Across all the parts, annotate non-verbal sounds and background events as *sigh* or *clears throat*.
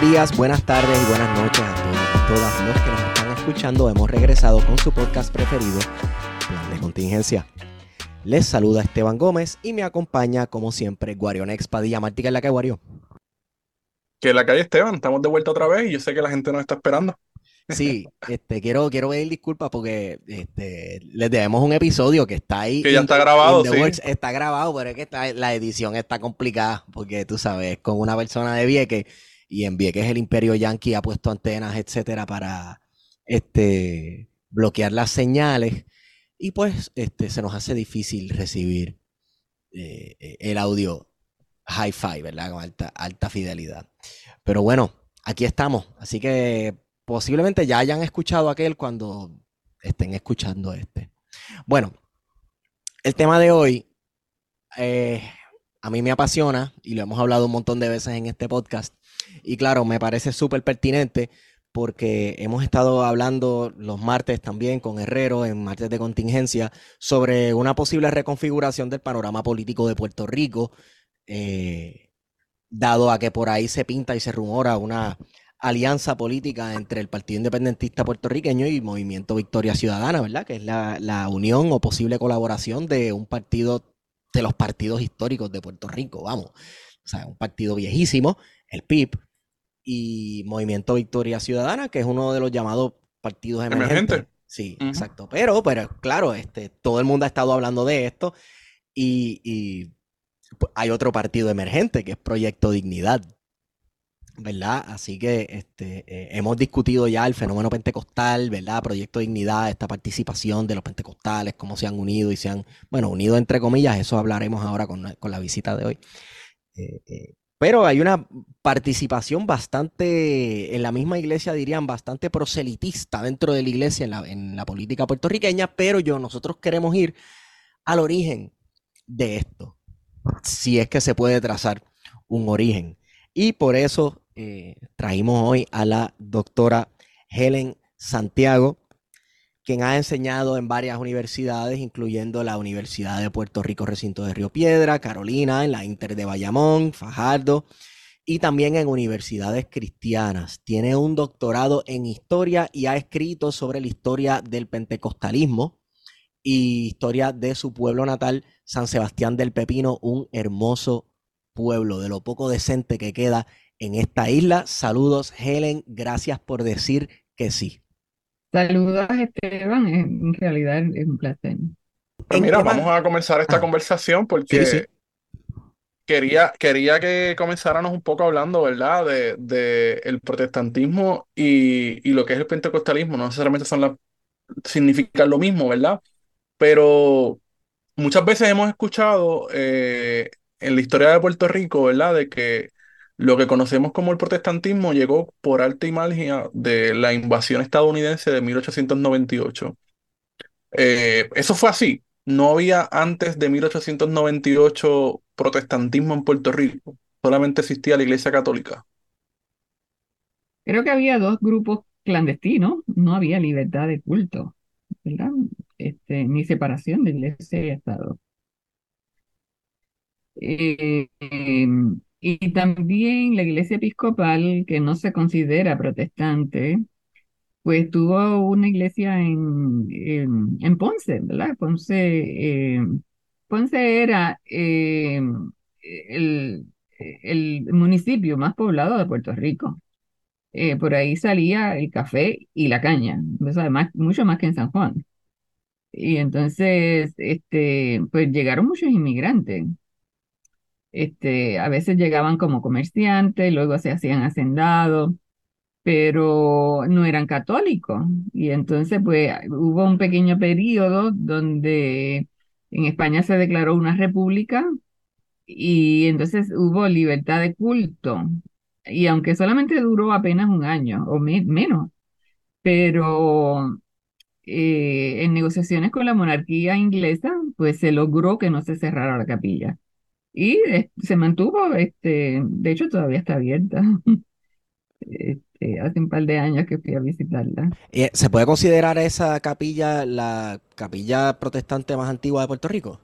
Buenos días, buenas tardes y buenas noches a todos y todas los que nos están escuchando. Hemos regresado con su podcast preferido, Plan de Contingencia. Les saluda Esteban Gómez y me acompaña, como siempre, Guarionex Padilla Martí, que es la que Guario. Que la calle Esteban, estamos de vuelta otra vez y yo sé que la gente nos está esperando. Sí, este, quiero, quiero pedir disculpas porque este, les debemos un episodio que está ahí. Que ya está grabado, sí. works. Está grabado, pero es que está- la edición está complicada porque tú sabes, con una persona de Vieques y en Vieques el Imperio Yankee ha puesto antenas, etcétera, para este, bloquear las señales y pues este, se nos hace difícil recibir eh, el audio hi-fi, ¿verdad? Con alta, alta fidelidad. Pero bueno, aquí estamos. Así que posiblemente ya hayan escuchado aquel cuando estén escuchando este. Bueno, el tema de hoy eh, a mí me apasiona y lo hemos hablado un montón de veces en este podcast. Y claro, me parece súper pertinente porque hemos estado hablando los martes también con Herrero en martes de contingencia sobre una posible reconfiguración del panorama político de Puerto Rico, eh, dado a que por ahí se pinta y se rumora una alianza política entre el Partido Independentista Puertorriqueño y Movimiento Victoria Ciudadana, ¿verdad? Que es la, la unión o posible colaboración de un partido, de los partidos históricos de Puerto Rico, vamos. O sea, un partido viejísimo, el PIB, y Movimiento Victoria Ciudadana, que es uno de los llamados partidos emergentes. Emergente. Sí, exacto. Pero, pero claro, este, todo el mundo ha estado hablando de esto y, y, pues, hay otro partido emergente que es Proyecto Dignidad, ¿verdad? Así que este, eh, hemos discutido ya el fenómeno pentecostal, ¿verdad? Proyecto Dignidad, esta participación de los pentecostales, cómo se han unido y se han, bueno, unido entre comillas, eso hablaremos ahora con, la- con la visita de hoy. Eh, eh, pero hay una participación bastante, en la misma iglesia dirían, bastante proselitista dentro de la iglesia en la, en la política puertorriqueña, pero yo, nosotros queremos ir al origen de esto, si es que se puede trazar un origen. Y por eso eh, hoy a la doctora Helen Santiago, quien ha enseñado en varias universidades, incluyendo la Universidad de Puerto Rico, recinto de Río Piedra, Carolina, en la Inter de Bayamón, Fajardo, y también en universidades cristianas. Tiene un doctorado en historia y ha escrito sobre la historia del pentecostalismo y historia de su pueblo natal, San Sebastián del Pepino, un hermoso pueblo, de lo poco decente que queda en esta isla. Saludos, Helen, gracias por decir que sí. Saludos, Esteban. En realidad es un placer. Pues ¿En mira, vamos a comenzar esta Ah. conversación porque Sí, sí. quería, quería que comenzáramos un poco hablando, ¿verdad? De, de el protestantismo y, y lo que es el pentecostalismo. No necesariamente son las, significan lo mismo, ¿verdad? Pero muchas veces hemos escuchado eh, en la historia de Puerto Rico, ¿verdad? De que lo que conocemos como el protestantismo llegó por alta y margen de la invasión estadounidense de 1898. Eh, eso fue así. No había antes de 1898 protestantismo en Puerto Rico. Solamente existía la Iglesia Católica. Creo que había dos grupos clandestinos. No había libertad de culto, ¿verdad? Este, ni separación de iglesia y Estado. Eh, em, y también la iglesia episcopal, que no se considera protestante, pues tuvo una iglesia en, en, Ponce, ¿verdad? Ponce, eh, Ponce era eh, el, el municipio más poblado de Puerto Rico. Eh, por ahí salía el café y la caña, o mucho más que en San Juan. Y entonces, este, pues llegaron muchos inmigrantes. Este, a veces llegaban como comerciantes, luego se hacían hacendados, pero no eran católicos. Y entonces, pues hubo un pequeño periodo donde en España se declaró una república y entonces hubo libertad de culto. Y aunque solamente duró apenas un año o menos, pero eh, en negociaciones con la monarquía inglesa, pues se logró que no se cerrara la capilla. Y eh, se mantuvo, este, de hecho todavía está abierta. *laughs* Este, hace un par de años que fui a visitarla. Eh, ¿Se puede considerar esa capilla la capilla protestante más antigua de Puerto Rico?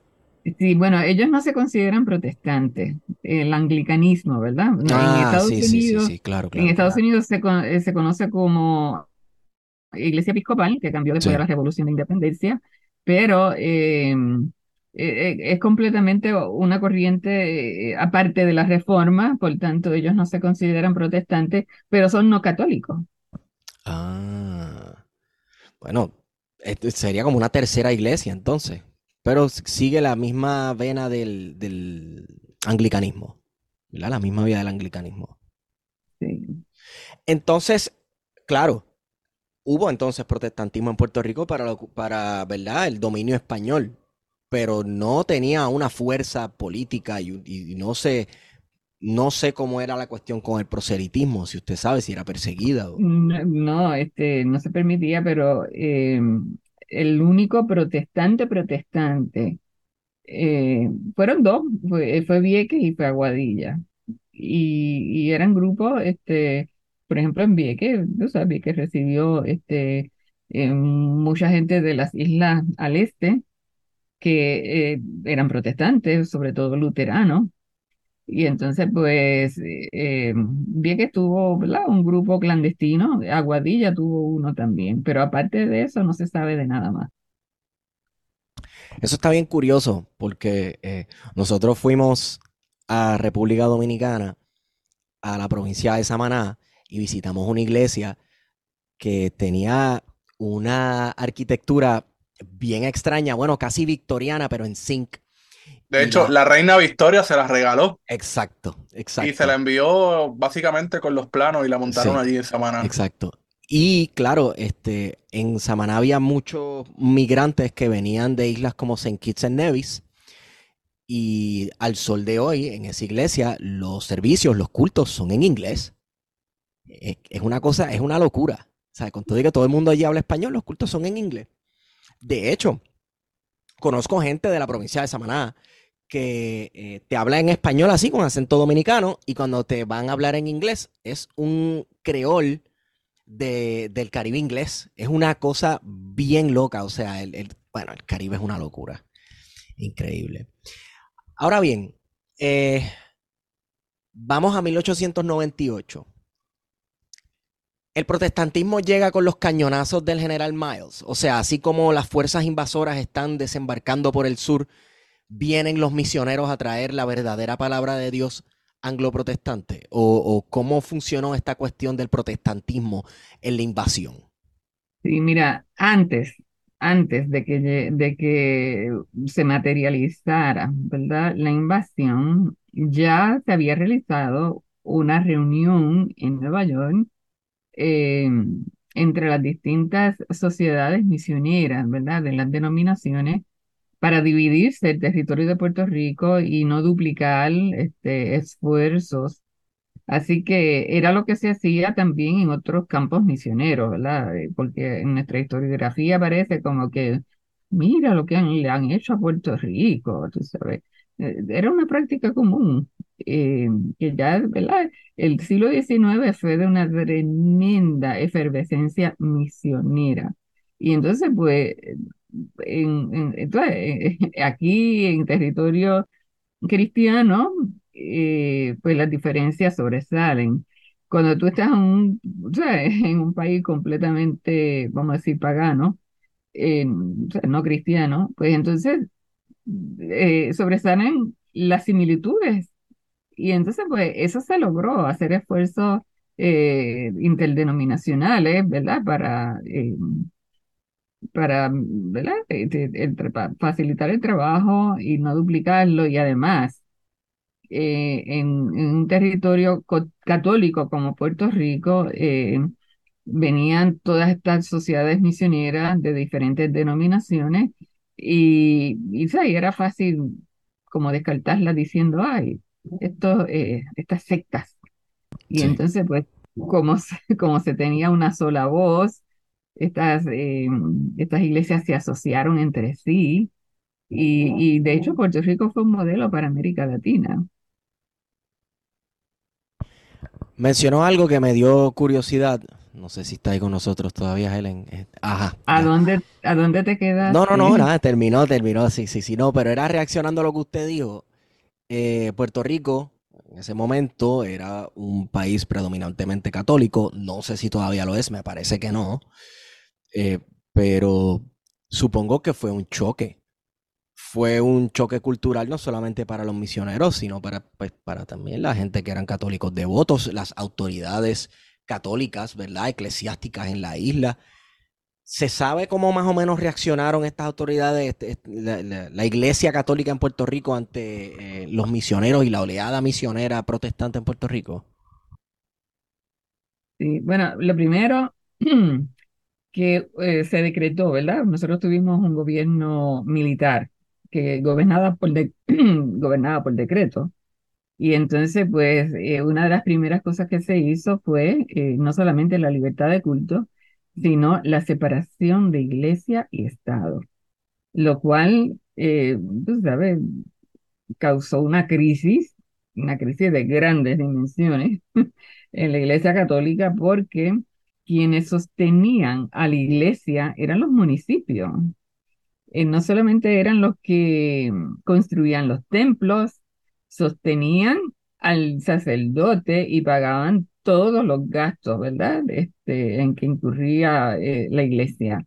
Sí, bueno, ellos no se consideran protestantes, el anglicanismo, ¿verdad? en Ah, Estados sí, sí, sí, Unidos, sí, claro, en claro, Estados claro. Unidos se, con- eh, se conoce como Iglesia Episcopal, que cambió después de la Revolución de Independencia, pero eh, es completamente una corriente eh, aparte de la Reforma, por tanto ellos no se consideran protestantes, pero son no católicos. Ah, bueno, esto sería como una tercera iglesia entonces, pero sigue la misma vena del, del anglicanismo, ¿verdad? La misma vía del anglicanismo. Sí. Entonces, claro, hubo entonces protestantismo en Puerto Rico para, lo- para, ¿verdad? El dominio español, pero no tenía una fuerza política y, no sé, no sé cómo era la cuestión con el proselitismo, si usted sabe si era perseguida o... No, no, este, no se permitía, pero eh, el único protestante protestante eh, fueron dos, fue, fue Vieques y fue Aguadilla. Y, eran grupos, este, por ejemplo, en Vieques, tú sabes, Vieques recibió este, eh, mucha gente de las islas al este que eh, eran protestantes, sobre todo luteranos. Y entonces, pues, eh, eh, Vieques tuvo, un grupo clandestino, Aguadilla tuvo uno también, pero aparte de eso no se sabe de nada más. Eso está bien curioso porque eh, nosotros fuimos a República Dominicana, a la provincia de Samaná, y visitamos una iglesia que tenía una arquitectura bien extraña, bueno, casi victoriana, pero en zinc. De Y hecho, la- la reina Victoria se la regaló Exacto, y se exacto. la envió básicamente con los planos y la montaron Sí. allí en Samaná. Exacto. Y claro, este, en Samaná había muchos migrantes que venían de islas como Saint Kitts and Nevis. Y al sol de hoy, en esa iglesia, los servicios, los cultos son en inglés. Es, es una cosa, es una locura. O sea, con todo y que todo el mundo allí habla español, los cultos son en inglés. De hecho, conozco gente de la provincia de Samaná que eh, te habla en español así, con acento dominicano, y cuando te van a hablar en inglés, es un creol de- del Caribe inglés. Es una cosa bien loca. O sea, el, bueno, el Caribe es una locura. Increíble. Ahora bien, eh, vamos a 1898. El protestantismo llega con los cañonazos del general Miles. O sea, así como las fuerzas invasoras están desembarcando por el sur, vienen los misioneros a traer la verdadera palabra de Dios anglo-protestante. O, o cómo funcionó esta cuestión del protestantismo en la invasión. Sí, mira, antes, antes de que, de que se materializara, ¿verdad? La invasión, ya se había realizado una reunión en Nueva York eh, entre las distintas sociedades misioneras, ¿verdad? De las denominaciones para dividirse el territorio de Puerto Rico y no duplicar este, esfuerzos Así que era lo que se hacía también en otros campos misioneros, ¿verdad? Eh, Porque en nuestra historiografía parece como que, mira lo que han- le han hecho a Puerto Rico. Eh, Era una práctica común, eh, que ya, ¿verdad? El siglo XIX fue de una tremenda efervescencia misionera. Y entonces, pues, en, en- entonces, *laughs* aquí en territorio cristiano, eh, pues las diferencias sobresalen. Cuando tú estás en un, *laughs* país completamente, vamos a decir, pagano, eh, no cristiano, pues entonces eh, sobresalen las similitudes. Y entonces, pues eso se logró, hacer esfuerzos eh, interdenominacionales, ¿verdad? Para, eh, para, ¿verdad? Facilitar el trabajo y no duplicarlo y además eh, en, un territorio co- católico como Puerto Rico, eh, venían todas estas sociedades misioneras de diferentes denominaciones y, y, era fácil como descartarlas diciendo, ay, eh, estas sectas. Y Sí. entonces, pues, como se, *laughs* como se tenía una sola voz, estas, eh, estas iglesias se asociaron entre sí y, y de hecho Puerto Rico fue un modelo para América Latina. Mencionó algo que me dio curiosidad. No sé si está ahí con nosotros todavía, Helen. Eh, Ajá. ¿A ya. dónde, a dónde te quedaste? No, no, no, nada, terminó, terminó, sí, sí, sí, no, pero era reaccionando a lo que usted dijo. Eh, Puerto Rico, en ese momento, era un país predominantemente católico. No sé si todavía lo es, me parece que no. Eh, pero supongo que fue un choque. Fue un choque cultural no solamente para los misioneros, sino para, pues, para también la gente que eran católicos devotos, las autoridades católicas, ¿verdad? Eclesiásticas en la isla. ¿Se sabe cómo más o menos reaccionaron estas autoridades, este, la, Iglesia Católica en Puerto Rico ante eh, los misioneros y la oleada misionera protestante en Puerto Rico? Sí, bueno, lo primero *clears throat* que eh, se decretó, ¿verdad? Nosotros tuvimos un gobierno militar que gobernaba por, de- *clears throat* gobernaba por decreto. Y entonces, pues, eh, una de las primeras cosas que se hizo fue no solamente la libertad de culto, sino la separación de iglesia y Estado, lo cual, eh, sabes, causó una crisis, una crisis de grandes dimensiones *laughs* en la Iglesia Católica porque quienes sostenían a la Iglesia eran los municipios. Eh, no solamente eran los que construían los templos, sostenían al sacerdote y pagaban todos los gastos, ¿verdad? Este, en que incurría eh, la iglesia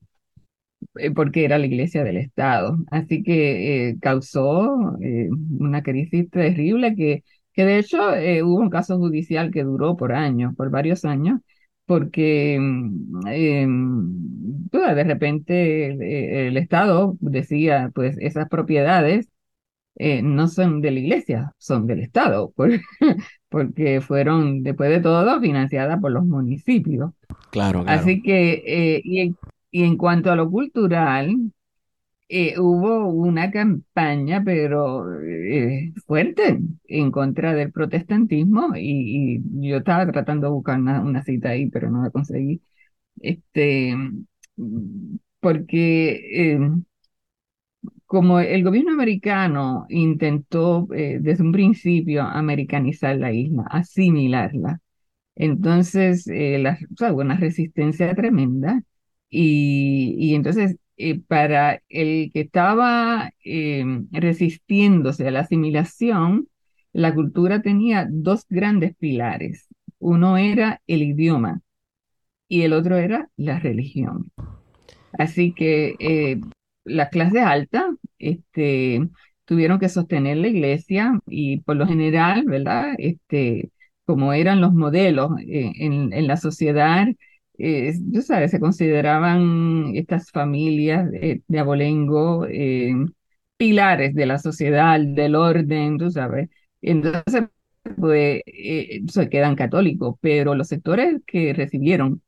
eh, porque era la iglesia del Estado. Así que eh, causó eh, una crisis terrible que, que de hecho eh, hubo un caso judicial que duró por años, por varios años, porque mm, em, pues, de repente eh, el Estado decía, pues esas propiedades eh, no son de la iglesia, son del Estado, *laughs* por- porque fueron, después de todo, financiadas por los municipios. Claro, claro. Así que, eh, y, en, y en cuanto a lo cultural, eh, hubo una campaña, pero eh, fuerte, en contra del protestantismo, y, y yo estaba tratando de buscar una, una cita ahí, pero no la conseguí. Este, porque eh, como el gobierno americano intentó eh, desde un principio americanizar la isla, asimilarla, entonces, eh, la, una resistencia tremenda y, entonces eh, para el que estaba eh, resistiéndose a la asimilación, la cultura tenía dos grandes pilares. Uno era el idioma y el otro era la religión. Así que las clases altas este, tuvieron que sostener la iglesia y por lo general, ¿verdad? Este, como eran los modelos eh, en, en la sociedad, eh, tú sabes, se consideraban estas familias eh, de abolengo eh, pilares de la sociedad, del orden, tú sabes. Entonces, pues, eh, se quedan católicos, pero los sectores que recibieron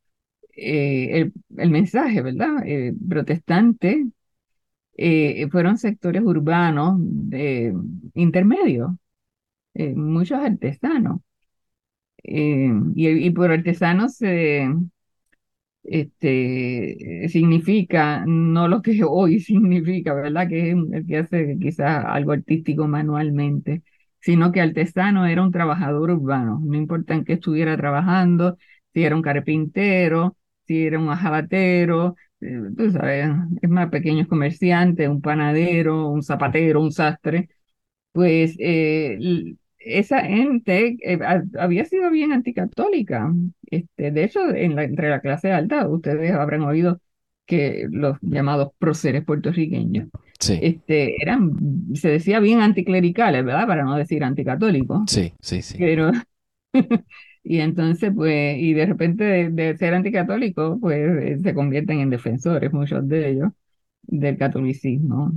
eh, el, el mensaje, ¿verdad? Protestante, eh, fueron sectores urbanos de, intermedios, eh, muchos artesanos. Eh, y, por artesanos este, significa no lo que *laughs* hoy significa, ¿verdad? Que es el que hace quizás algo artístico manualmente, sino que artesano era un trabajador urbano, no importa en qué estuviera trabajando, si era un carpintero, si era un ajabatero, eh, tú sabes, es más pequeños comerciantes, un panadero, un zapatero, un sastre, pues eh, esa gente eh, ha- había sido bien anticatólica. Este, de hecho, en la- entre la clase alta, ustedes habrán oído que los llamados próceres puertorriqueños Sí, este, eran, se decía bien anticlericales, ¿verdad? Para no decir anticatólicos. sí, sí, sí. Pero, *laughs* Y entonces, pues, y de repente de, ser anticatólicos, pues eh, se convierten en defensores, muchos de ellos, del catolicismo.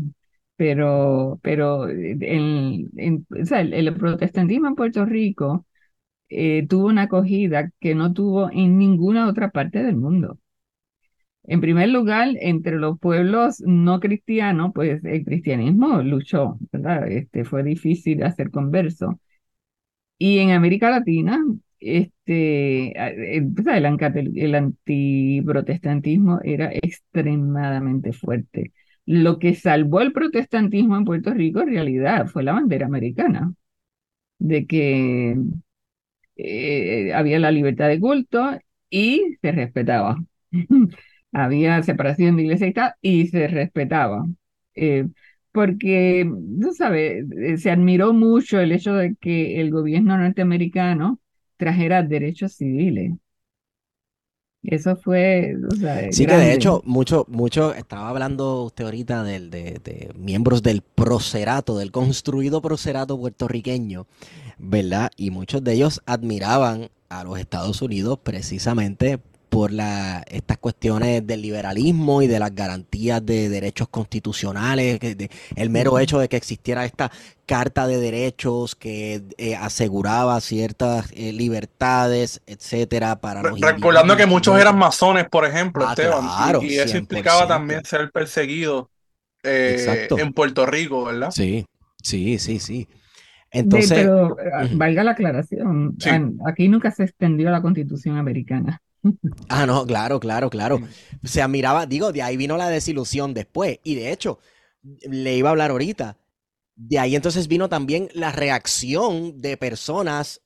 Pero, pero eh, el, el protestantismo en Puerto Rico eh, tuvo una acogida que no tuvo en ninguna otra parte del mundo. En primer lugar, entre los pueblos no cristianos, pues el cristianismo luchó, ¿verdad? Este, fue difícil hacer converso. Y en América Latina, este, eh, sea, el, el antiprotestantismo era extremadamente fuerte. Lo que salvó el protestantismo en Puerto Rico en realidad fue la bandera americana, de que eh, había la libertad de culto y se respetaba. *laughs* Había separación de iglesia y Estado y se respetaba. Eh, porque, tú sabes, se admiró mucho el hecho de que el gobierno norteamericano trajera derechos civiles. Eso fue, o sea, Sí, que de hecho, mucho, mucho, estaba hablando usted ahorita del, de, de miembros del procerato, del construido procerato puertorriqueño, ¿verdad? Y muchos de ellos admiraban a los Estados Unidos precisamente por la, estas cuestiones del liberalismo y de las garantías de derechos constitucionales, de- el mero hecho de que existiera esta carta de derechos que eh, aseguraba ciertas eh, libertades, etcétera, para los Recordando que muchos eran masones, por ejemplo, Ah, Esteban, y- claro, y, eso implicaba 100%. también ser perseguido eh, en Puerto Rico, ¿verdad? Sí, sí, sí, sí. Entonces, pero eh, valga la aclaración, Sí. aquí nunca se extendió la Constitución americana. Ah, no, claro, claro, claro. Se admiraba, digo, de ahí vino la desilusión después. Y de hecho, le iba a hablar ahorita. De ahí entonces vino también la reacción de personas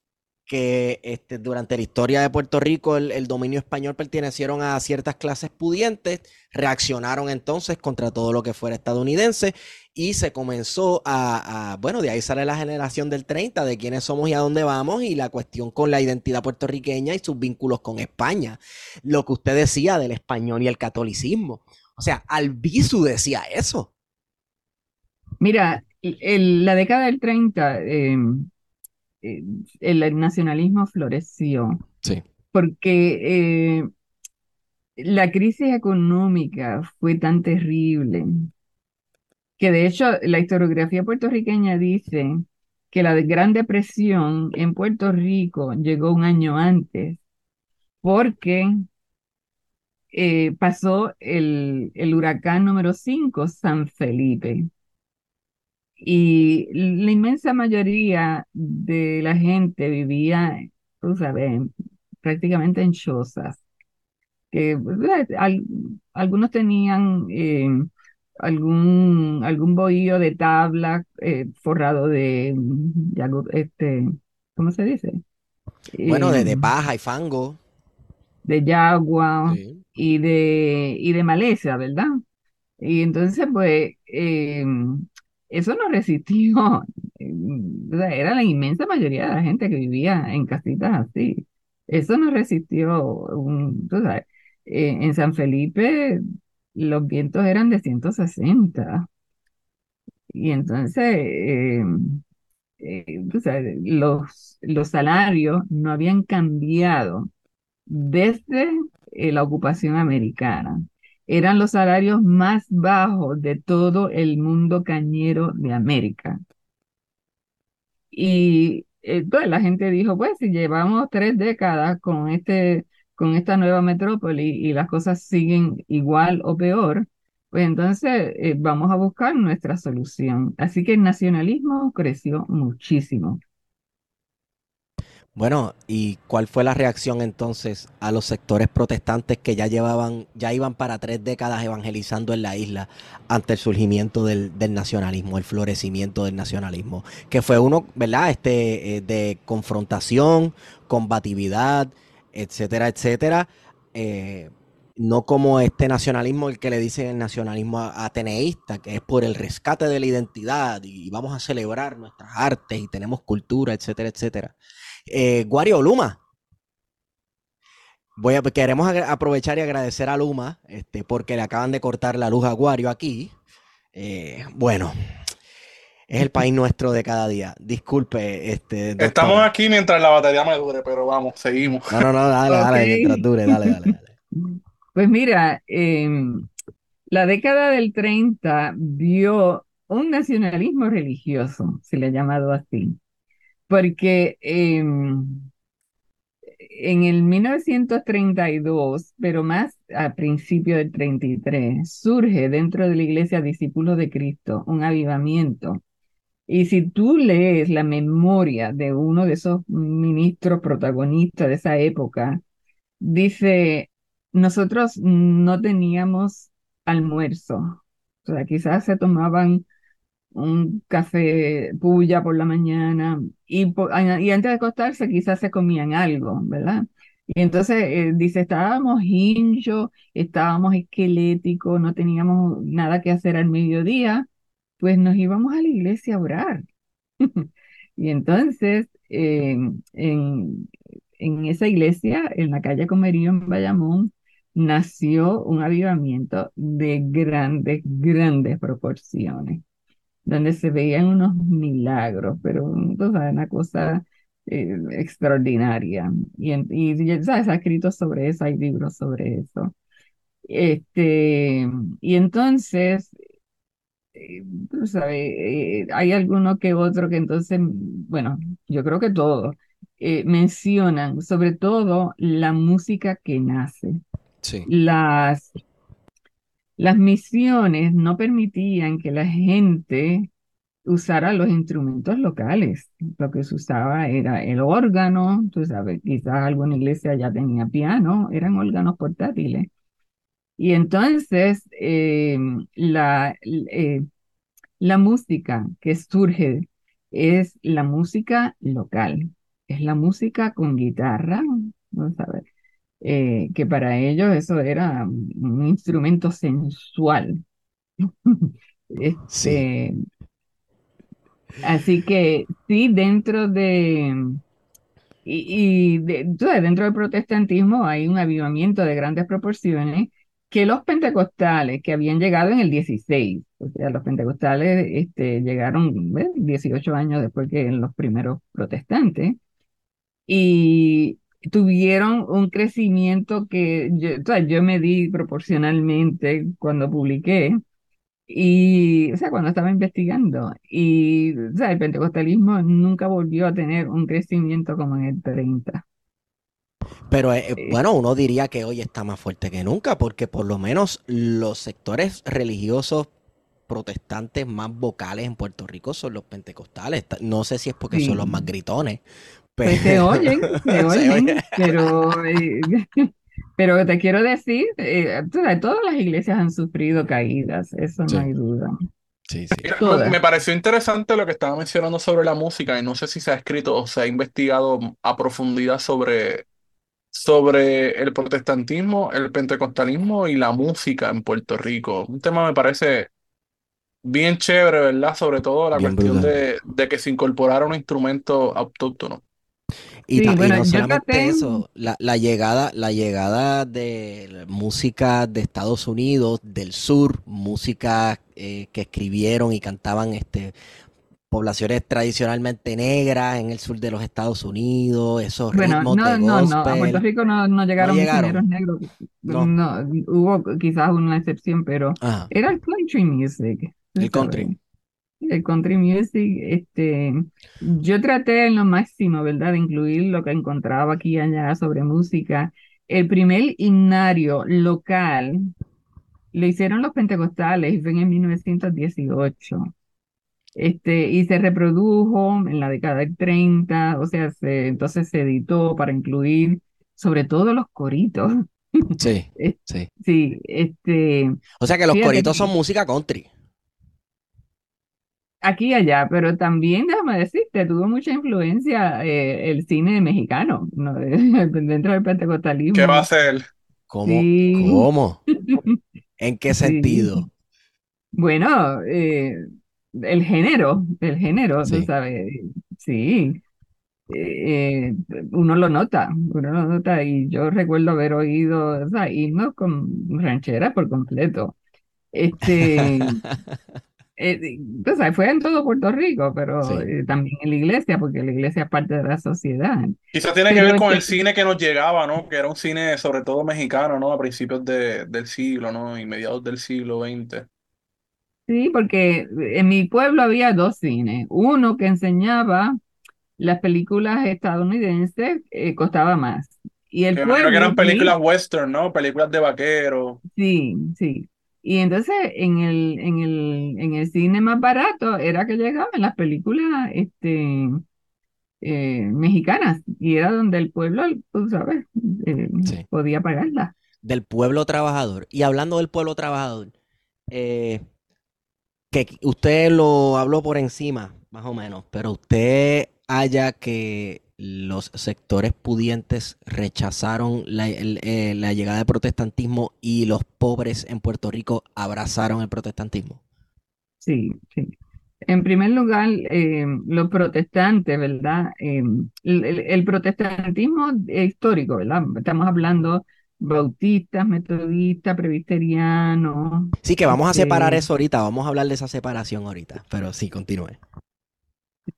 que este, durante la historia de Puerto Rico, el, dominio español pertenecieron a ciertas clases pudientes, reaccionaron entonces contra todo lo que fuera estadounidense y se comenzó a, bueno, de ahí sale la generación del 30, de quiénes somos y a dónde vamos y la cuestión con la identidad puertorriqueña y sus vínculos con España. Lo que usted decía del español y el catolicismo. O sea, Albizu decía eso. Mira, la década del 30, eh, eh, el nacionalismo floreció Sí. porque eh, la crisis económica fue tan terrible que de hecho la historiografía puertorriqueña dice que la Gran Depresión en Puerto Rico llegó un año antes porque eh, pasó el, el huracán número 5, San Felipe. Y la inmensa mayoría de la gente vivía, tú sabes, prácticamente en chozas, que. Al- algunos tenían eh, algún, algún bohío de tabla eh, forrado de, de algo, este, ¿cómo se dice? Bueno, de, de Eh, paja y fango. de yagua Sí. y de, y de maleza, ¿verdad? Y entonces, pues, eh, eso no resistió. *laughs* eh, o sea, era la inmensa mayoría de la gente que vivía en casitas así. Eso no resistió. Eh, en San Felipe los vientos eran de 160. Y entonces, eh, eh, los, los salarios no habían cambiado desde la ocupación americana. Eran los salarios más bajos de todo el mundo cañero de América. Y eh, pues, la gente dijo, pues si llevamos tres décadas con este, con esta nueva metrópoli y las cosas siguen igual o peor, pues entonces eh, vamos a buscar nuestra solución. Así que el nacionalismo creció muchísimo. Bueno, ¿y cuál fue la reacción entonces a los sectores protestantes que ya llevaban, ya iban para tres décadas evangelizando en la isla ante el surgimiento del, nacionalismo, el florecimiento del nacionalismo? Que fue uno, ¿verdad? Este, eh, de confrontación, combatividad, etcétera, etcétera. Eh, no como este nacionalismo, el que le dicen el nacionalismo ateneísta, que es por el rescate de la identidad y vamos a celebrar nuestras artes y tenemos cultura, etcétera, etcétera. Eh, Guario Luma, voy a, queremos aprovechar y agradecer a Luma, este, porque le acaban de cortar la luz a Guario aquí. Eh, bueno, es el país nuestro de cada día. Disculpe, este, doctora. Estamos aquí mientras la batería me dure, pero vamos, seguimos. No, no, no, dale, dale, mientras dure, dale, dale, dale. Pues mira, em, la década del 30 vio un nacionalismo religioso, se le ha llamado así, porque em, en el 1932, pero más a principio del 33, surge dentro de la Iglesia Discípulos de Cristo un avivamiento. Y si tú lees la memoria de uno de esos ministros protagonistas de esa época, dice, nosotros no teníamos almuerzo. O sea, quizás se tomaban un café puya por la mañana y, y antes de acostarse quizás se comían algo, ¿verdad? Y entonces eh, dice, estábamos hinchos, estábamos esqueléticos, no teníamos nada que hacer al mediodía, pues nos íbamos a la iglesia a orar. *laughs* Y entonces, en, en esa iglesia, en la calle Comerío, en Bayamón, nació un avivamiento de grandes, grandes proporciones, donde se veían unos milagros, pero tú sabes, una cosa eh, extraordinaria. Y, y ya sabes, ha escrito sobre eso, hay libros sobre eso. Este, y entonces, eh, tú sabes, eh, hay alguno que otro que entonces, bueno, yo creo que todos mencionan sobre todo la música que nace. Sí, Las, las misiones no permitían que la gente usara los instrumentos locales. Lo que se usaba era el órgano, tú sabes, quizás alguna iglesia ya tenía piano, eran órganos portátiles. Y entonces eh, la, eh, la música que surge es la música local, es la música con guitarra, vamos a ver, eh, que para ellos eso era un instrumento sensual. *laughs* sí. Este, así que sí, dentro de, y, y de- sabes, dentro del protestantismo hay un avivamiento de grandes proporciones que los pentecostales que habían llegado en el 16, o sea, los pentecostales este, llegaron ¿ves? 18 años después que los primeros protestantes y tuvieron un crecimiento que yo, o sea, yo medí proporcionalmente cuando publiqué. Y, o sea, cuando estaba investigando, y, o sea, el pentecostalismo nunca volvió a tener un crecimiento como en el 30. Pero eh, Eh, bueno, uno diría que hoy está más fuerte que nunca, porque por lo menos los sectores religiosos protestantes más vocales en Puerto Rico son los pentecostales. Ta- No sé si es porque son los más gritones, pues se pero *laughs* oyen, oye. oyen, pero, eh, *laughs* pero te quiero decir, eh, todas las iglesias han sufrido caídas, eso no hay duda, sí, sí. Mira, me, pareció interesante lo que estaba mencionando sobre la música y no sé si se ha escrito o se ha investigado a profundidad sobre, sobre el protestantismo, el pentecostalismo y la música en Puerto Rico. Un tema me parece bien chévere, ¿verdad? Sobre todo la Bien cuestión de, de que se incorporara un instrumento autóctono. Y, Sí, ta- y bueno, no solamente traté, eso, la, la llegada, la llegada de música de Estados Unidos, del sur, música eh, que escribieron y cantaban este, poblaciones tradicionalmente negras en el sur de los Estados Unidos, esos bueno, ritmos no, de no, no, a Puerto gospel, Rico no, no llegaron misioneros llegaron, negros, no. hubo quizás una excepción, pero Ajá, era el country music, el country. El country music, este, yo traté en lo máximo, ¿verdad?, de incluir lo que encontraba aquí y allá sobre música. El primer himnario local lo hicieron los pentecostales y fue en el 1918. Este, y se reprodujo en la década del 30, o sea, se- entonces se editó para incluir sobre todo los coritos. Sí, *laughs* sí. Sí, este, O sea que los fíjate coritos son música country. Aquí y allá, pero también déjame decirte, tuvo mucha influencia eh, el cine mexicano, ¿no? *laughs* Dentro del ¿Qué va a pentecostalismo. hacer? ¿Cómo? Sí, ¿Cómo? *laughs* ¿En qué sí. sentido? Bueno, eh, el género, el género, tú Sí. sabes, sí. eh, uno lo nota, uno lo nota y yo recuerdo haber oído, o sea, himnos con rancheras por completo. Este, *laughs* eh, o sea, fue en todo Puerto Rico, pero Sí. eh, también en la iglesia, porque la iglesia es parte de la sociedad. Quizás tiene que Pero ver con el este- cine que nos llegaba, ¿no? Que era un cine sobre todo mexicano, ¿no? A principios de- del siglo, ¿no? Y mediados del siglo XX. Sí, porque en mi pueblo había dos cines. Uno que enseñaba las películas estadounidenses, eh, costaba más. Y el Que imagino que pueblo, eran películas western, ¿no? Películas de vaqueros. sí, sí. Y entonces en el, en el, en el cine más barato era que llegaban las películas este, eh, mexicanas. Y era donde el pueblo, tú sabes, eh, Sí. podía pagarlas. Del pueblo trabajador. Y hablando del pueblo trabajador, eh, que usted lo habló por encima, más o menos, pero usted haya que los sectores pudientes rechazaron la, el- eh, la llegada del protestantismo y los pobres en Puerto Rico abrazaron el protestantismo. Sí, sí. En primer lugar, eh, los protestantes, ¿verdad? Eh, el, el- protestantismo histórico, ¿verdad? Estamos hablando bautistas, metodistas, presbiterianos, Sí, que vamos a separar este, eso ahorita, vamos a hablar de esa separación ahorita, pero sí, continúe.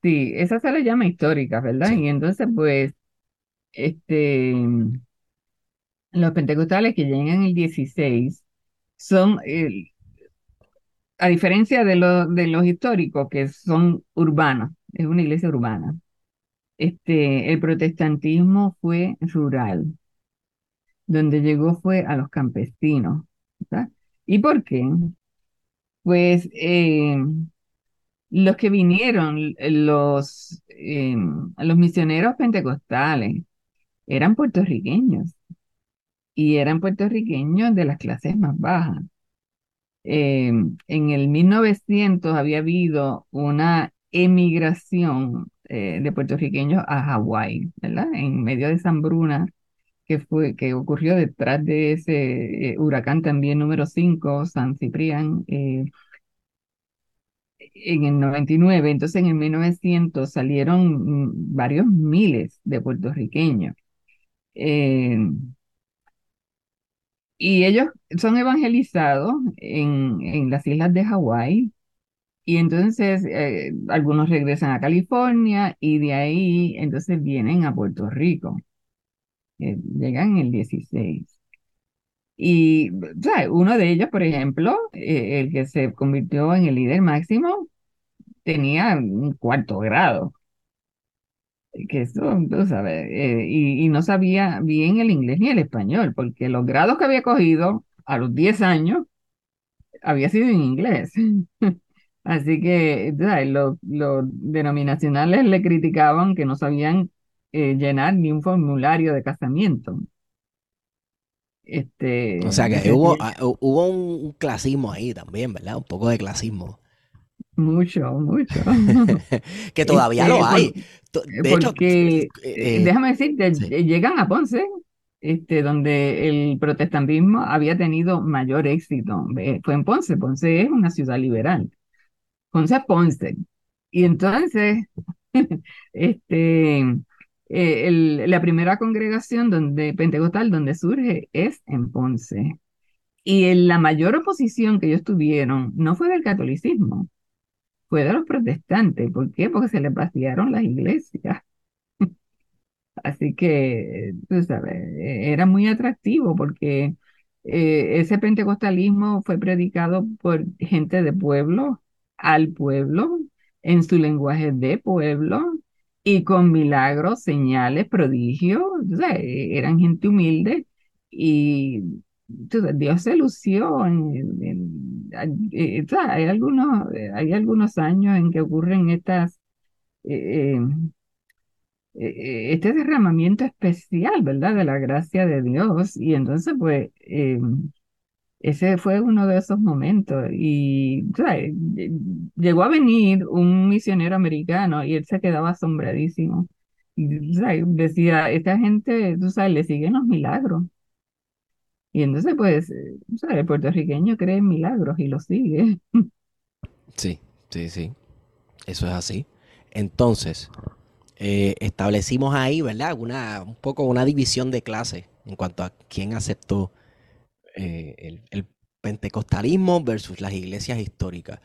Sí, esa se le llama histórica, ¿verdad? Sí. Y entonces, pues, este, los pentecostales que llegan en el 16 son, eh, a diferencia de, los de los históricos, que son urbanos, es una iglesia urbana. Este, el protestantismo fue rural, donde llegó fue a los campesinos. ¿verdad? ¿Y por qué? Pues eh, los que vinieron, los, eh, los misioneros pentecostales, eran puertorriqueños y eran puertorriqueños de las clases más bajas. Eh, en el 1900 había habido una emigración eh, de puertorriqueños a Hawái, ¿verdad? En medio de esa hambruna que fue, que ocurrió detrás de ese eh, huracán también número 5, San Ciprián, eh, en el 99. Entonces en el 1900 salieron mm, varios miles de puertorriqueños. Eh, y ellos son evangelizados en, en las islas de Hawái. Y entonces eh, algunos regresan a California y de ahí entonces vienen a Puerto Rico. Eh, llegan en el 16. Y uno de ellos, por ejemplo, eh, el que se convirtió en el líder máximo, tenía un cuarto grado. Que eso, tú sabes, eh, y, no sabía bien el inglés ni el español, porque los grados que había cogido a los 10 años había sido en inglés. *laughs* Así que los denominacionales le criticaban que no sabían eh, llenar ni un formulario de casamiento. Este, O sea que *laughs* hubo, ah, hu- hubo un, clasismo ahí también, ¿verdad? Un poco de clasismo. mucho, mucho. *laughs* *laughs* Que todavía Este, lo por- hay. Eh, De hecho, porque, eh, eh, eh, déjame decirte, sí. llegan a Ponce, este, donde el protestantismo había tenido mayor éxito. Fue en Ponce, Ponce es una ciudad liberal. Ponce es Ponce. Y entonces, este, eh, la primera congregación donde, pentecostal donde surge es en Ponce. Y la mayor oposición que ellos tuvieron no fue del catolicismo, fue de los protestantes. ¿Por qué? Porque se les vaciaron las iglesias. *laughs* Así que, tú sabes, era muy atractivo porque eh, ese pentecostalismo fue predicado por gente de pueblo, al pueblo, en su lenguaje de pueblo y con milagros, señales, prodigios. O eh, eran gente humilde y sabes, Dios se lució. En, eh, o sea, hay algunos, eh, hay algunos años en que ocurren estas... eh, eh, eh, este derramamiento especial, ¿verdad? De la gracia de Dios. Y entonces, pues, eh, ese fue uno de esos momentos. Y. Lle- Llegó a venir un misionero americano y él se quedaba asombradísimo. Y. Decía, esta gente, tú sabes, le siguen los milagros. Y entonces, pues, eh, ¿sabes? El puertorriqueño cree en milagros y los sigue. *laughs* Sí, sí, sí. Eso es así. Entonces, eh, establecimos ahí, ¿verdad? Una, un poco una división de clases en cuanto a quién aceptó eh, el, pentecostalismo versus las iglesias históricas.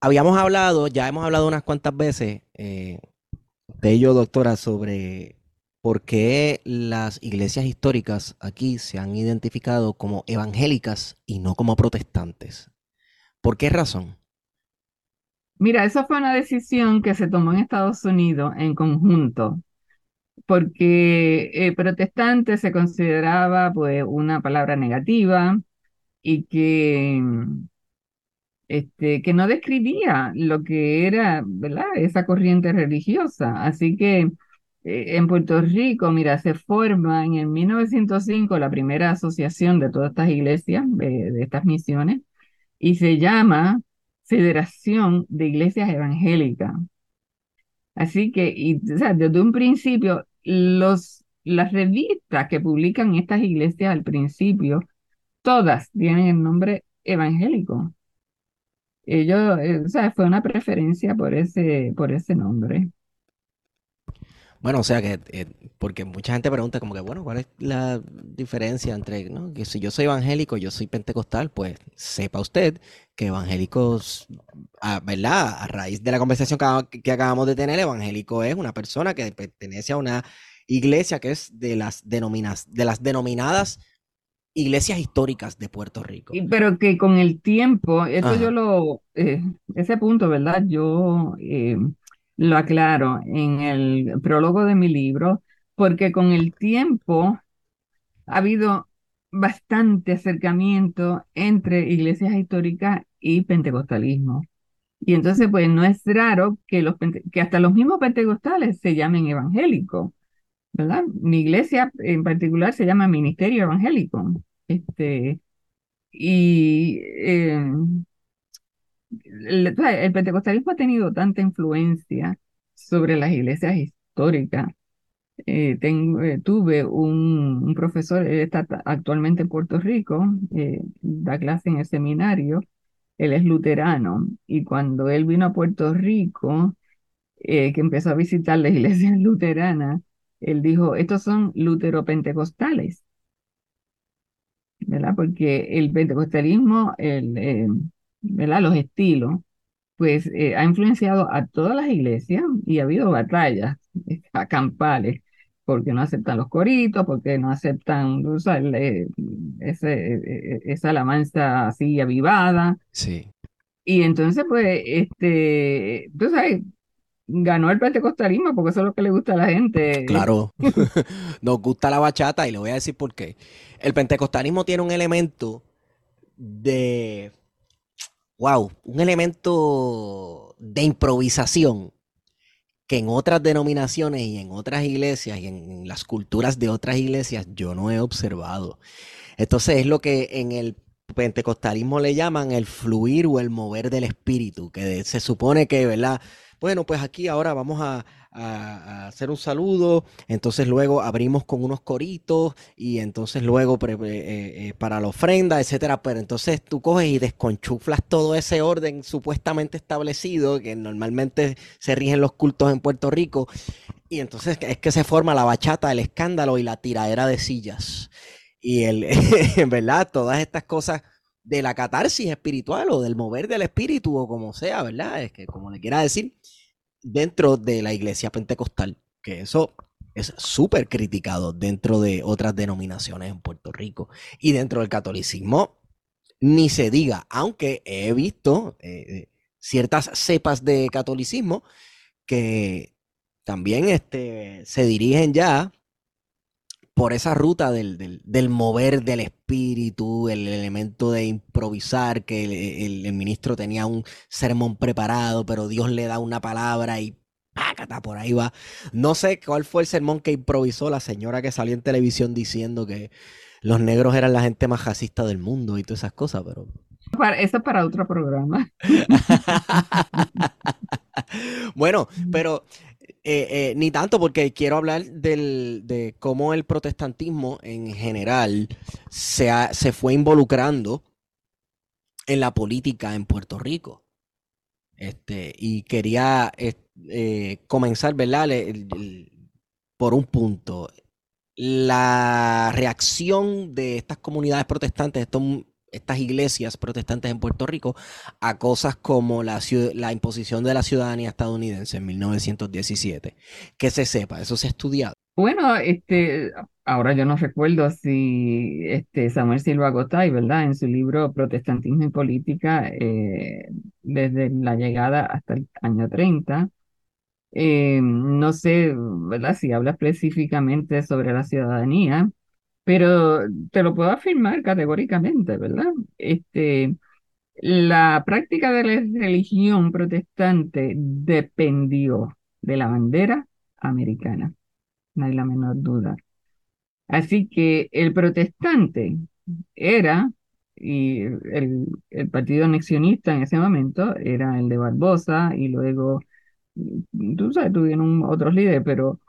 habíamos hablado, ya hemos hablado unas cuantas veces, eh, de ello, doctora, sobre por qué las iglesias históricas aquí se han identificado como evangélicas y no como protestantes. ¿Por qué razón? Mira, esa fue una decisión que se tomó en Estados Unidos en conjunto, porque eh, protestante se consideraba pues una palabra negativa y que, este, que no describía lo que era, ¿verdad? Esa corriente religiosa. Así que eh, en Puerto Rico, mira, se forma en el 1905 la primera asociación de todas estas iglesias, de estas misiones, y se llama Federación de Iglesias Evangélicas. Así que, y, o sea, desde un principio, los, las revistas que publican estas iglesias al principio, todas tienen el nombre evangélico. Ellos, eh, o sea, fue una preferencia por ese, por ese nombre. Bueno, o sea que, eh, porque mucha gente pregunta como que, bueno, ¿cuál es la diferencia entre, ¿no? Que si yo soy evangélico, yo soy pentecostal, pues sepa usted que evangélicos, ah, ¿verdad? A raíz de la conversación que, que acabamos de tener, evangélico es una persona que pertenece a una iglesia que es de las, denominas, de las denominadas iglesias históricas de Puerto Rico. Pero que con el tiempo, eso Ajá. yo lo, eh, ese punto, ¿verdad? Yo eh, lo aclaro en el prólogo de mi libro, porque con el tiempo ha habido bastante acercamiento entre iglesias históricas y pentecostalismo. Y entonces, pues no es raro que, los, que hasta los mismos pentecostales se llamen evangélicos, ¿verdad? Mi iglesia en particular se llama Ministerio Evangélico. Este, y eh, el, pentecostalismo ha tenido tanta influencia sobre las iglesias históricas. Eh, eh, tuve un, profesor, él está actualmente en Puerto Rico, eh, da clase en el seminario, él es luterano, y cuando él vino a Puerto Rico, que empezó a visitar las *laughs* iglesias luteranas, él dijo, estos son luteropentecostales. ¿verdad? Porque el pentecostalismo, el, ¿verdad? Los estilos, pues eh, ha influenciado a todas las iglesias y ha habido batallas eh, campales, porque no aceptan los coritos, porque no aceptan o sea, ese, eh, esa alabanza así avivada. Sí. Y entonces, pues, este, tú sabes, ganó el pentecostalismo porque eso es lo que le gusta a la gente. Claro, *laughs* *laughs* nos gusta la bachata y le voy a decir por qué. El pentecostalismo tiene un elemento de, wow, un elemento de improvisación que en otras denominaciones y en otras iglesias y en las culturas de otras iglesias yo no he observado. Entonces es lo que en el pentecostalismo le llaman el fluir o el mover del espíritu, que se supone que, ¿verdad? Bueno, pues aquí ahora vamos a, hacer un saludo, entonces luego abrimos con unos coritos y entonces luego pre- eh, eh, para la ofrenda, etcétera. Pero entonces tú coges y desconchuflas todo ese orden supuestamente establecido que normalmente se rigen los cultos en Puerto Rico y entonces es que se forma la bachata, el escándalo y la tiradera de sillas. Y el, en *laughs* verdad, todas estas cosas de la catarsis espiritual o del mover del espíritu o como sea, ¿verdad? Es que como le quiera decir, dentro de la iglesia pentecostal, que eso es súper criticado dentro de otras denominaciones en Puerto Rico y dentro del catolicismo, ni se diga, aunque he visto eh, ciertas cepas de catolicismo que también este, se dirigen ya por esa ruta del, del- del mover del espíritu, el elemento de improvisar, que el, el- el ministro tenía un sermón preparado, pero Dios le da una palabra y pácata, por ahí va. No sé cuál fue el sermón que improvisó la señora que salió en televisión diciendo que los negros eran la gente más racista del mundo y todas esas cosas, pero... Eso es para otro programa. *laughs* Bueno, pero eh, eh, ni tanto porque quiero hablar del, de cómo el protestantismo en general se, se fue involucrando en la política en Puerto Rico. Este, y quería eh, comenzar, ¿verdad? Por un punto. La reacción de estas comunidades protestantes, estos estas iglesias protestantes en Puerto Rico a cosas como la, la imposición de la ciudadanía estadounidense en 1917. Que se sepa, eso se ha estudiado. Bueno, este, ahora yo no recuerdo si este Samuel Silva Gotay, ¿verdad? En su libro Protestantismo y Política, eh, desde la llegada hasta el año 30, eh, no sé, ¿verdad? Si habla específicamente sobre la ciudadanía, pero te lo puedo afirmar categóricamente, ¿verdad? Este, la práctica de la religión protestante dependió de la bandera americana, no hay la menor duda. Así que el protestante era, y el, partido anexionista en ese momento era el de Barbosa, y luego, tú sabes, tuvieron otros líderes, pero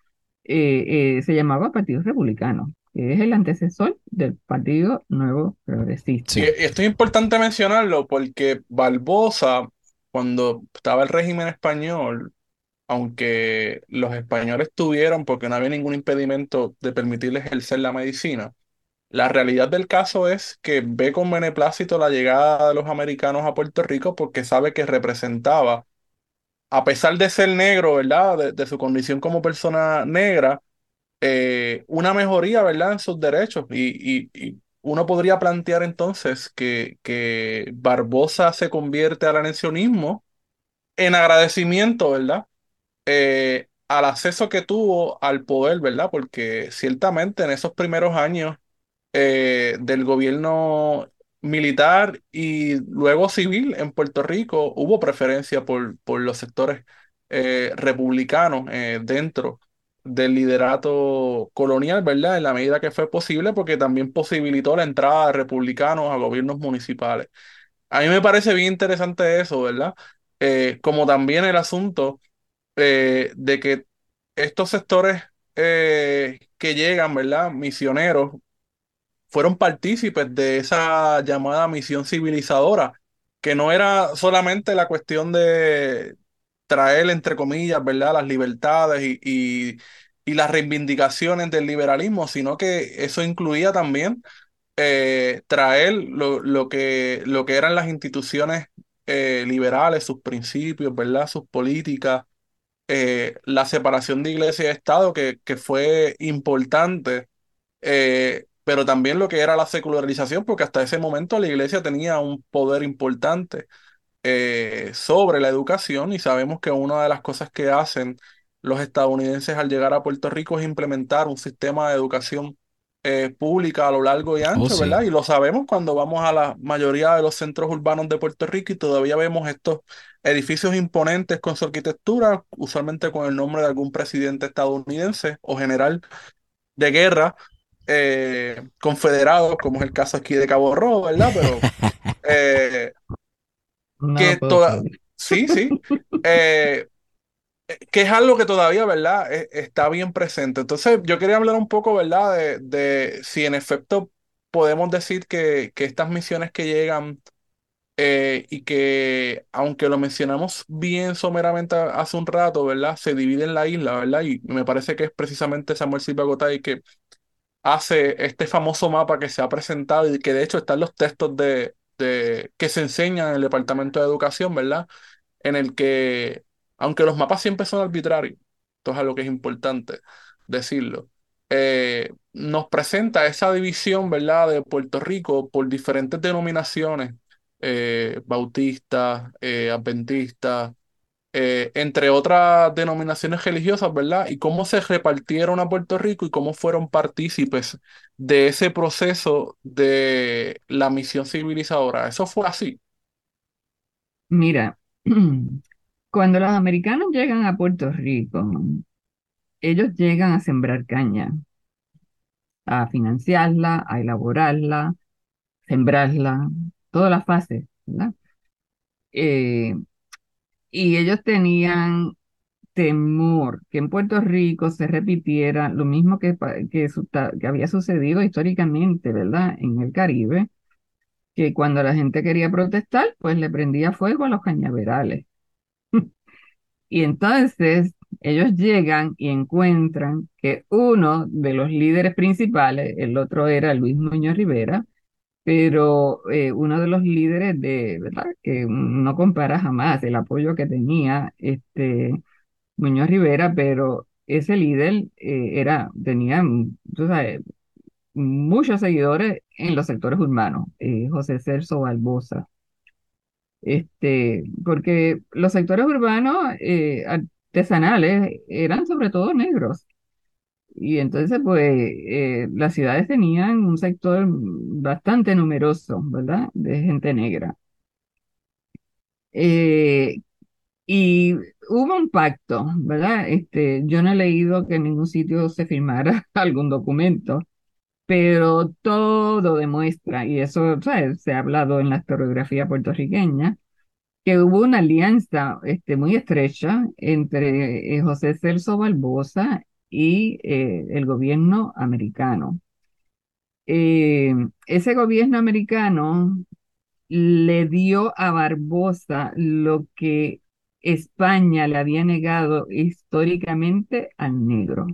eh, eh, se llamaba Partido Republicano, que es el antecesor del Partido Nuevo Progresista. Sí, esto es importante mencionarlo porque Barbosa, cuando estaba el régimen español, aunque los españoles tuvieron, porque no había ningún impedimento de permitirles ejercer la medicina, la realidad del caso es que ve con beneplácito la llegada de los americanos a Puerto Rico porque sabe que representaba, a pesar de ser negro, ¿verdad? De, su condición como persona negra, eh, una mejoría, ¿verdad? En sus derechos. Y, y, uno podría plantear entonces que, que Barbosa se convierte al anexionismo en agradecimiento, ¿verdad? Eh, al acceso que tuvo al poder, ¿verdad? Porque ciertamente en esos primeros años eh, del gobierno militar y luego civil en Puerto Rico hubo preferencia por, por los sectores republicanos dentro del liderato colonial, ¿verdad? En la medida que fue posible, porque también posibilitó la entrada de republicanos a gobiernos municipales. A mí me parece bien interesante eso, ¿verdad? como también el asunto eh, de que estos sectores eh, que llegan, ¿verdad? Misioneros, fueron partícipes de esa llamada misión civilizadora, que no era solamente la cuestión de traer, entre comillas, ¿verdad?, las libertades y, las reivindicaciones del liberalismo, sino que eso incluía también eh, traer lo, lo, que, lo que eran las instituciones liberales, sus principios, ¿verdad?, sus políticas, eh, la separación de iglesia y Estado, que, que fue importante, eh, pero también lo que era la secularización, porque hasta ese momento la iglesia tenía un poder importante eh, sobre la educación y sabemos que una de las cosas que hacen los estadounidenses al llegar a Puerto Rico es implementar un sistema de educación pública a lo largo y ancho, oh, ¿verdad? Y lo sabemos cuando vamos a la mayoría de los centros urbanos de Puerto Rico y todavía vemos estos edificios imponentes con su arquitectura, usualmente con el nombre de algún presidente estadounidense o general de guerra, eh, confederados, como es el caso aquí de Cabo Rojo, ¿verdad? Pero *laughs* eh, que toda... Sí, sí. Eh, que es algo que todavía, ¿verdad? E, está bien presente. Entonces, yo quería hablar un poco, ¿verdad? De, de si en efecto podemos decir que, que estas misiones que llegan eh, y que, aunque lo mencionamos bien someramente hace un rato, ¿verdad? Se divide en la isla, ¿verdad? Y me parece que es precisamente Samuel Silva Gotay que hace este famoso mapa que se ha presentado y que de hecho están los textos de, de, que se enseñan en el Departamento de Educación, ¿verdad? En el que, aunque los mapas siempre son arbitrarios, esto es algo que es importante decirlo, eh, nos presenta esa división, ¿verdad?, de Puerto Rico por diferentes denominaciones eh, bautistas, eh, adventistas, eh, entre otras denominaciones religiosas, ¿verdad? Y cómo se repartieron a Puerto Rico y cómo fueron partícipes de ese proceso de la misión civilizadora. Eso fue así. Mira, *clears throat* cuando los americanos llegan a Puerto Rico, ellos llegan a sembrar caña, a financiarla, a elaborarla, sembrarla, todas las fases, ¿verdad? Eh, y ellos tenían temor que en Puerto Rico se repitiera lo mismo que, que, había sucedido históricamente, ¿verdad? En el Caribe, que cuando la gente quería protestar, pues le prendía fuego a los cañaverales. *laughs* Y entonces ellos llegan y encuentran que uno de los líderes principales, el otro era Luis Muñoz Rivera, pero eh, uno de los líderes de, ¿verdad? Que no compara jamás el apoyo que tenía este Muñoz Rivera, pero ese líder eh, era, tenía, sabes, muchos seguidores en los sectores urbanos, eh, José Celso Barbosa. Este, porque los sectores urbanos artesanales eran sobre todo negros. Y entonces, pues, eh, las ciudades tenían un sector bastante numeroso, ¿verdad? De gente negra. Eh, y hubo un pacto, ¿verdad? Este, yo no he leído que en ningún sitio se firmara *laughs* algún documento, pero todo demuestra, y eso ¿sabes? se ha hablado en la historiografía puertorriqueña, que hubo una alianza este, muy estrecha entre eh, José Celso Barbosa y eh, el gobierno americano. Eh, ese gobierno americano le dio a Barbosa lo que España le había negado históricamente al negro.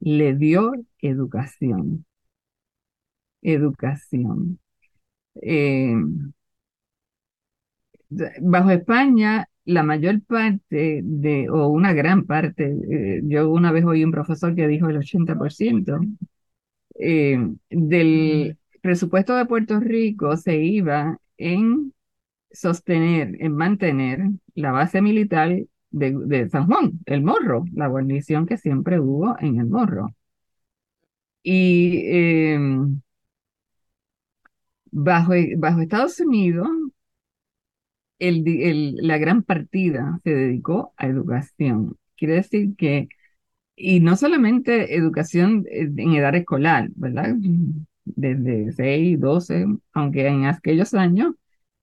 Le dio educación. Educación. Eh, bajo España, la mayor parte de, o una gran parte, eh, yo una vez oí un profesor que dijo el 80%, eh, del presupuesto de Puerto Rico se iba en sostener, en mantener la base militar de, de San Juan, el Morro, la guarnición que siempre hubo en el Morro. Y eh, bajo, bajo Estados Unidos, la gran partida se dedicó a educación. Quiere decir que, y no solamente educación eh, en edad escolar, ¿verdad? Desde 6, 12, aunque en aquellos años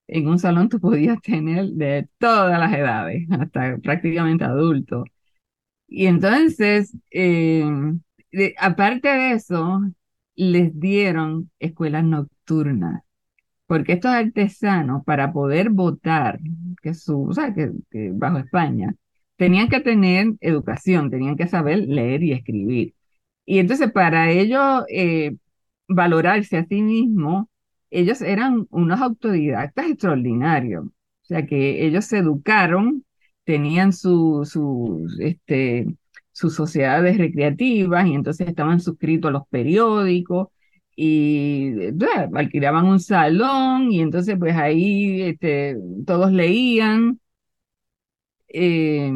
en un salón tú podías tener de todas las edades, hasta prácticamente adultos. Y entonces, eh, aparte de eso, les dieron escuelas nocturnas, porque estos artesanos, para poder votar, que su, o sea, que, bajo España, tenían que tener educación, tenían que saber leer y escribir. Y entonces, para ellos eh, valorarse a sí mismos, ellos eran unos autodidactas extraordinarios. O sea, que ellos se educaron, tenían su, su, este, sus sociedades recreativas y entonces estaban suscritos a los periódicos y alquilaban un salón y entonces pues ahí este, todos leían. eh,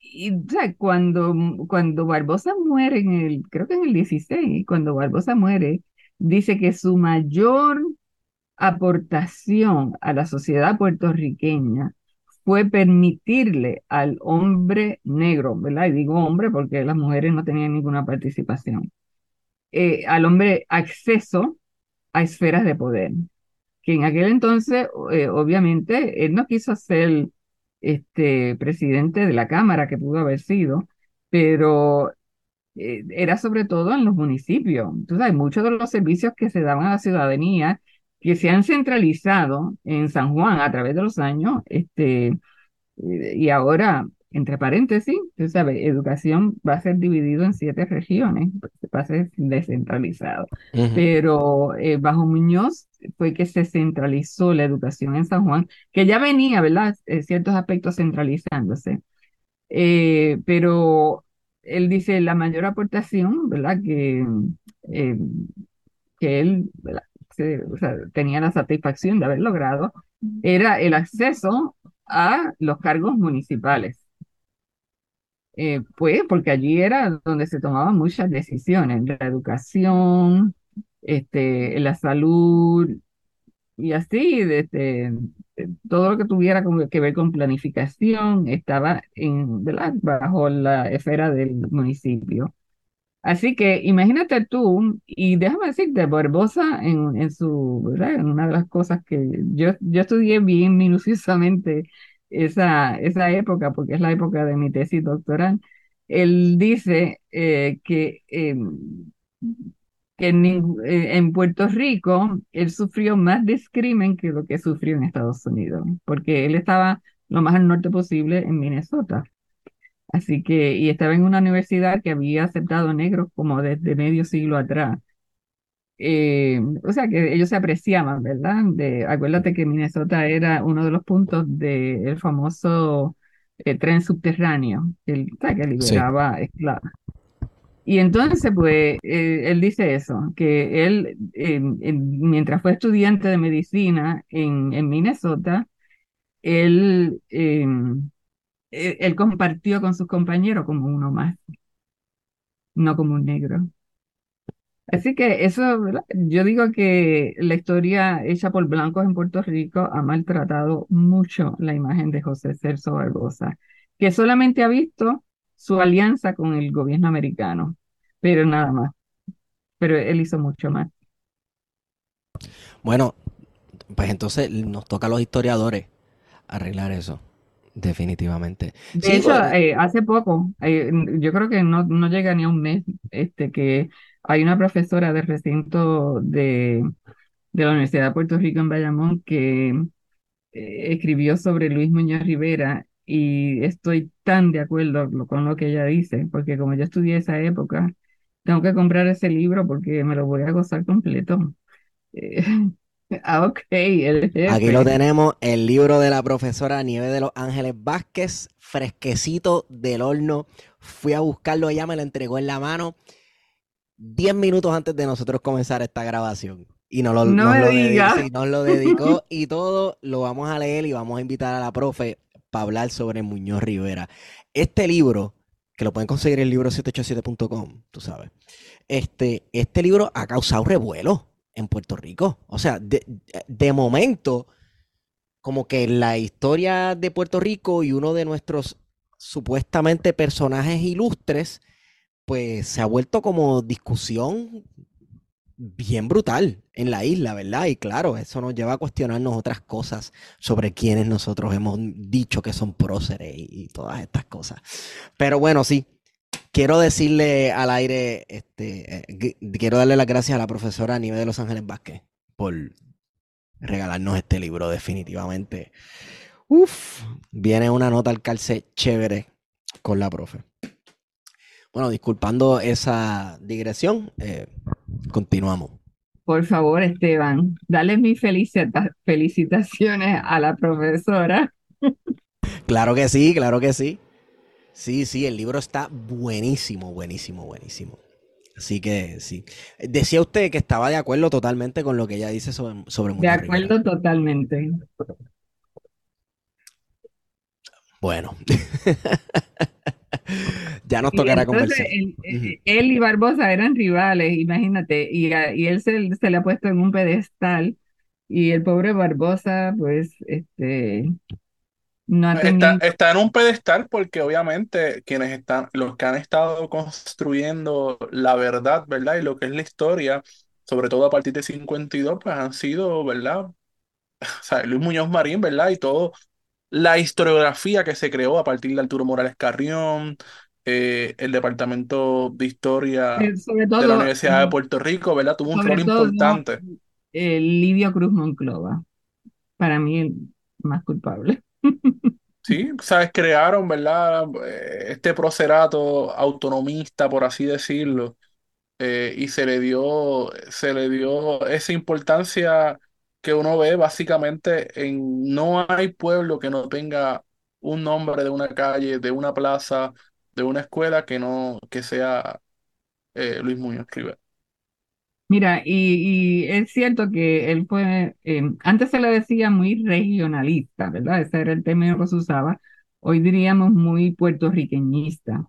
y cuando, cuando Barbosa muere en el, creo que en el 16, cuando Barbosa muere, dice que su mayor aportación a la sociedad puertorriqueña fue permitirle al hombre negro, ¿verdad? Y digo hombre porque las mujeres no tenían ninguna participación, eh, al hombre acceso a esferas de poder, que en aquel entonces, eh, obviamente, él no quiso ser este, presidente de la Cámara, que pudo haber sido, pero eh, era sobre todo en los municipios. Entonces, hay muchos de los servicios que se daban a la ciudadanía que se han centralizado en San Juan a través de los años, este, y ahora, entre paréntesis, tú sabes, educación va a ser dividido en siete regiones, va a ser descentralizado. Pero eh, bajo Muñoz fue que se centralizó la educación en San Juan, que ya venía, ¿verdad? Eh, ciertos aspectos centralizándose. Eh, pero él dice la mayor aportación, ¿verdad? Que, eh, que él, ¿verdad? Se- o sea, tenía la satisfacción de haber logrado, era el acceso a los cargos municipales. Eh, pues porque allí era donde se tomaban muchas decisiones, la educación, este, la salud y así, este, eh, todo lo que tuviera que ver con planificación estaba en, bajo la esfera del municipio. Así que imagínate tú, y déjame decirte, Barbosa en, en su, una de las cosas que yo, yo estudié bien minuciosamente esa, esa época, porque es la época de mi tesis doctoral, él dice eh, que, eh, que en, eh, en Puerto Rico él sufrió más discrimen que lo que sufrió en Estados Unidos, porque él estaba lo más al norte posible en Minnesota. Así que, y estaba en una universidad que había aceptado negros como desde medio siglo atrás. Eh, o sea, que ellos se apreciaban, ¿verdad? De, acuérdate que Minnesota era uno de los puntos del famoso eh, tren subterráneo, el, o sea, que liberaba esclavos. Y entonces, pues, eh, él dice eso, que él, mientras fue estudiante de medicina en, en Minnesota, él, em, e, él compartió con sus compañeros como uno más, no como un negro. Así que eso, yo digo que la historia hecha por blancos en Puerto Rico ha maltratado mucho la imagen de José Celso Barbosa, que solamente ha visto su alianza con el gobierno americano, pero nada más. Pero él hizo mucho más. Bueno, pues entonces nos toca a los historiadores arreglar eso. Definitivamente. De hecho, eh, hace poco, eh, yo creo que no, no llega ni a un mes, este, que hay una profesora de recinto de, la Universidad de Puerto Rico en Bayamón que eh, escribió sobre Luis Muñoz Rivera y estoy tan de acuerdo con lo que ella dice, porque como yo estudié esa época, tengo que comprar ese libro porque me lo voy a gozar completo. Eh, *laughs* ah, ok, Aquí lo tenemos, el libro de la profesora Nieve de los Ángeles Vázquez, fresquecito del horno. Fui a buscarlo, ella me lo entregó en la mano 10 minutos antes de nosotros comenzar esta grabación. Y nos lo, no nos, lo dedicó, nos lo dedicó *laughs* y todo lo vamos a leer y vamos a invitar a la profe para hablar sobre Muñoz Rivera. Este libro, que lo pueden conseguir en el libro 787.com, tú sabes. Este, este libro ha causado revuelo en Puerto Rico. O sea, de, de momento, como que la historia de Puerto Rico y uno de nuestros supuestamente personajes ilustres pues se ha vuelto como discusión bien brutal en la isla, ¿verdad? Y claro, eso nos lleva a cuestionarnos otras cosas sobre quienes nosotros hemos dicho que son próceres y, todas estas cosas. Pero bueno, sí, quiero decirle al aire, este, eh, quiero darle las gracias a la profesora Nieve de Los Ángeles Vázquez por regalarnos este libro, definitivamente. Uf, viene una nota al calce chévere con la profe. Bueno, disculpando esa digresión, eh, continuamos. Por favor, Esteban, dale mis felicitaciones a la profesora. *laughs* Claro que sí, claro que sí. Sí, sí, el libro está buenísimo, buenísimo, buenísimo. Así que sí. Decía usted que estaba de acuerdo totalmente con lo que ella dice sobre, sobre De acuerdo totalmente. Bueno. *laughs* *laughs* ya nos tocará conversar. Él, y Barbosa eran rivales, imagínate, y, él se, le ha puesto en un pedestal y el pobre Barbosa, pues, este, no ha tenido... está, en un pedestal porque obviamente quienes están, los que han estado construyendo la verdad, ¿verdad? Y lo que es la historia, sobre todo a partir de 52, pues han sido, ¿verdad? *laughs* O sea, Luis Muñoz Marín, ¿verdad? Y todo la historiografía que se creó a partir de Arturo Morales Carrión, eh, el Departamento de Historia de la Universidad de Puerto Rico, ¿verdad? Tuvo un rol importante. Livio Cruz Monclova, para mí el más culpable. *laughs* Sí, sabes, crearon, ¿verdad? Este procerato autonomista, por así decirlo, eh, y se le dio, se le dio esa importancia que uno ve básicamente en no hay pueblo que no tenga un nombre de una calle, de una plaza, de una escuela que no, que sea eh, Luis Muñoz Rivera. Mira, y, es cierto que él fue, eh, antes se le decía muy regionalista, ¿verdad? Ese era el término que se usaba. Hoy diríamos muy puertorriqueñista,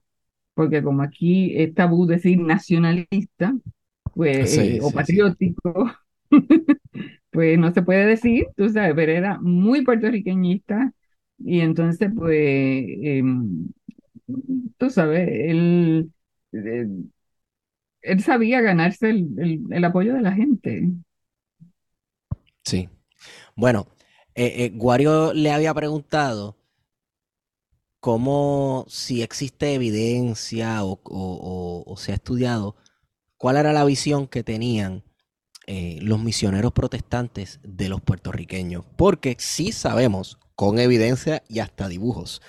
porque como aquí es tabú decir nacionalista, pues, eh, o patriótico, *laughs* pues no se puede decir, tú sabes, pero era muy puertorriqueñita y entonces pues, em, tú sabes, él, eh, él, sabía ganarse el, apoyo de la gente. Sí. Bueno, eh, eh, Guario le había preguntado cómo, si existe evidencia o se ha estudiado, cuál era la visión que tenían eh, los misioneros protestantes de los puertorriqueños, porque sí sabemos con evidencia y hasta dibujos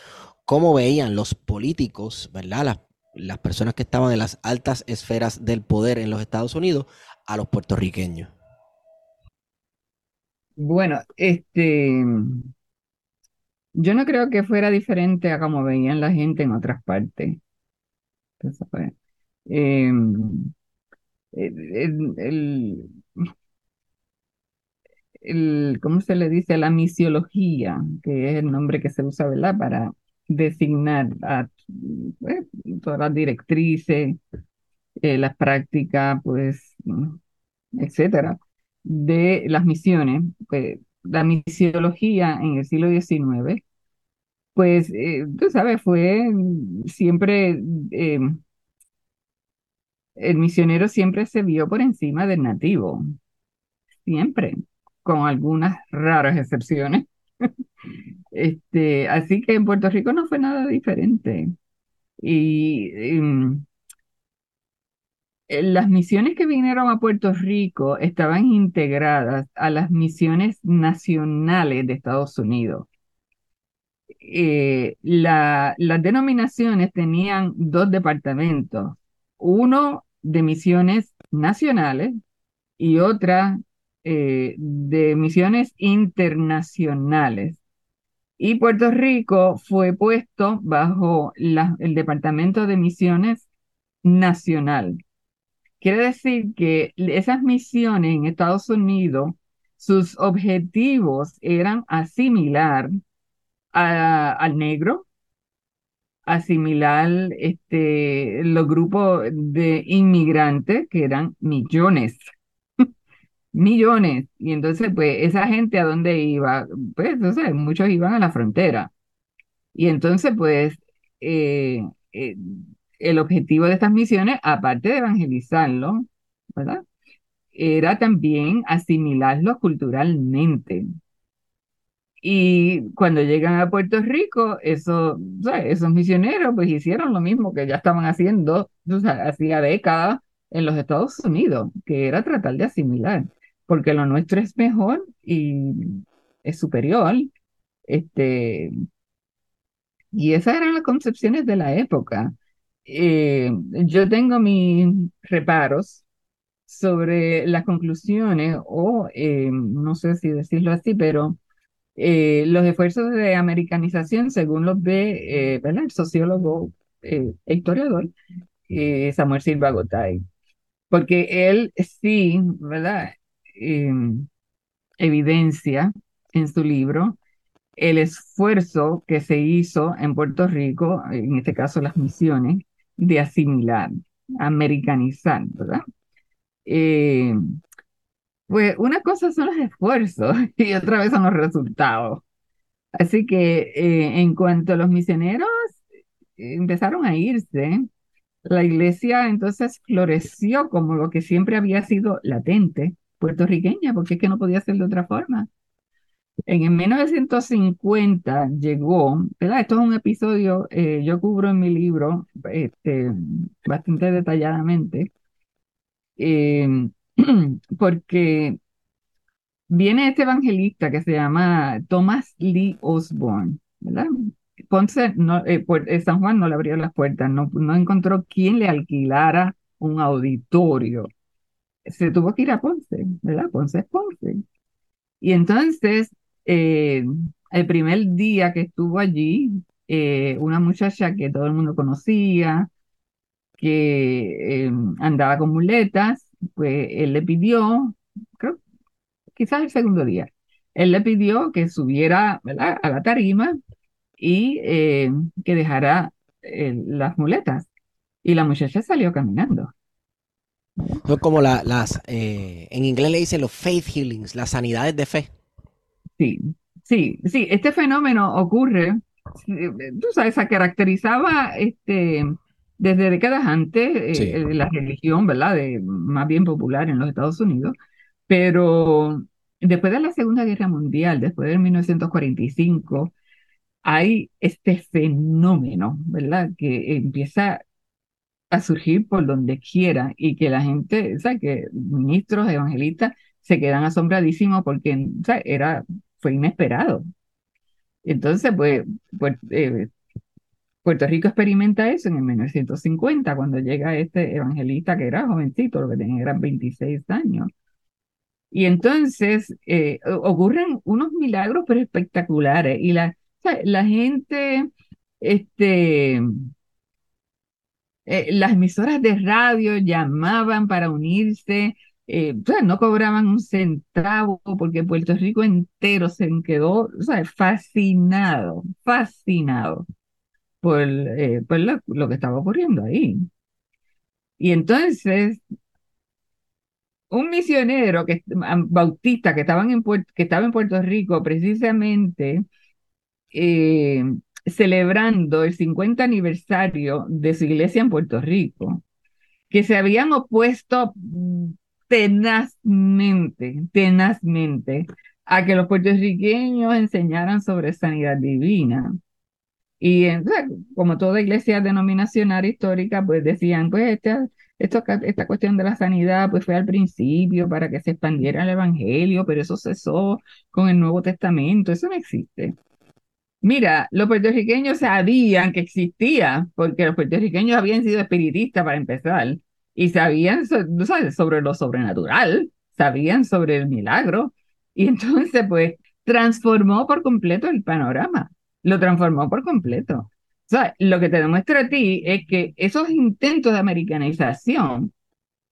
cómo veían los políticos, ¿verdad? Las, las personas que estaban en las altas esferas del poder en los Estados Unidos a los puertorriqueños? Bueno, este, yo no creo que fuera diferente a como veían la gente en otras partes. Eso fue. Em, el- ¿cómo se le dice? La misiología, que es el nombre que se usa, ¿verdad? Para designar a pues, todas las directrices, eh, las prácticas, pues, etcétera, de las misiones. Pues, la misiología en el siglo XIX, pues, eh, tú sabes, fue siempre, eh, el misionero siempre se vio por encima del nativo, siempre, con algunas raras excepciones. *laughs* Este, así que en Puerto Rico no fue nada diferente. Y em, eh, las misiones que vinieron a Puerto Rico estaban integradas a las misiones nacionales de Estados Unidos. Eh, la- las denominaciones tenían dos departamentos, uno de misiones nacionales y otra eh, de misiones internacionales. Y Puerto Rico fue puesto bajo el Departamento de Misiones Nacional. Quiere decir que esas misiones en Estados Unidos, sus objetivos eran asimilar a- al negro, asimilar este, los grupos de inmigrantes, que eran millones, millones. Y entonces, pues, esa gente a dónde iba, pues, entonces, muchos iban a la frontera. Y entonces, pues, eh, eh, el objetivo de estas misiones, aparte de evangelizarlo, ¿verdad? Era también asimilarlos culturalmente. Y cuando llegan a Puerto Rico, eso, esos misioneros pues hicieron lo mismo que ya estaban haciendo, o sea, hacía décadas en los Estados Unidos, que era tratar de asimilar, porque lo nuestro es mejor y es superior. Este, y esas eran las concepciones de la época. Eh, yo tengo mis reparos sobre las conclusiones, o eh, no sé si decirlo así, pero eh, los esfuerzos de americanización, según los ve ¿verdad? el sociólogo e historiador Samuel Silva Gotay, porque él sí, ¿verdad? Eh, evidencia en su libro el esfuerzo que se hizo en Puerto Rico, en este caso las misiones, de asimilar, americanizar, ¿verdad? Eh, pues una cosa son los esfuerzos *laughs* y otra vez son los resultados. Así que eh, en cuanto a los misioneros eh, empezaron a irse, la iglesia entonces floreció como lo que siempre había sido latente, puertorriqueña, porque es que no podía ser de otra forma. En el 1950 llegó, ¿verdad? Esto es un episodio, eh, yo cubro en mi libro este, bastante detalladamente, eh, *clears throat* porque viene este evangelista que se llama Thomas Lee Osborne, ¿verdad? Ponce, no, eh, eh, San Juan no le abrió las puertas, no, no encontró quien le alquilara un auditorio. Se tuvo que ir a Ponce, ¿verdad? Ponce es Ponce. Y entonces, eh, el primer día que estuvo allí, eh, una muchacha que todo el mundo conocía, que eh, andaba con muletas, pues él le pidió, creo, quizás el segundo día, él le pidió que subiera, a la tarima y que dejara las muletas. Y la muchacha salió caminando. Son como la- las, eh, en inglés le dicen los faith healings, las sanidades de fe. Sí, sí, sí, este fenómeno ocurre, eh, tú sabes, se caracterizaba este, desde décadas antes eh, Sí. eh, la religión, ¿verdad? De, más bien popular en los Estados Unidos, pero después de la Segunda Guerra Mundial, después de 1945, hay este fenómeno, ¿verdad? Que empieza a surgir por donde quiera y que la gente, o sea, que ministros, evangelistas se quedan asombradísimos porque, o sea, era, fue inesperado. Entonces, pues, pues, eh, Puerto Rico experimenta eso en el 1950, cuando llega este evangelista que era jovencito, lo que tenía eran 26 años. Y entonces eh, ocurren unos milagros pero espectaculares. Y la, la gente, este, eh, las emisoras de radio llamaban para unirse, eh, o sea, no cobraban un centavo porque Puerto Rico entero se quedó o fascinado, fascinado por, eh, lo, que estaba ocurriendo ahí. Y entonces, un misionero que, bautista que, estaban en que estaba en Puerto Rico precisamente celebrando el 50 aniversario de su iglesia en Puerto Rico, que se habían opuesto tenazmente, tenazmente a que los puertorriqueños enseñaran sobre sanidad divina. Y como toda iglesia denominacional histórica, pues decían, pues esta, esta cuestión de la sanidad pues fue al principio para que se expandiera el evangelio, pero eso cesó con el Nuevo Testamento, eso no existe. Mira, los puertorriqueños sabían que existía, porque los puertorriqueños habían sido espiritistas para empezar, y sabían sobre lo sobrenatural, sabían sobre el milagro, y entonces pues transformó por completo el panorama, lo transformó por completo. O sea, lo que te demuestra a ti es que esos intentos de americanización,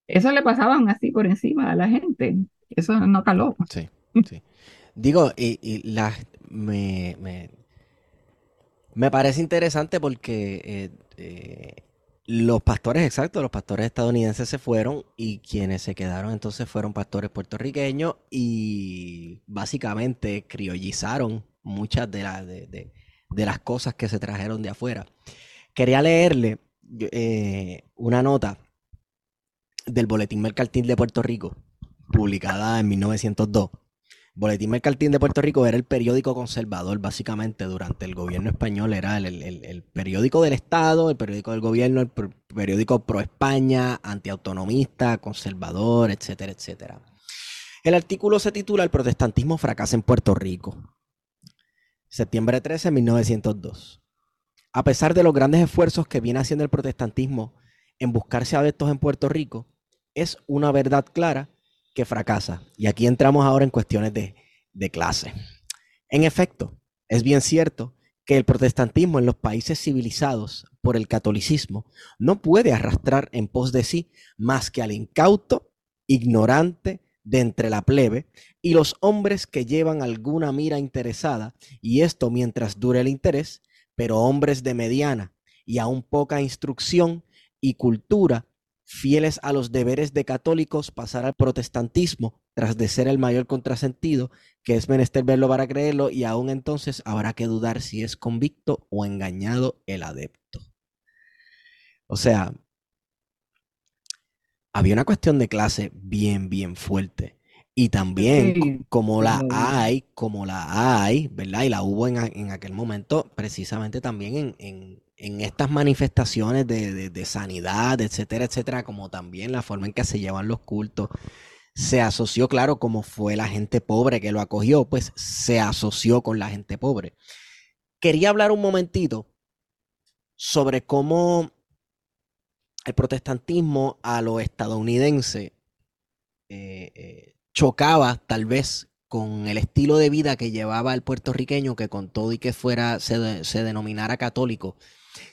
eso le pasaban así por encima a la gente, eso no caló. Sí, sí. Digo, y, me, me, me parece interesante porque eh, eh, los pastores, exacto, los pastores estadounidenses se fueron y quienes se quedaron entonces fueron pastores puertorriqueños y básicamente criollizaron muchas de, de, las cosas que se trajeron de afuera. Quería leerle eh, una nota del Boletín Mercantil de Puerto Rico, publicada en 1902 Boletín Mercantil de Puerto Rico era el periódico conservador, básicamente, durante el gobierno español. Era el, periódico del Estado, el periódico del gobierno, el periódico pro España, antiautonomista, conservador, etcétera, etcétera. El artículo se titula El protestantismo fracasa en Puerto Rico. Septiembre 13 de 1902. A pesar de los grandes esfuerzos que viene haciendo el protestantismo en buscarse adeptos en Puerto Rico, es una verdad clara que fracasa. Y aquí entramos ahora en cuestiones de, clase. En efecto, es bien cierto que el protestantismo en los países civilizados por el catolicismo no puede arrastrar en pos de sí más que al incauto, ignorante de entre la plebe y los hombres que llevan alguna mira interesada, y esto mientras dure el interés, pero hombres de mediana y aún poca instrucción y cultura fieles a los deberes de católicos, pasar al protestantismo tras de ser el mayor contrasentido, que es menester verlo para creerlo, y aún entonces habrá que dudar si es convicto o engañado el adepto. O sea, había una cuestión de clase bien, bien fuerte. Y también, como la hay, como la hay, ¿verdad? Y la hubo en, aquel momento, precisamente también en en estas manifestaciones de, sanidad, etcétera, etcétera, como también la forma en que se llevan los cultos, se asoció, claro, como fue la gente pobre que lo acogió, pues se asoció con la gente pobre. Quería hablar un momentito sobre cómo el protestantismo a lo estadounidense eh, eh, chocaba tal vez con el estilo de vida que llevaba el puertorriqueño, que con todo y que fuera, se, se denominara católico,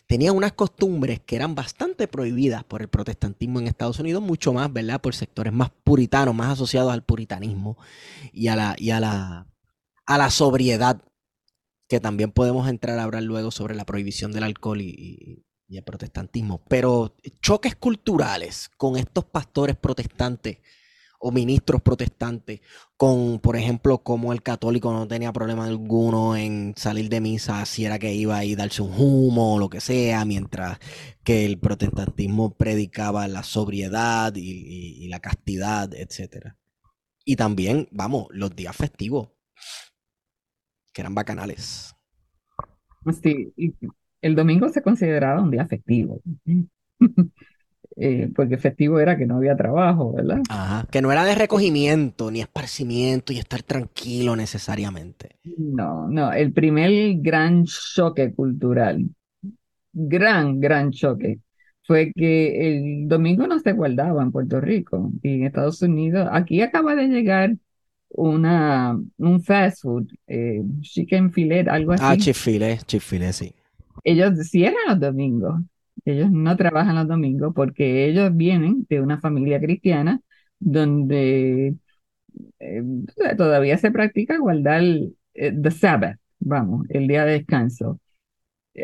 tenía unas costumbres que eran bastante prohibidas por el protestantismo en Estados Unidos, mucho más, ¿verdad? Por sectores más puritanos, más asociados al puritanismo y a la, y a la, a la sobriedad, que también podemos entrar a hablar luego sobre la prohibición del alcohol y, y el protestantismo. Pero choques culturales con estos pastores protestantes o ministros protestantes, con, por ejemplo, como el católico no tenía problema alguno en salir de misa si era que iba a ir darse un humo o lo que sea, mientras que el protestantismo predicaba la sobriedad y, la castidad, etc. Y también, vamos, los días festivos, que eran bacanales. Sí, el domingo se consideraba un día festivo. *laughs* Eh, porque festivo era que no había trabajo, ¿verdad? Ajá, que no era de recogimiento, ni esparcimiento y estar tranquilo necesariamente. No, no, el primer gran choque cultural gran, gran choque fue que el domingo no se guardaba en Puerto Rico y en Estados Unidos. Aquí acaba de llegar una, un fast food, eh, chicken filet, algo Ah, así. Chick-fil-A, Chick-fil-A, sí. Ellos cierran los domingos. Ellos no trabajan los domingos porque ellos vienen de una familia cristiana donde eh, todavía se practica guardar eh, the Sabbath, vamos, el día de descanso.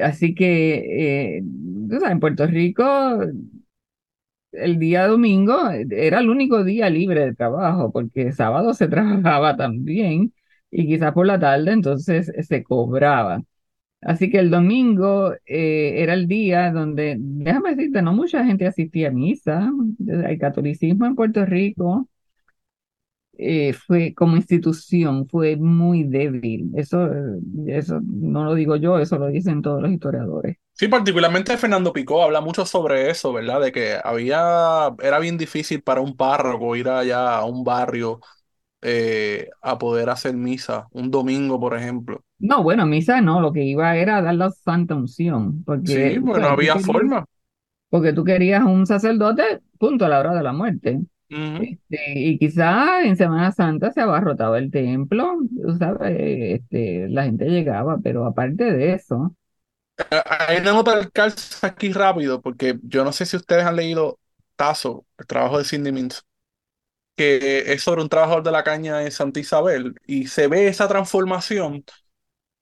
Así que eh, o sea, en Puerto Rico el día domingo era el único día libre de trabajo porque sábado se *laughs* trabajaba también y quizás por la tarde entonces se cobraba. Así que el domingo eh, era el día donde, déjame decirte, no mucha gente asistía a misa. El catolicismo en Puerto Rico eh, fue como institución, fue muy débil. Eso, eh, eso no lo digo yo, eso lo dicen todos los historiadores. Sí, particularmente Fernando Picó habla mucho sobre eso, ¿verdad? De que había, era bien difícil para un párroco ir allá a un barrio a poder hacer misa, un domingo, por ejemplo. No, bueno, misa no, lo que iba era a dar la santa unción, porque, Sí, o bueno, sea, tú había querías- forma. porque tú querías un sacerdote, punto, a la hora de la muerte. Ujú. Este, y quizá en Semana Santa se abarrotaba el templo, tú sabes, este, la gente llegaba, pero aparte de eso, Hay una nota del calce aquí rápido, porque yo no sé si ustedes han leído Tazo, el trabajo de Sidney Mintz, que es sobre un trabajador de la caña en Santa Isabel, y se ve esa transformación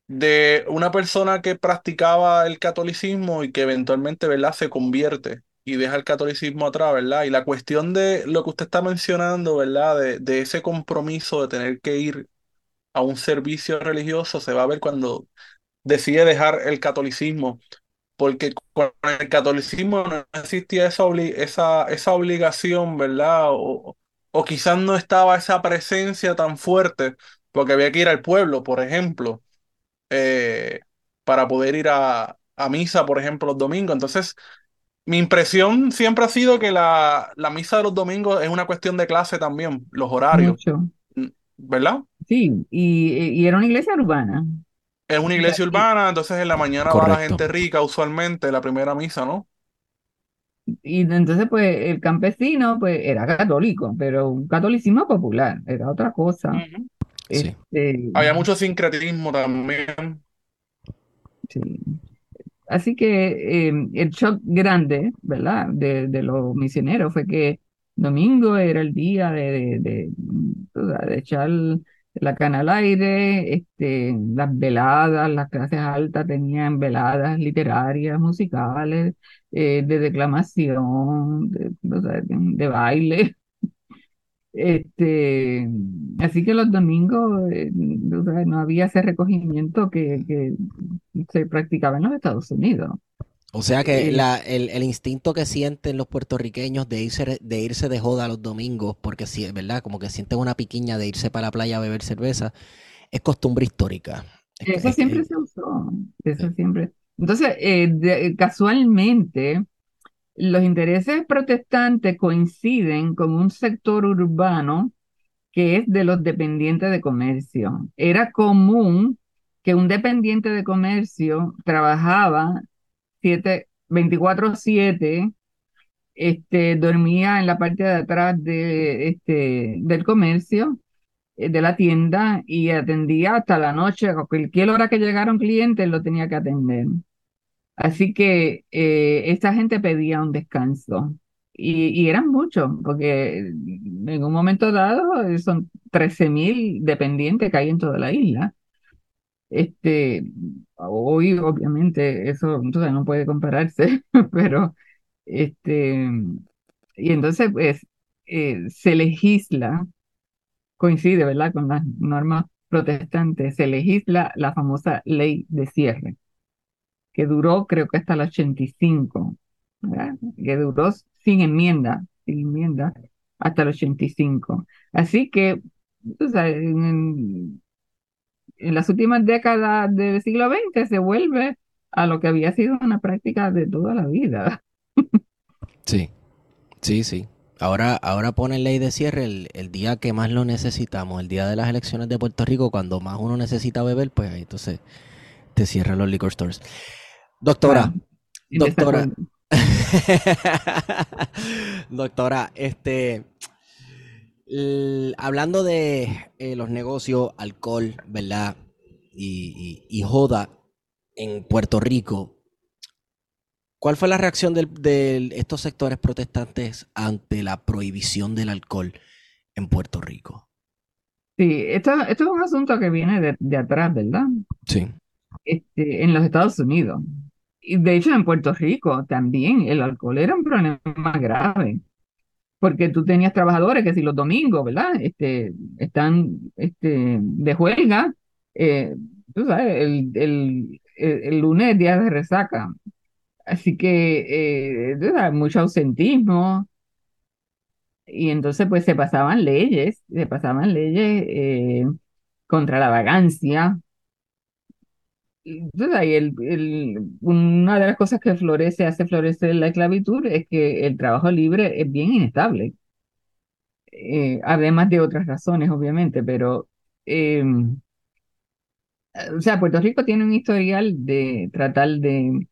de una persona que practicaba el catolicismo y que eventualmente, ¿verdad?, se convierte y deja el catolicismo atrás, ¿verdad? Y la cuestión de lo que usted está mencionando, ¿verdad?, de, de ese compromiso de tener que ir a un servicio religioso, se va a ver cuando decide dejar el catolicismo porque con el catolicismo no existía esa, obli- esa, esa obligación, ¿verdad? O, o quizás no estaba esa presencia tan fuerte, porque había que ir al pueblo, por ejemplo, eh, para poder ir a, a misa, por ejemplo, los domingos. Entonces, mi impresión siempre ha sido que la, la misa de los domingos es una cuestión de clase también, los horarios, mucho, ¿verdad? sí, y, y era una iglesia urbana. Es una iglesia urbana, entonces en la mañana va la Correcto. gente rica, usualmente, la primera misa, ¿no? Y entonces, pues, el campesino, pues, era católico, pero un catolicismo popular, era otra cosa. Ujú. Sí. Este, Había mucho sincretismo también. sí. Así que eh, el shock grande, ¿verdad? De, de los misioneros fue que domingo era el día de, de, de, echar la cana al aire, este, las veladas, las clases altas tenían veladas literarias, musicales, eh, de declamación, de, de- de baile. Este, así que los domingos eh, no había ese recogimiento que, que se practicaba en los Estados Unidos. O sea que El- la, el, el instinto que sienten los puertorriqueños de irse, de irse de joda los domingos, porque sí, es verdad, como que sienten una piquiña de irse para la playa a beber cerveza, es costumbre histórica. Es- Eso es- siempre es- se usó, eso siempre. Entonces, eh, de- casualmente, los intereses protestantes coinciden con un sector urbano que es de los dependientes de comercio. Era común que un dependiente de comercio trabajaba siete, 24/7, este, dormía en la parte de atrás de, este, del comercio, eh, de la tienda, y atendía hasta la noche. A cualquier hora que llegara un cliente, lo tenía que atender. Así que eh, esta gente pedía un descanso. Y, y eran muchos, porque en un momento dado eh, son 13.000 dependientes que hay en toda la isla. Este, hoy obviamente eso no puede compararse, *laughs* pero este, y entonces pues eh, se legisla, coincide, ¿verdad? Con las normas protestantes, se legisla la famosa ley de cierre que duró creo que hasta el 85, ¿verdad? Que duró sin enmienda, sin enmienda, hasta el 85. Así que, en, las últimas décadas del siglo XX se vuelve a lo que había sido una práctica de toda la vida. Sí, sí, sí. Ahora, ahora ponen ley de cierre el, el día que más lo necesitamos, el día de las elecciones de Puerto Rico, cuando más uno necesita beber, pues ahí entonces te cierran los liquor stores. Doctora, Doctora. *laughs* Doctora, este, hablando de eh, los negocios, alcohol, ¿verdad? Y, y- y joda en Puerto Rico, ¿cuál fue la reacción del- de estos sectores protestantes ante la prohibición del alcohol en Puerto Rico? Sí, esto, esto es un asunto que viene de, de atrás, ¿verdad? Sí, Este, en los Estados Unidos. De hecho en Puerto Rico también el alcohol era un problema grave, porque tú tenías trabajadores que si los domingos, ¿verdad? Este, están este, de huelga, eh, tú sabes, el, el, el, lunes es día de resaca. Así que eh, mucho ausentismo, y entonces pues se pasaban leyes, se pasaban leyes eh, contra la vagancia. Sabes, y el- el- una de las cosas que florece, hace florecer la esclavitud es que el trabajo libre es bien inestable, eh, además de otras razones, obviamente, pero, eh, o sea, Puerto Rico tiene un historial de tratar de,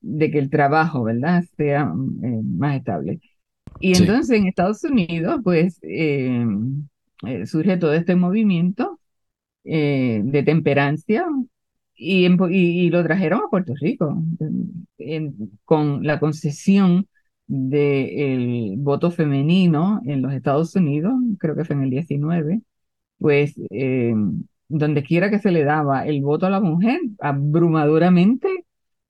de que el trabajo, ¿verdad?, sea eh, más estable. Y Sí. entonces en Estados Unidos, pues, surge todo este movimiento de temperancia y, en y, y lo trajeron a Puerto Rico en- con la concesión del voto femenino en los Estados Unidos, creo que fue en el 19, pues eh, donde quiera que se le daba el voto a la mujer, abrumadoramente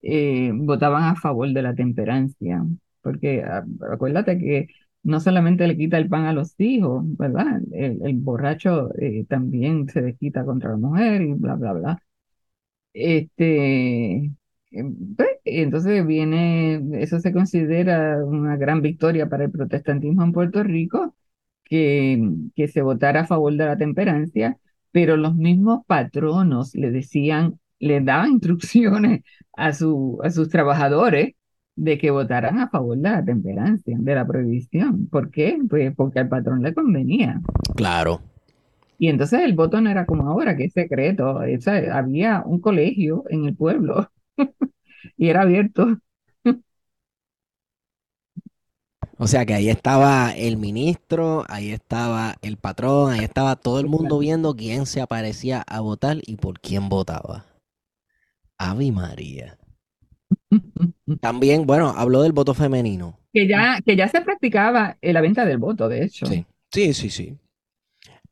eh, votaban a favor de la temperancia, porque ah, acuérdate que no solamente le quita el pan a los hijos, ¿verdad? El, el borracho eh, también se desquita contra la mujer y bla, bla, bla. Este, em, pues, entonces viene, eso se considera una gran victoria para el protestantismo en Puerto Rico, que, que se votara a favor de la temperancia, pero los mismos patronos le decían, le daban *laughs* instrucciones a, su, a sus trabajadores de que votaran a favor de la temperancia, de la prohibición. ¿Por qué? Pues porque al patrón le convenía. claro. Y entonces el voto no era como ahora, que es secreto. O sea, había un colegio en el pueblo *laughs* y era abierto. O sea que ahí estaba el ministro, ahí estaba el patrón, ahí estaba todo el mundo viendo quién se aparecía a votar y por quién votaba. Ave María. *laughs* También, bueno, habló del voto femenino. Que ya, que ya se practicaba en la venta del voto, de hecho. Sí, sí, sí, sí.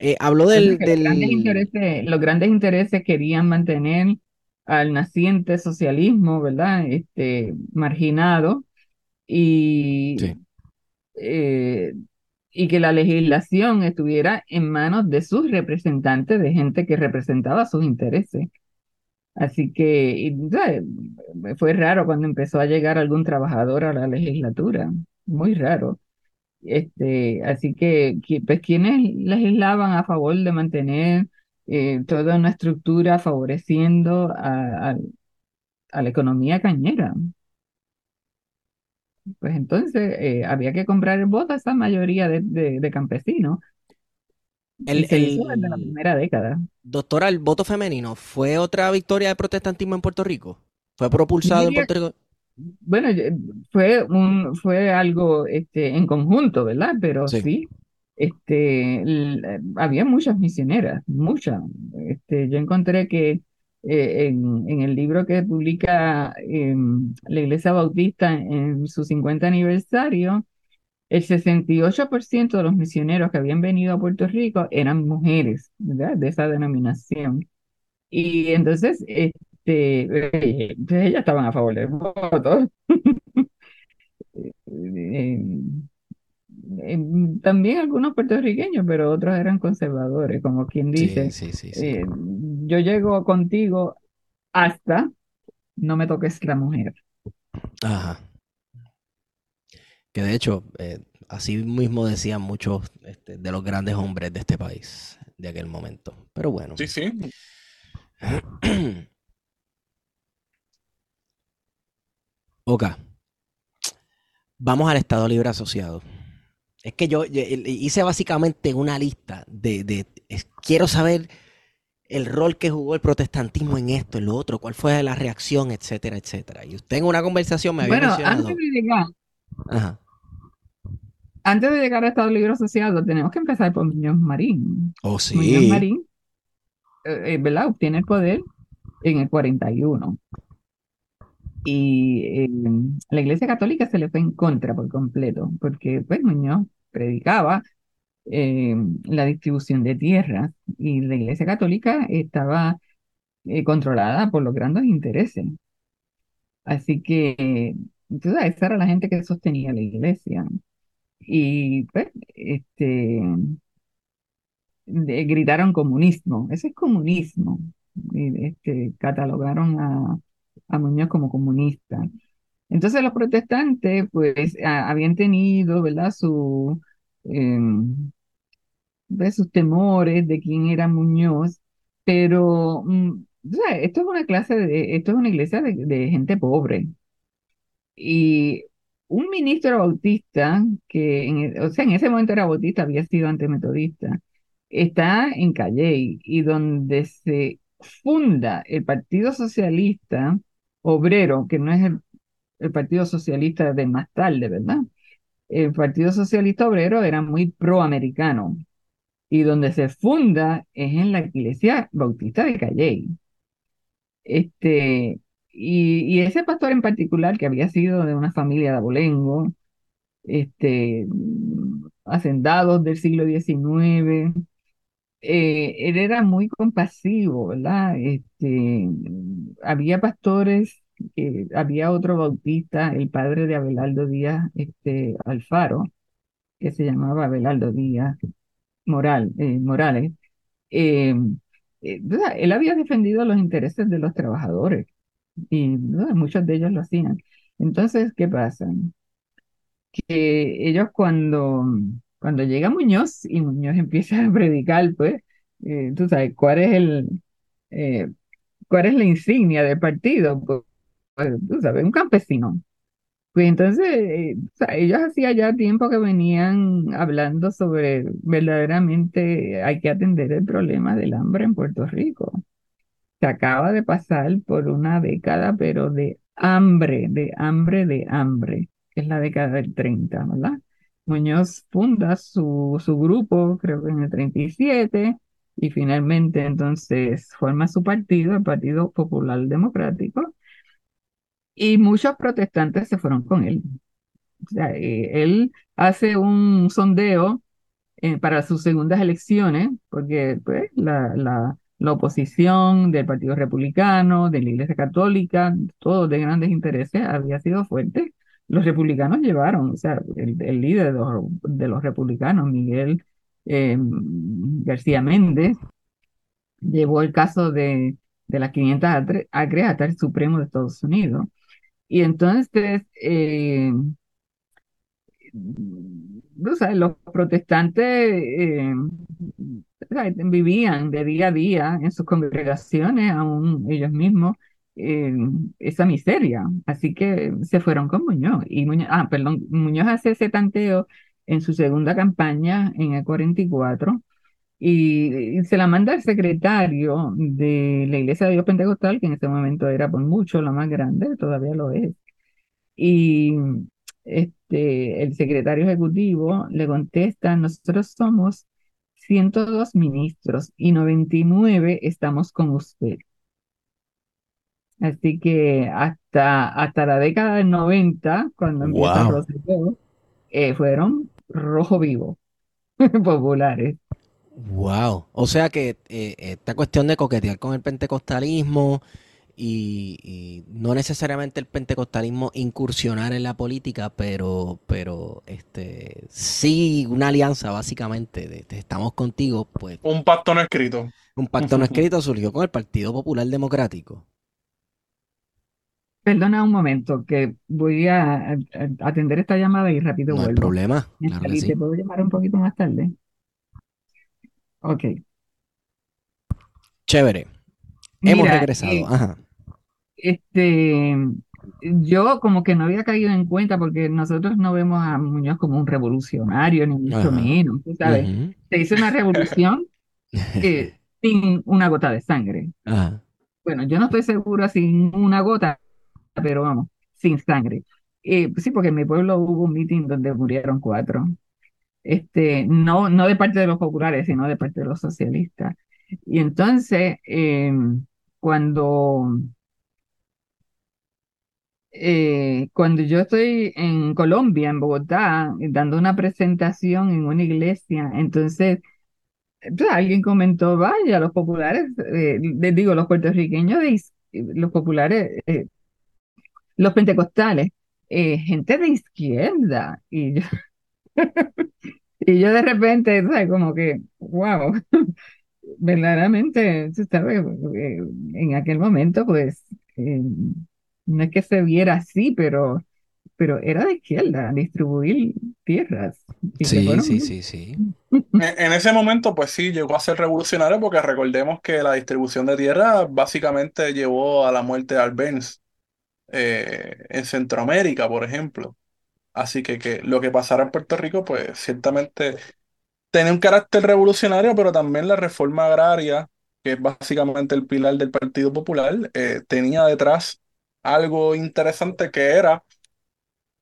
Eh, habló del, los grandes los grandes intereses querían mantener al naciente socialismo, ¿verdad? Este, marginado y, Sí. eh, y que la legislación estuviera en manos de sus representantes, de gente que representaba sus intereses. Así que fue raro cuando empezó a llegar algún trabajador a la legislatura, muy raro. Este, así que, pues, quienes legislaban a favor de mantener eh, toda una estructura favoreciendo a, a- a la economía cañera. Pues entonces eh, había que comprar el voto a esa mayoría de, de- de campesinos El, se hizo desde la el- primera década. doctora, el voto femenino fue otra victoria del protestantismo en Puerto Rico. Fue propulsado en Puerto Rico. Bueno, fue un, fue algo este, en conjunto, ¿verdad? Pero Sí. sí, este, había muchas misioneras, muchas. Este, yo encontré que eh, en, en el libro que publica em, la Iglesia Bautista en su 50 aniversario, el 68% de los misioneros que habían venido a Puerto Rico eran mujeres, ¿verdad? De esa denominación. Y entonces, este, eh, pues ellas estaban a favor del voto. *laughs* Eh, eh, también algunos puertorriqueños, pero otros eran conservadores, como quien Sí, dice, sí, sí, sí. eh, yo llego contigo hasta no me toques la mujer. Ajá. Que de hecho, eh, así mismo decían muchos este, de los grandes hombres de este país de aquel momento. Pero bueno. Sí, sí. *clears throat* Ok. Vamos al Estado Libre Asociado. Es que yo, yo hice básicamente una lista de, quiero saber el rol que jugó el protestantismo en esto, en lo otro, cuál fue la reacción, etcétera, etcétera. Y usted en una conversación me había Bueno, mencionado. antes de llegar, Ajá. antes de llegar a Estado Libre Asociado, tenemos que empezar por Muñoz Marín. Oh, Muñoz sí. Marín, eh, eh, ¿verdad? Obtiene el poder en el 41. Y eh, la Iglesia Católica se le fue en contra por completo, porque pues Muñoz predicaba eh, la distribución de tierras y la Iglesia Católica estaba eh, controlada por los grandes intereses. Así que, sabes, esa era la gente que sostenía la iglesia. Y pues, este, gritaron comunismo. Ese es comunismo. Este, catalogaron a, a Muñoz como comunista. Entonces los protestantes, pues, habían tenido, ¿verdad? Em, sus temores de quién era Muñoz, pero mm, esto es una clase de, esto es una iglesia de, gente pobre. Y un ministro bautista, que en, e- o sea, en ese momento era bautista, había sido antimetodista, está en Calley y donde se funda el Partido Socialista Obrero, que no es el, Partido Socialista de más tarde, ¿verdad? El Partido Socialista Obrero era muy proamericano y donde se funda es en la iglesia bautista de Calley. Este, y, y ese pastor en particular, que había sido de una familia de abolengo, este, hacendados del siglo XIX, eh, él era muy compasivo, ¿verdad? Este, había pastores, eh, había otro bautista, el padre de Abelardo Díaz, este, Alfaro, que se llamaba Abelardo Díaz Moral, eh, Morales. eh, eh, él había defendido los intereses de los trabajadores y muchos de ellos lo hacían. Entonces, ¿qué pasa? Que ellos cuando, cuando llega Muñoz y Muñoz *laughs* empieza a predicar, pues, eh, tú sabes, ¿cuál es el, eh, cuál es la insignia del partido? Pues, pues, tú sabes, un campesino. Pues entonces, eh, o sea, ellos hacía ya tiempo que venían hablando sobre verdaderamente hay que atender el problema del hambre en Puerto Rico. Se acaba de pasar por una década, pero de hambre, de hambre, de hambre, que es la década del 30, ¿verdad? Muñoz funda su, su grupo, creo que en el 37, y finalmente entonces forma su partido, el Partido Popular Democrático, y muchos protestantes se fueron con él. O sea, eh, él hace un sondeo eh, para sus segundas elecciones, porque pues, la, la, oposición del Partido Republicano, de la Iglesia Católica, todo de grandes intereses, había sido fuerte. Los republicanos llevaron, o sea, el, líder de los, republicanos, Miguel eh, García Méndez, llevó el caso de, de las 500 acres hasta el Supremo de Estados Unidos. Y entonces, eh, los protestantes eh, vivían de día a día en sus congregaciones, aún ellos mismos, eh, esa miseria. Así que se fueron con Muñoz. Y Muñoz, ah, perdón, Muñoz hace ese tanteo en su segunda campaña en el 44 y, se la manda al secretario de la Iglesia de Dios Pentecostal, que en ese momento era por mucho la más grande, todavía lo es. Y este, el secretario ejecutivo le contesta, nosotros somos 102 ministros y 99 estamos con usted. Así que hasta, hasta la década del 90, cuando empieza Wow. Rosselló, eh, fueron rojo vivo, *laughs* populares. Wow. O sea que eh, esta cuestión de coquetear con el pentecostalismo y, y no necesariamente el pentecostalismo incursionar en la política, pero, pero este sí una alianza básicamente de, de estamos contigo, pues Un pacto no escrito. un pacto no *laughs* escrito surgió con el Partido Popular Democrático. Perdona un momento, que voy a, a- a atender esta llamada y rápido No hay vuelvo. problema, claro salí, sí. ¿te puedo llamar un poquito más tarde? Ok. Chévere. Hemos regresado. eh, Ajá. este, yo como que no había caído en cuenta porque nosotros no vemos a Muñoz como un revolucionario, ni mucho Ajá. menos, tú sabes. Se hizo una revolución eh, *laughs* sin una gota de sangre. Ajá. Bueno, yo no estoy segura sin una gota, pero vamos, sin sangre. Eh, sí, porque en mi pueblo hubo un meeting donde murieron cuatro. Este, no, no de parte de los populares, sino de parte de los socialistas. Y entonces, eh, cuando, eh, cuando yo estoy en Colombia, en Bogotá, dando una presentación en una iglesia, entonces entonces, alguien comentó, vaya, los populares, eh, les digo, los puertorriqueños, los populares, los pentecostales, eh, gente de izquierda. Y yo, *laughs* y yo de repente, ¿sabes? Como que, wow, *laughs* verdaderamente, sabes, eh, en aquel momento, pues, eh, no es que se viera así, pero, pero era de izquierda, distribuir tierras. Sí, fueron sí, sí, sí. En, ese momento, pues sí, llegó a ser revolucionario porque recordemos que la distribución de tierra básicamente llevó a la muerte de Albéniz eh, en Centroamérica, por ejemplo. Así que, que lo que pasara en Puerto Rico, pues ciertamente tenía un carácter revolucionario, pero también la reforma agraria, que es básicamente el pilar del Partido Popular, eh, tenía detrás algo interesante que era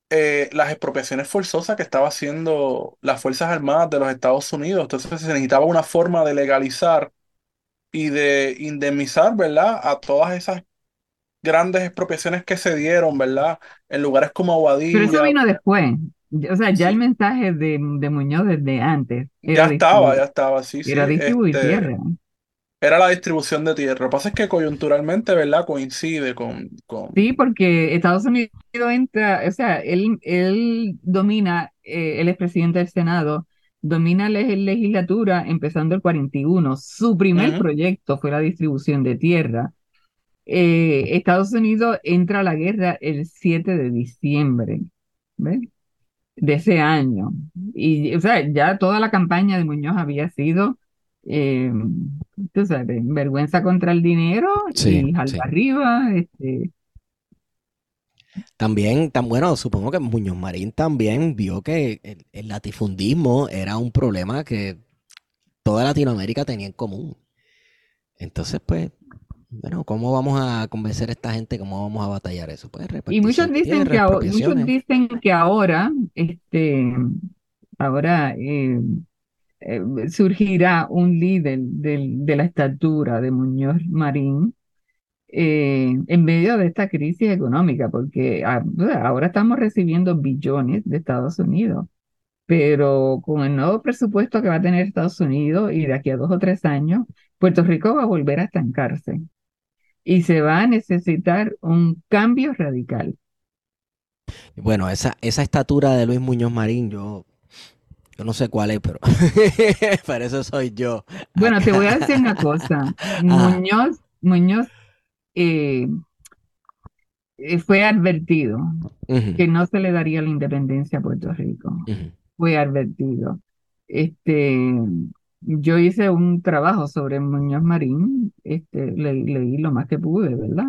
eh, las expropiaciones forzosas que estaba haciendo las Fuerzas Armadas de los Estados Unidos. Entonces se necesitaba una forma de legalizar y de indemnizar, ¿verdad? A todas esas grandes expropiaciones que se dieron, ¿verdad? En lugares como Pero eso Aguadilla. vino después. O sea, ya el mensaje de, de Muñoz desde antes ya estaba, ya estaba, sí, sí. era distribuir Este, tierra. era la distribución de tierra. Lo que pasa es que coyunturalmente, ¿verdad? Coincide con, con... Sí, porque Estados Unidos entra, o sea, él, él domina, eh, él es presidente del Senado, domina la legislatura empezando el 41. Su primer Ujú. proyecto fue la distribución de tierra. Eh, Estados Unidos entra a la guerra el 7 de diciembre, ¿ves? de ese año. Y, o sea, ya toda la campaña de Muñoz había sido, eh, tú sabes, vergüenza contra el dinero Sí, y al sí. arriba, este, También, tan bueno, supongo que Muñoz Marín también vio que el, el latifundismo era un problema que toda Latinoamérica tenía en común. Entonces, pues, bueno, ¿cómo vamos a convencer a esta gente? ¿Cómo vamos a batallar eso? Pues Y muchos dicen que ahora, muchos dicen que ahora, este, ahora eh, eh, surgirá un líder de la estatura de Muñoz Marín eh, en medio de esta crisis económica, porque ah, ahora estamos recibiendo billones de Estados Unidos, pero con el nuevo presupuesto que va a tener Estados Unidos y de aquí a dos o tres años, Puerto Rico va a volver a estancarse y se va a necesitar un cambio radical. Bueno, esa, esa estatura de Luis Muñoz Marín, yo, yo no sé cuál es, pero, *laughs* pero eso soy yo. Bueno, te voy a decir una *laughs* cosa. Ajá. Muñoz, Muñoz eh, eh, fue advertido que no se le daría la independencia a Puerto Rico. Fue advertido. Este, yo hice un trabajo sobre Muñoz Marín, este, le- leí lo más que pude, ¿verdad?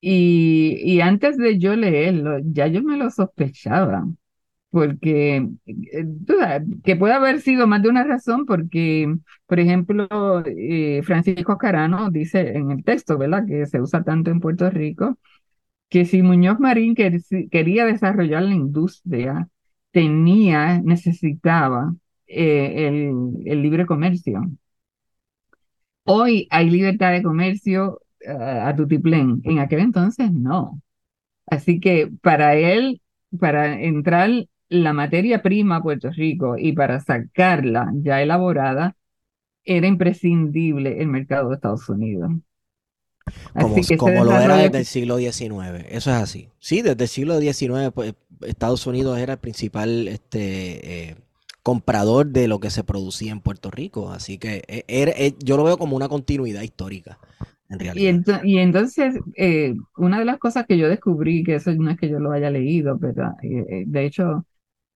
Y, y antes de yo leerlo, ya yo me lo sospechaba, porque eh, tú sabes, que puede haber sido más de una razón, porque, por ejemplo, eh, Francisco Carano dice en el texto, ¿verdad?, que se usa tanto en Puerto Rico, que si Muñoz Marín quería desarrollar la industria, tenía, necesitaba eh, el, el libre comercio. Hoy hay libertad de comercio ah, a tutiplén, en aquel entonces no. Así que para él, para entrar la materia prima a Puerto Rico y para sacarla ya elaborada, era imprescindible el mercado de Estados Unidos. Como, que lo era desde el siglo XIX. Eso es así. Sí, desde el siglo XIX, pues, Estados Unidos era el principal este, eh, comprador de lo que se producía en Puerto Rico. Así que eh, eh, yo lo veo como una continuidad histórica, en Y, realidad. y entonces, eh, una de las cosas que yo descubrí, que eso no es que yo lo haya leído, pero de hecho,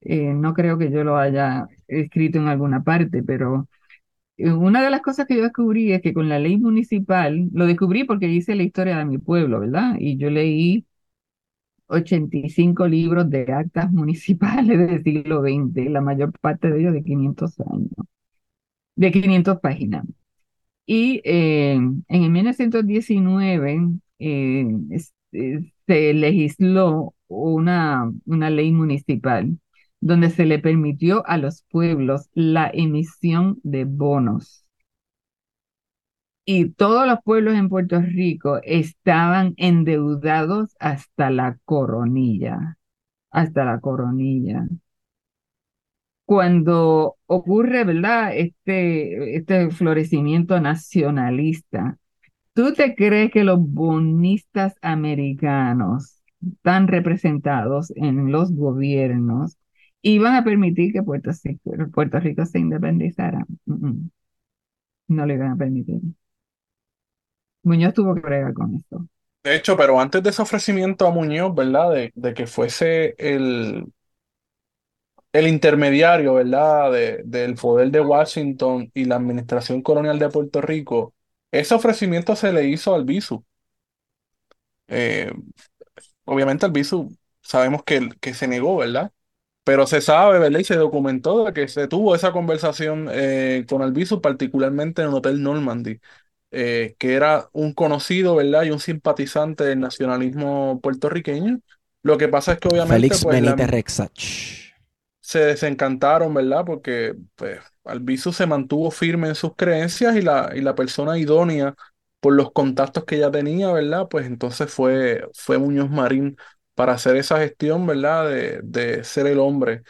no creo que yo lo haya escrito en alguna parte, pero una de las cosas que yo descubrí es que con la ley municipal, lo descubrí porque hice la historia de mi pueblo, ¿verdad? Y yo leí 85 libros de actas *laughs* municipales del siglo XX, la mayor parte de ellos de 500 años, de 500 páginas. Y eh, en 1919 eh, es- eh, se legisló una, una ley municipal donde se le permitió a los pueblos la emisión de bonos. Y todos los pueblos en Puerto Rico estaban endeudados hasta la coronilla, hasta la coronilla. Cuando ocurre, ¿verdad? Este, este florecimiento nacionalista, ¿tú te crees que los bonistas americanos tan representados en los gobiernos iban a permitir que Puerto, Rico- se independizara? Mm. No le iban a permitir. Muñoz tuvo que bregar con esto. De hecho, pero antes de ese ofrecimiento a Muñoz, ¿verdad? De, que fuese el, el intermediario, ¿verdad? De, del poder de Washington y la administración colonial de Puerto Rico, ese ofrecimiento se le hizo al Albizu. Eh, obviamente Albizu sabemos que, que se negó, ¿verdad? Pero se sabe, ¿verdad? Y se documentó que se tuvo esa conversación eh, con Albizu, particularmente en el Hotel Normandy, eh, que era un conocido, ¿verdad? Y un simpatizante del nacionalismo puertorriqueño. Lo que pasa es que obviamente Félix pues, la- Benítez Rexach. se desencantaron, ¿verdad? Porque pues, Albizu se mantuvo firme en sus creencias y la, y la persona idónea por los contactos que ella tenía, ¿verdad? Pues entonces fue, fue Muñoz Marín para hacer esa gestión, ¿verdad? De, de ser el hombre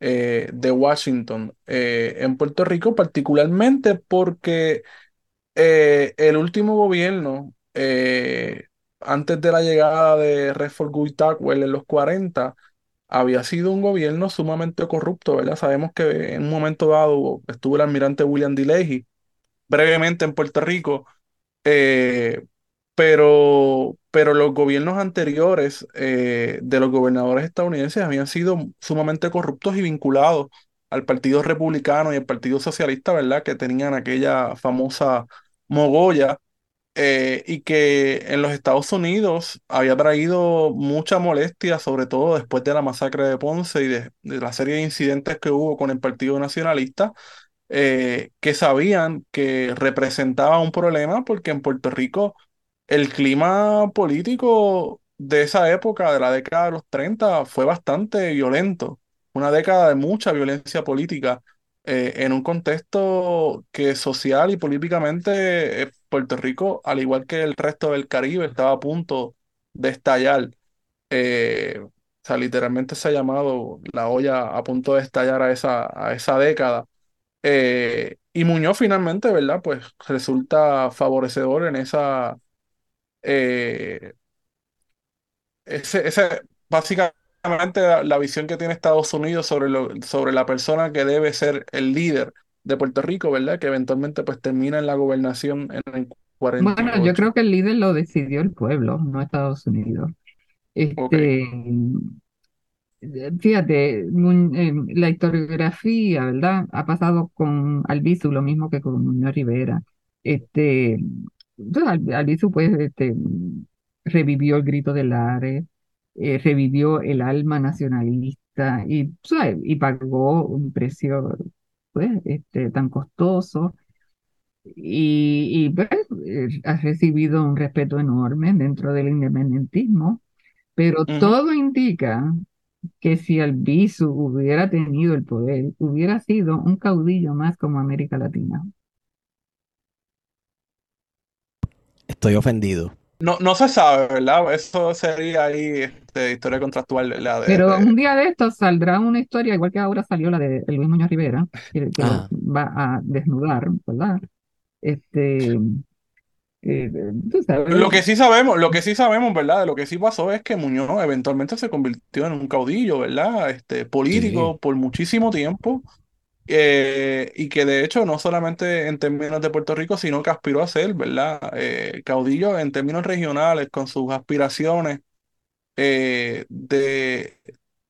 eh, de Washington eh, en Puerto Rico, particularmente porque eh, el último gobierno, eh, antes de la llegada de Redford Guy en los 40, había sido un gobierno sumamente corrupto, ¿verdad? Sabemos que en un momento dado estuvo el almirante William D. Leahy brevemente en Puerto Rico, eh, pero, pero los gobiernos anteriores de los gobernadores estadounidenses habían sido sumamente corruptos y vinculados al Partido Republicano y al Partido Socialista, ¿verdad? Que tenían aquella famosa mogolla eh, y que en los Estados Unidos había traído mucha molestia, sobre todo después de la masacre de Ponce y de, de la serie de incidentes que hubo con el Partido Nacionalista, eh, que sabían que representaba un problema porque en Puerto Rico el clima político de esa época, de la década de los 30, fue bastante violento, una década de mucha violencia política eh, en un contexto que social y políticamente eh, Puerto Rico, al igual que el resto del Caribe, estaba a punto de estallar. Eh, o sea, literalmente se ha llamado la olla a punto de estallar a esa, a esa década. Eh, y Muñoz finalmente, ¿verdad? Pues resulta favorecedor en esa, ese, ese- básicamente la, la visión que tiene Estados Unidos sobre, lo, sobre la persona que debe ser el líder de Puerto Rico, ¿verdad? Que eventualmente pues termina en la gobernación en el Bueno, yo 48. creo que el líder lo decidió el pueblo, no Estados Unidos. Este, fíjate, eh, la historiografía, ¿verdad? Ha pasado con Albizu lo mismo que con Muñoz Rivera. Este, entonces, Albizu pues este, revivió el grito de Lares, eh, revivió el alma nacionalista y, ¿sabes? y pagó un precio pues, este, tan costoso. Y, y, pues, eh, ha recibido un respeto enorme dentro del independentismo, pero todo indica que si Albizu hubiera tenido el poder, hubiera sido un caudillo más como América Latina. Estoy ofendido. No, no se sabe, ¿verdad? Eso sería ahí este, historia contractual, ¿verdad? De, Pero de- un día de estos saldrá una historia, igual que ahora salió la de Luis Muñoz Rivera, que, Ajá. va a desnudar, ¿verdad? Este, eh, Lo que sí sabemos, lo que sí sabemos, ¿verdad? De lo que sí pasó es que Muñoz eventualmente se convirtió en un caudillo, ¿verdad? Este, político Sí. por muchísimo tiempo. Eh, y que de hecho no solamente en términos de Puerto Rico, sino que aspiró a ser, ¿verdad? Eh, caudillo en términos regionales, con sus aspiraciones eh, de,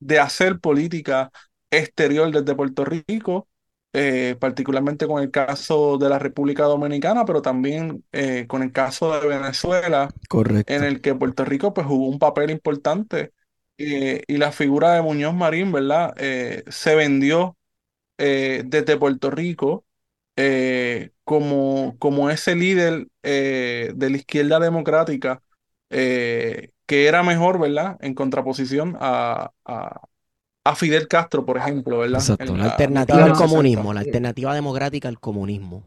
de hacer política exterior desde Puerto Rico, eh, particularmente con el caso de la República Dominicana, pero también eh, con el caso de Venezuela, en Correcto. el que Puerto Rico pues jugó un papel importante y la figura de Muñoz Marín, ¿verdad? Se vendió eh, desde Puerto Rico eh, como, como ese líder eh, de la izquierda democrática eh, que era mejor, ¿verdad? En contraposición a, a, a Fidel Castro, por ejemplo, ¿verdad? Exacto, la la alternativa al los 60. comunismo, la alternativa democrática al comunismo.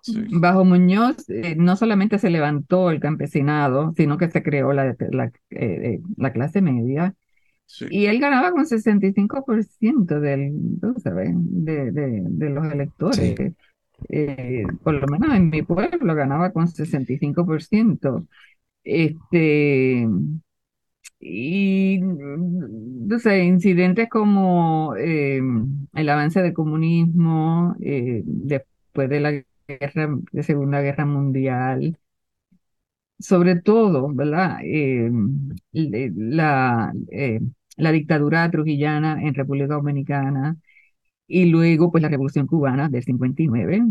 Sí, Bajo Muñoz, eh, no solamente se levantó el campesinado, sino que se creó la, la, eh, la clase media. Sí, Y él ganaba con 65% del, tú sabes, de, de, de los Sí, electores. Eh, por lo menos en mi pueblo ganaba con 65%. Este, y, no sé, incidentes como eh, el avance del comunismo eh, después de la guerra, de Segunda Guerra Mundial, sobre todo, ¿verdad? Eh, la, eh, la dictadura trujillana en República Dominicana y luego pues la Revolución Cubana del 59,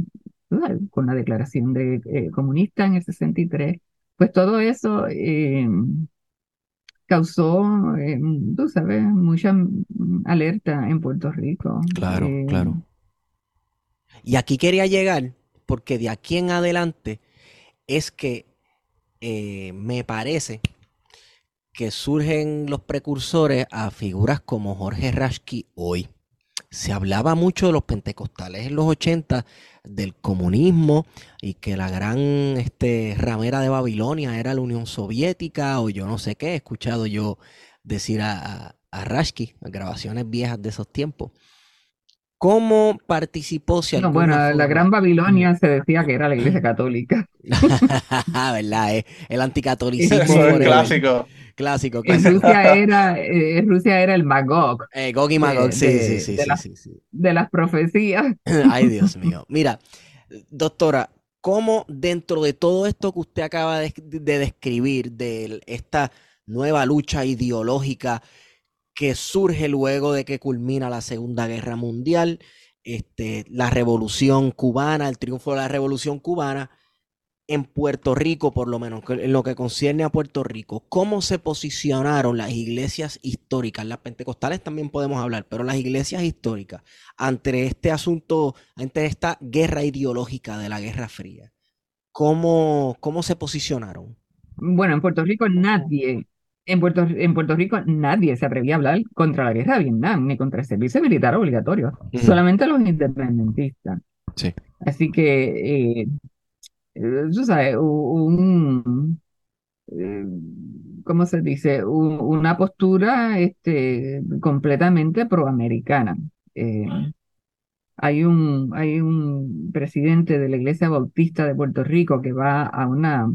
¿verdad? Con la declaración de eh, comunista en el 63, pues todo eso causó, tú sabes, mucha alerta en Puerto Rico. claro, claro. Y aquí quería llegar, porque de aquí en adelante es que eh, me parece que surgen los precursores a figuras como Jorge Rashki hoy. Se hablaba mucho de los pentecostales en los 80, del comunismo y que la gran este, ramera de Babilonia era la Unión Soviética o yo no sé qué. He escuchado yo decir a, a, a Rashki, grabaciones viejas de esos tiempos. ¿Cómo participó si no, bueno, la forma? Gran Babilonia se decía que era la Iglesia Católica. *laughs* ¿Verdad? eh? El anticatolicismo Eso es forever. clásico. Clásico, En clásico. Rusia *laughs* era, eh, Rusia era el Magog Eh, Gog y Magog, de, sí, sí, de, sí, de sí, las, sí, sí. de las profecías. *laughs* Ay, Dios mío. Mira, doctora, ¿cómo dentro de todo esto que usted acaba de, de describir, de esta nueva lucha ideológica que surge luego de que culmina la Segunda Guerra Mundial, este, la Revolución Cubana, el triunfo de la Revolución Cubana, en Puerto Rico, por lo menos, en lo que concierne a Puerto Rico, ¿cómo se posicionaron las iglesias históricas? Las pentecostales también podemos hablar, pero las iglesias históricas ante este asunto, ante esta guerra ideológica de la Guerra Fría. ¿Cómo, cómo se posicionaron? Bueno, en Puerto Rico nadie, en Puerto, en Puerto Rico nadie se atrevía a hablar contra la guerra de Vietnam ni contra el servicio militar obligatorio, Ujú. solamente los independentistas. Sí. Así que, eh, eh, tú sabes, un, eh, ¿cómo se dice? Una postura este, completamente proamericana. Eh, hay un, hay un presidente de la Iglesia Bautista de Puerto Rico que va a una,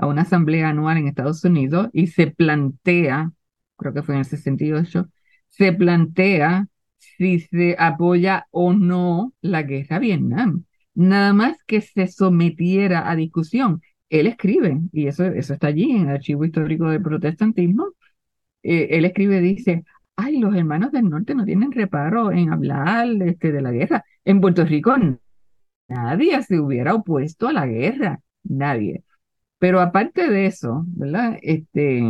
a una asamblea anual en Estados Unidos y se plantea, creo que fue en el 68, se plantea si se apoya o no la guerra a Vietnam. Nada más que se sometiera a discusión. Él escribe, y eso, eso está allí en el Archivo Histórico del Protestantismo, eh, él escribe, dice, ay, los hermanos del norte no tienen reparo en hablar este, de la guerra. En Puerto Rico nadie se hubiera opuesto a la guerra, nadie. Pero aparte de eso, ¿verdad? Este,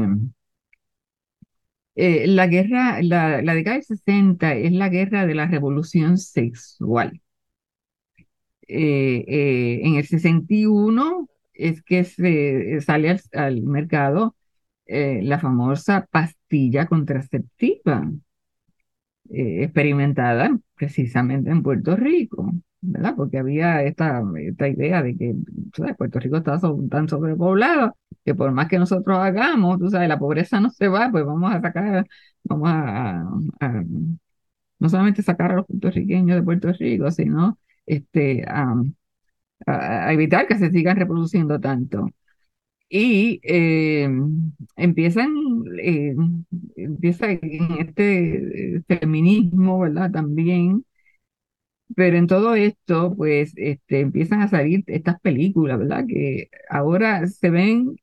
eh, la guerra, la, década del 60 es la guerra de la revolución sexual. Eh, eh, en el 61 es que se sale al, mercado eh, la famosa pastilla contraceptiva eh, experimentada precisamente en Puerto Rico, ¿verdad? Porque había esta, esta idea de que Puerto Rico está tan sobrepoblado que por más que nosotros hagamos, tú sabes, la pobreza no se va, pues vamos a sacar, vamos a, a- no solamente sacar a los puertorriqueños de Puerto Rico, sino este, a, evitar que se sigan reproduciendo tanto. Y eh, empiezan, eh, empieza en este feminismo, ¿verdad? También, pero en todo esto, pues, este, empiezan a salir estas películas, ¿verdad? Que ahora se ven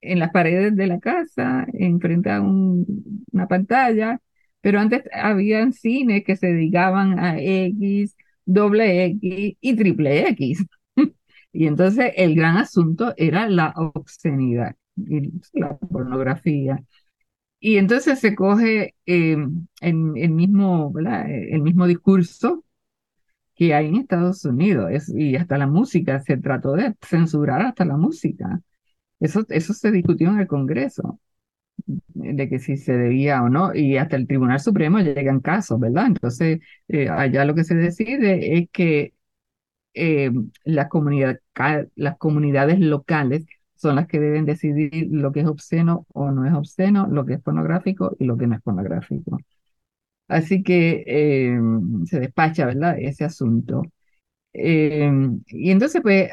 en las paredes de la casa, enfrente a un- una pantalla, pero antes habían cines que se dedicaban a X, doble X y triple X. *laughs* Y entonces el gran asunto era la obscenidad y la pornografía. Y entonces se coge eh, el, el mismo. El mismo discurso que hay en Estados Unidos. Y hasta la música, se trató de censurar hasta la música. Eso, eso se discutió en el Congreso, de que si se debía o no, y hasta el Tribunal Supremo llegan casos, ¿verdad? Entonces, eh, allá lo que se decide es que eh, comunidad, las comunidades locales son las que deben decidir lo que es obsceno o no es obsceno, lo que es pornográfico y lo que no es pornográfico. Así que eh, se despacha, ¿verdad? Ese asunto. Eh, y entonces, pues,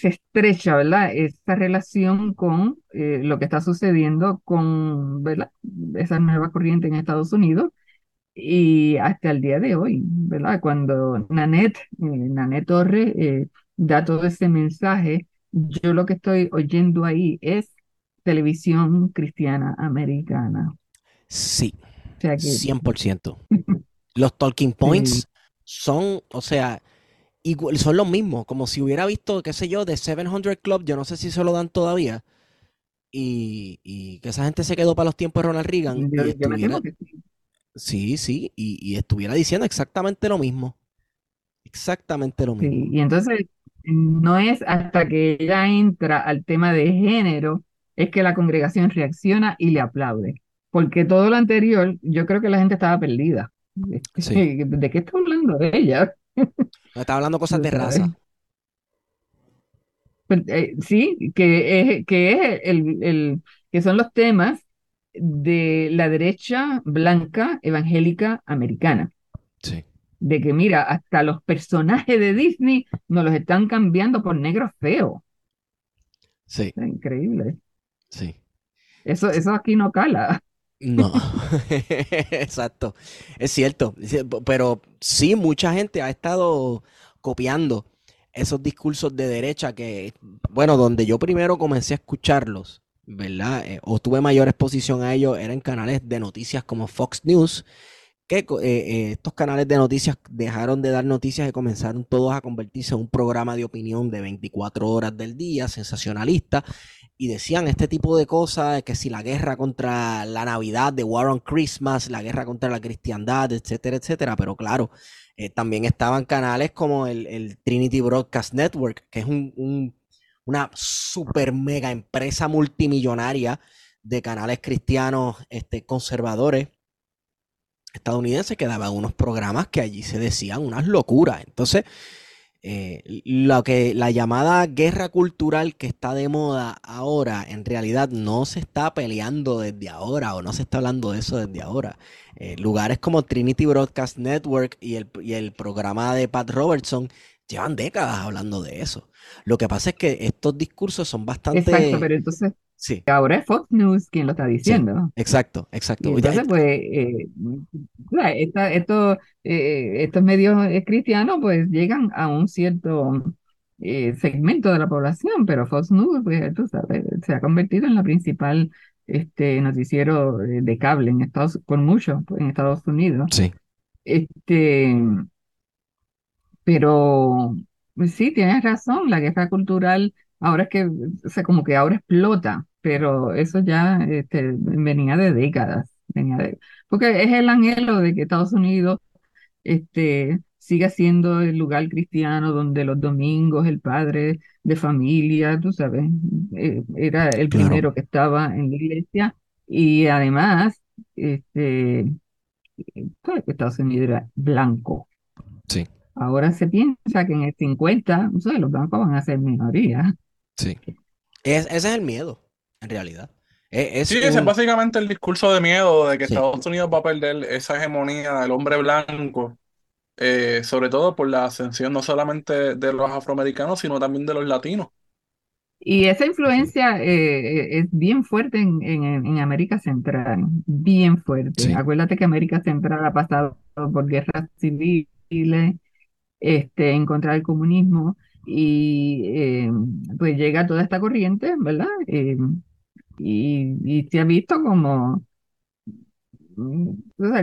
se estrecha, ¿verdad? Esta relación con lo que está sucediendo con, ¿verdad? Esa nueva corriente en Estados Unidos y hasta el día de hoy, ¿verdad? Cuando Nanette, eh, Nanette Torre eh, da todo ese mensaje, yo lo que estoy oyendo ahí es televisión cristiana americana. Sí, sea que, 100%. *laughs* Los talking points son, o sea, igual, son los mismos, como si hubiera visto, qué sé yo, de 700 Club, yo no sé si se lo dan todavía, y, y que esa gente se quedó para los tiempos de Ronald Reagan. y estuviera, Sí, sí, y, estuviera diciendo exactamente lo mismo. Exactamente lo mismo. Sí, y entonces no es hasta que ella entra al tema de género, es que la congregación reacciona y le aplaude. Porque todo lo anterior, yo creo que la gente estaba perdida. *laughs* ¿De qué está hablando ella? está hablando cosas de raza. Pues, eh, sí, que es, que es el, el, que son los temas de la derecha blanca evangélica americana. Sí. De que, mira, hasta los personajes de Disney nos los están cambiando por negros feos. Sí. increíble. Sí. Eso, eso aquí no cala. No, *laughs* exacto. Es cierto. Pero sí, mucha gente ha estado copiando esos discursos de derecha que, bueno, donde yo primero comencé a escucharlos ¿verdad? Eh, o tuve mayor exposición a ellos, eran canales de noticias como Fox News, que eh, eh, estos canales de noticias dejaron de dar noticias y comenzaron todos a convertirse en un programa de opinión de 24 horas del día, sensacionalista, y decían este tipo de cosas, que si la guerra contra la Navidad, de War on Christmas, la guerra contra la cristiandad, etcétera, etcétera, pero claro, también estaban canales como el, Trinity Broadcast Network, que es un una super mega empresa multimillonaria de canales cristianos este, conservadores estadounidenses que daban unos programas que allí se decían unas locuras. Entonces, eh, lo que la llamada guerra cultural que está de moda ahora, en realidad no se está peleando desde ahora o no se está hablando de eso desde ahora. Eh, lugares como Trinity Broadcast Network y el, y el programa de Pat Robertson llevan décadas hablando de eso. Lo que pasa es que estos discursos son bastante... Exacto, pero entonces sí. ahora es Fox News quien lo está diciendo. exacto, exacto. entonces, pues, eh, estos, eh, estos medios cristianos pues llegan a un cierto eh, segmento de la población, pero Fox News, pues, tú sabes, se ha convertido en la principal este noticiero de cable en Estados con mucho en Estados Unidos. Sí. Este, pero pues sí, tienes razón, la guerra cultural ahora es que, o sea, como que ahora explota, pero eso ya este, venía de décadas, venía de, porque es el anhelo de que Estados Unidos este, siga siendo el lugar cristiano donde los domingos el padre de familia, tú sabes, eh, era el primero que estaba en la iglesia y además, este, pues, Estados Unidos era blanco. Sí. Ahora se piensa que en el 50, los blancos van a ser minoría. Sí. ese es el miedo, en realidad. E, sí, ese es básicamente el discurso de miedo de que Estados Unidos va a perder esa hegemonía del hombre blanco, eh, sobre todo por la ascensión no solamente de los afroamericanos, sino también de los latinos. Y esa influencia eh, es bien fuerte en, en, América Central, bien fuerte. Acuérdate que América Central ha pasado por guerras civiles, este, en contra del comunismo y eh, pues llega toda esta corriente, ¿verdad? Eh, y, se ha visto como, mm,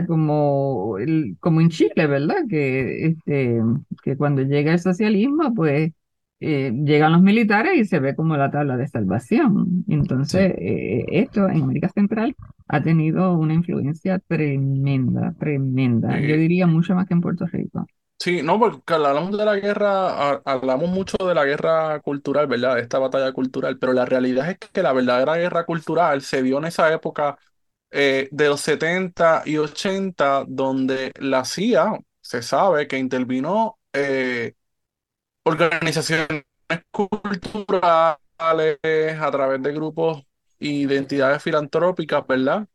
como, como en Chile, ¿verdad? Que, este, que cuando llega el socialismo, pues eh, llegan los militares y se ve como la tabla de salvación. Entonces, esto en América Central ha tenido una influencia tremenda, tremenda. Yo diría mucho más que en Puerto Rico. Sí, no, porque hablamos de la guerra, ha- hablamos mucho de la guerra cultural, ¿verdad? De esta batalla cultural, pero la realidad es que la verdadera guerra cultural se dio en esa época eh, de los 70 y 80, donde la CIA se sabe que intervino eh, organizaciones culturales a través de grupos e identidades filantrópicas, ¿verdad?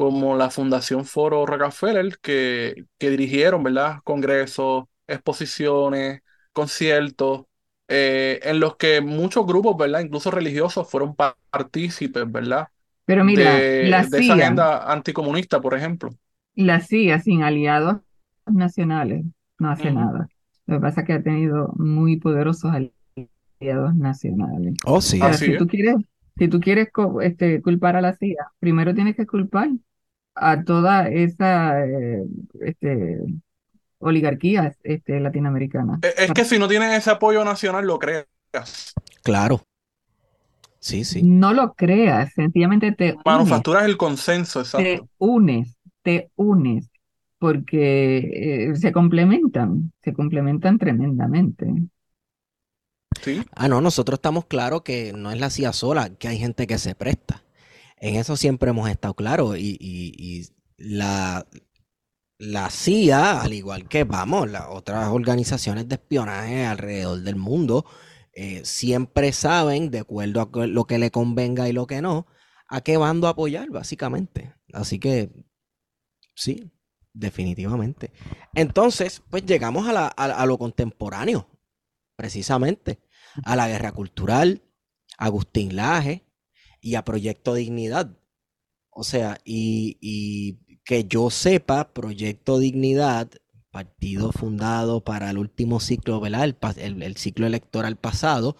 Como la Fundación Foro Rockefeller, que, que dirigieron, ¿verdad? Congresos, exposiciones, conciertos, eh, en los que muchos grupos, ¿verdad? Incluso religiosos fueron pa- partícipes, ¿verdad? Pero mira, la De, de esa CIA, agenda anticomunista, por ejemplo. la CIA sin aliados nacionales no hace nada. Lo que pasa es que ha tenido muy poderosos aliados nacionales. Oh, sí. Ahora, Así si es. tú quieres, si tú quieres este, culpar a la CIA, primero tienes que culpar a toda esa eh, este, oligarquía este, latinoamericana. Es es que si no tienes ese apoyo nacional, lo creas. Claro. Sí, sí. No lo creas, sencillamente te unes, Manufacturas el consenso, te exacto. unes, te unes, porque eh, se complementan, se complementan tremendamente. Sí. Ah, no, nosotros estamos claros que no es la CIA sola, que hay gente que se presta. En eso siempre hemos estado claros. Y, la, CIA, al igual que, vamos, las otras organizaciones de espionaje alrededor del mundo, eh, siempre saben, de acuerdo a lo que le convenga y lo que no, a qué bando apoyar, básicamente. Así que, sí, definitivamente. Entonces, pues llegamos a, a- lo contemporáneo, precisamente, a la guerra cultural, Agustín Laje y a Proyecto Dignidad. O sea, y, que yo sepa, Proyecto Dignidad, partido fundado para el último ciclo, ¿verdad? El, ciclo electoral pasado,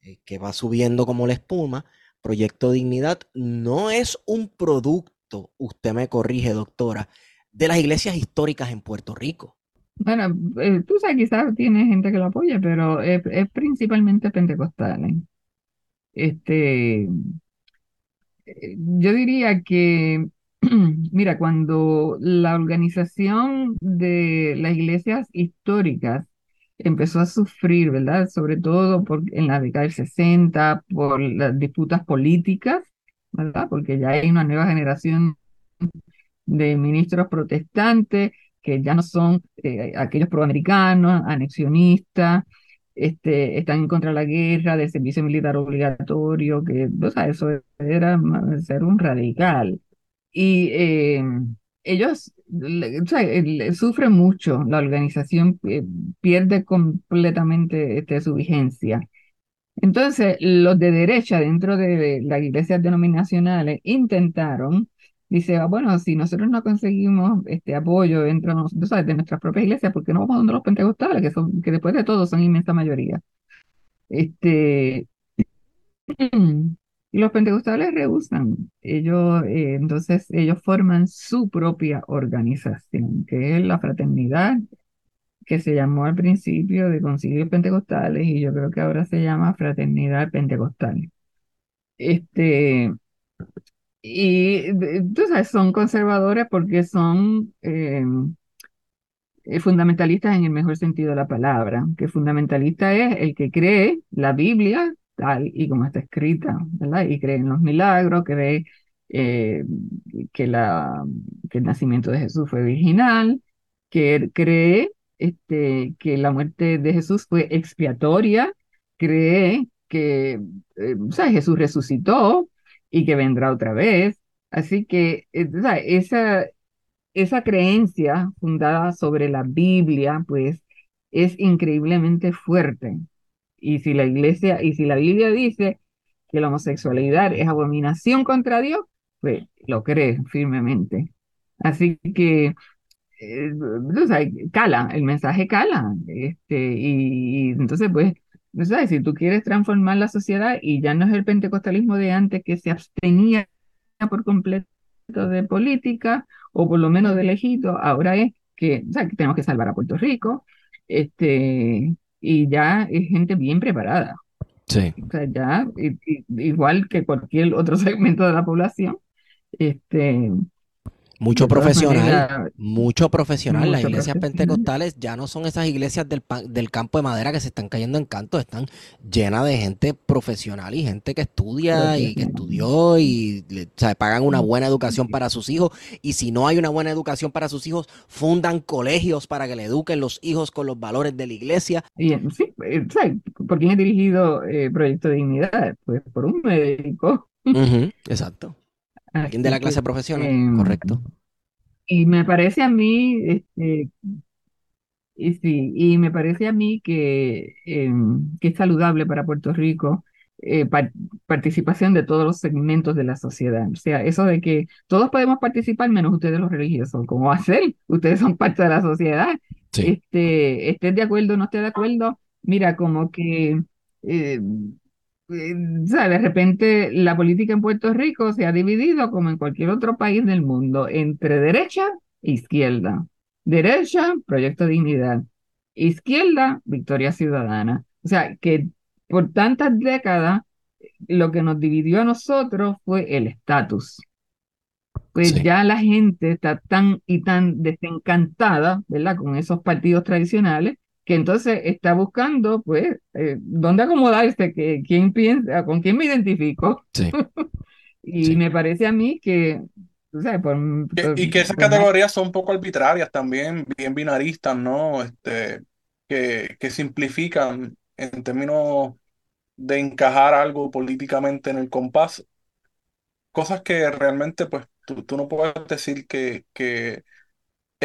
eh, que va subiendo como la espuma. Proyecto Dignidad no es un producto, usted me corrige, doctora, de las iglesias históricas en Puerto Rico. Bueno, eh, tú sabes, quizás tiene gente que lo apoya, pero es, principalmente pentecostales. Este, eh, yo diría que, *clears throat* mira, cuando la organización de las iglesias históricas empezó a sufrir, ¿verdad? Sobre todo por, en la década del 60, por las disputas políticas, ¿verdad? Porque ya hay una nueva generación de ministros protestantes que ya no son eh, aquellos proamericanos, anexionistas, este, están en contra de la guerra, del servicio militar obligatorio, que o sea, eso era ser un radical. Y eh, ellos o sea, sufren mucho, la organización eh, pierde completamente este, su vigencia. Entonces, los de derecha dentro de las iglesias denominacionales intentaron, dice, "Ah, bueno, si nosotros no conseguimos este apoyo dentro de, de nuestras propias iglesias, ¿por qué no vamos donde los pentecostales, que son, que después de todo son inmensa mayoría? Este, y *clears throat* los pentecostales rehusan. Ellos, eh, entonces, ellos forman su propia organización, que es la fraternidad que se llamó al principio de Concilios Pentecostales y yo creo que ahora se llama Fraternidad Pentecostal. Este, y de- tú sabes, son conservadores porque son eh, eh, fundamentalistas en el mejor sentido de la palabra, que fundamentalista es el que cree la Biblia tal y como está escrita, ¿verdad? Y cree en los milagros, cree eh, que, la, que el nacimiento de Jesús fue virginal, que cree este, que la muerte de Jesús fue expiatoria, cree que eh, Jesús resucitó y que vendrá otra vez. Así que eh, esa, esa creencia fundada sobre la Biblia, pues, es increíblemente fuerte. Y si la iglesia, y si la Biblia dice que la homosexualidad es abominación contra Dios, pues lo cree firmemente. Así que, eh, o sea, cala, el mensaje cala. Este, y entonces, pues, o sea, si tú quieres transformar la sociedad y ya no es el pentecostalismo de antes que se abstenía por completo de política, o por lo menos de lejito, ahora es que, o sea, que tenemos que salvar a Puerto Rico, este, y ya es gente bien preparada. Sí. O sea, ya, igual que cualquier otro *laughs* segmento de la población, este, Mucho De profesional, maneras, mucho profesional. Las iglesias pentecostales ya no son esas iglesias del, del campo de madera que se están cayendo en canto, están llenas de gente profesional y gente que estudia y que estudió y le- o sea, pagan una buena educación para sus hijos. Y si no hay una buena educación para sus hijos, fundan colegios para que le eduquen los hijos con los valores de la iglesia. Y, eh, sí, eh. ¿Por quién es dirigido eh, Proyecto Dignidad? Pues por un médico. *laughs* Exacto. Alguien de la clase que, profesional, em, correcto. Y me parece a mí, este, y sí, y me parece a mí que, em, que es saludable para Puerto Rico eh, par- participación de todos los segmentos de la sociedad. O sea, eso de que todos podemos participar menos ustedes los religiosos. ¿Cómo ser? Ustedes son parte de la sociedad. Sí, Este, estés de acuerdo o no estés de acuerdo, mira, como que, eh, eh, o sea, de repente la política en Puerto Rico se ha dividido, como en cualquier otro país del mundo, entre derecha e izquierda. Derecha, Proyecto Dignidad. Izquierda, Victoria Ciudadana. O sea, que por tantas décadas lo que nos dividió a nosotros fue el estatus. Pues sí, ya la gente está tan y tan desencantada, ¿verdad? Con esos partidos tradicionales, que entonces está buscando, pues, eh, dónde acomodarse, que, quién piensa, con quién me identifico. sí, *laughs* Y sí. me parece a mí que, o sea, por, Que- por- y que esas por más- categorías son un poco arbitrarias también, bien binaristas, ¿no? Este, que, que simplifican en términos de encajar algo políticamente en el compás, cosas que realmente, pues, tú, tú no puedes decir que, que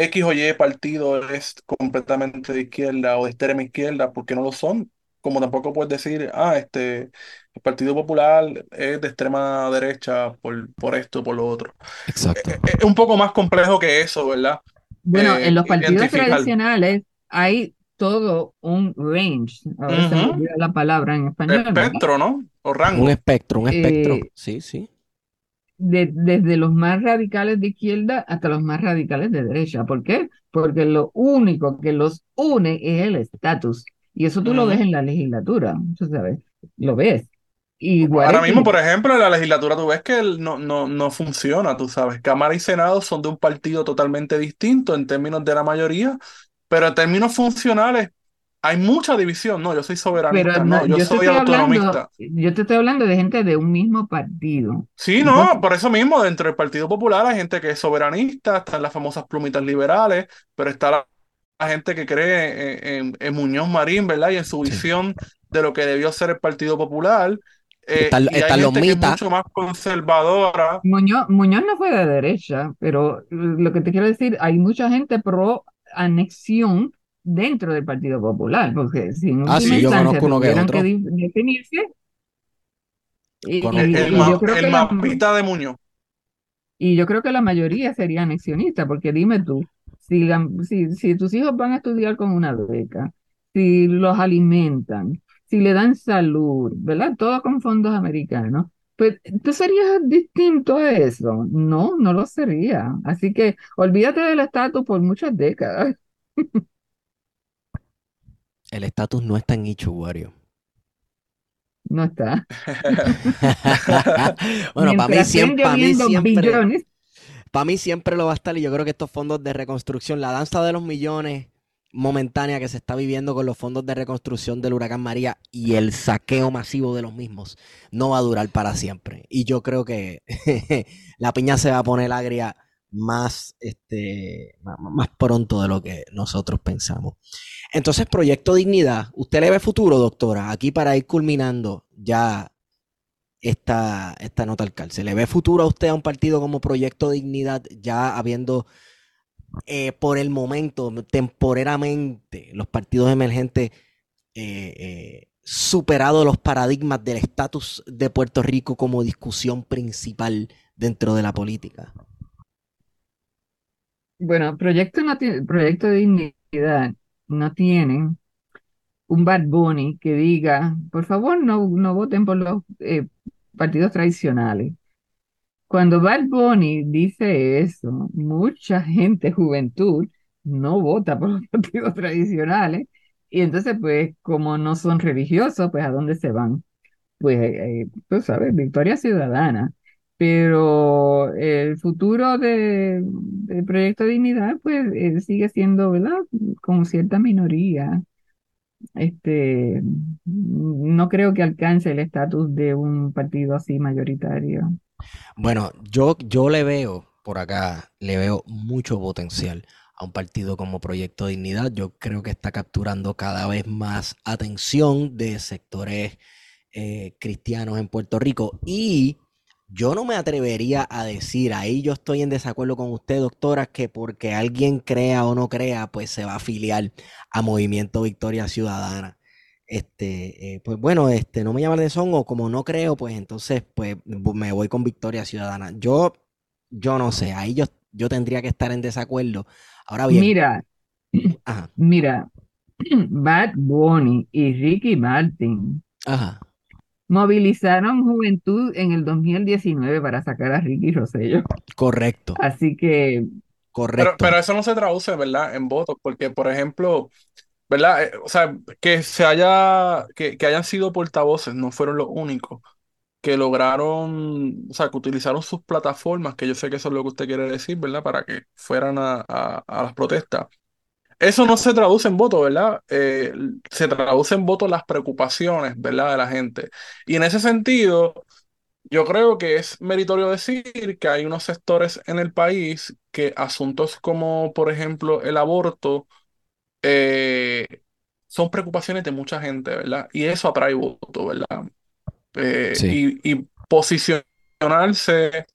X o Y partido es completamente de izquierda o de extrema izquierda, porque no lo son. Como tampoco puedes decir, ah, este, el Partido Popular es de extrema derecha por, por esto, por lo otro. Exacto. Eh, eh, Es un poco más complejo que eso, ¿verdad? Bueno, Eh, en los partidos tradicionales hay todo un range, se me Ujú. olvida la palabra en español, ¿verdad? Espectro, ¿no? O Un rango. espectro, un espectro. Eh, Sí, sí. De- desde los más radicales de izquierda hasta los más radicales de derecha. ¿Por qué? Porque lo único que los une es el estatus. Y eso tú lo ves en la legislatura, tú sabes, lo ves. Igual Ahora que- mismo, por ejemplo, en la legislatura tú ves que no, no, no funciona, tú sabes. Cámara y Senado son de un partido totalmente distinto en términos de la mayoría, pero en términos funcionales hay mucha división. No, yo soy soberanista, pero no, no, yo yo te soy estoy hablando, autonomista. yo te estoy hablando de gente de un mismo partido. Sí, Entonces, no, por eso mismo, dentro del Partido Popular hay gente que es soberanista, están las famosas plumitas liberales, pero está la, la gente que cree en, en- en Muñoz Marín, ¿verdad? Y en su Sí. visión de lo que debió ser el Partido Popular. Eh, y hay los gente que es mitas. mucho más conservadora. Muñoz, Muñoz no fue de derecha, pero lo que te quiero decir, hay mucha gente pro anexión dentro del Partido Popular, porque si en Ah, sí, yo conozco uno que tuvieran otro. que definirse, y, Conozco El, y- el y uno. ma- yo creo el que la, mapita de Muñoz. y yo creo que la mayoría sería anexionista, porque dime tú, si, la- si, si tus hijos van a estudiar con una beca, si los alimentan, si le dan salud, ¿verdad? Todo con fondos americanos. Pues tú serías distinto a eso. No, no lo sería. Así que olvídate del estatus por muchas décadas. *laughs* El estatus no está en Ichu, Wario. No está. *laughs* Bueno, para mí siempre, para mí siempre, billones, para mí siempre lo va a estar y yo creo que estos fondos de reconstrucción, la danza de los millones momentánea que se está viviendo con los fondos de reconstrucción del huracán María y el saqueo masivo de los mismos no va a durar para siempre. Y yo creo que *laughs* la piña se va a poner agria más, este, má- más pronto de lo que nosotros pensamos. Entonces, Proyecto Dignidad, ¿usted le ve futuro, doctora? Aquí para ir culminando ya esta, esta nota al cárcel. ¿Le ve futuro a usted a un partido como Proyecto Dignidad ya habiendo eh, por el momento, temporeramente, los partidos emergentes eh, eh, superado los paradigmas del estatus de Puerto Rico como discusión principal dentro de la política? bueno, proyecto, proyecto dignidad no tienen un Bad Bunny que diga, por favor, no, no voten por los eh, partidos tradicionales. Cuando Bad Bunny dice eso, mucha gente, juventud, no vota por los *laughs* partidos tradicionales. Y entonces, pues, como no son religiosos, pues, ¿a dónde se van? Pues, eh, tú sabes, Victoria Ciudadana. Pero el futuro de, del Proyecto Dignidad, pues eh, sigue siendo, ¿verdad? Con cierta minoría. Este, no creo que alcance el estatus de un partido así mayoritario. Bueno, yo, yo le veo por acá, le veo mucho potencial a un partido como Proyecto Dignidad. Yo creo que está capturando cada vez más atención de sectores eh, cristianos en Puerto Rico y yo no me atrevería a decir, ahí yo estoy en desacuerdo con usted, doctora, que porque alguien crea o no crea, pues se va a afiliar a Movimiento Victoria Ciudadana. Este, eh, pues bueno, este, no me llama la atención o como no creo, pues entonces pues me voy con Victoria Ciudadana. Yo, yo no sé, ahí yo, yo tendría que estar en desacuerdo. Ahora bien, Mira, ajá, mira, *clears throat* Bad Bunny y Ricky Martin ajá, movilizaron juventud en el 2019 para sacar a Ricky Rosselló. correcto, Así que, Pero, correcto. pero eso no se traduce, ¿verdad? En votos, porque, por ejemplo, ¿verdad? Eh, o sea, que se haya, que, que hayan sido portavoces, no fueron los únicos que lograron, o sea, que utilizaron sus plataformas, que yo sé que eso es lo que usted quiere decir, ¿verdad? Para que fueran a, a- a las protestas. Eso no se traduce en votos, ¿verdad? Eh, se traduce en votos las preocupaciones, ¿verdad? De la gente. Y en ese sentido, yo creo que es meritorio decir que hay unos sectores en el país que asuntos como, por ejemplo, el aborto, eh, son preocupaciones de mucha gente, ¿verdad? Y eso atrae votos, ¿verdad? Eh, Sí, y, y posicionarse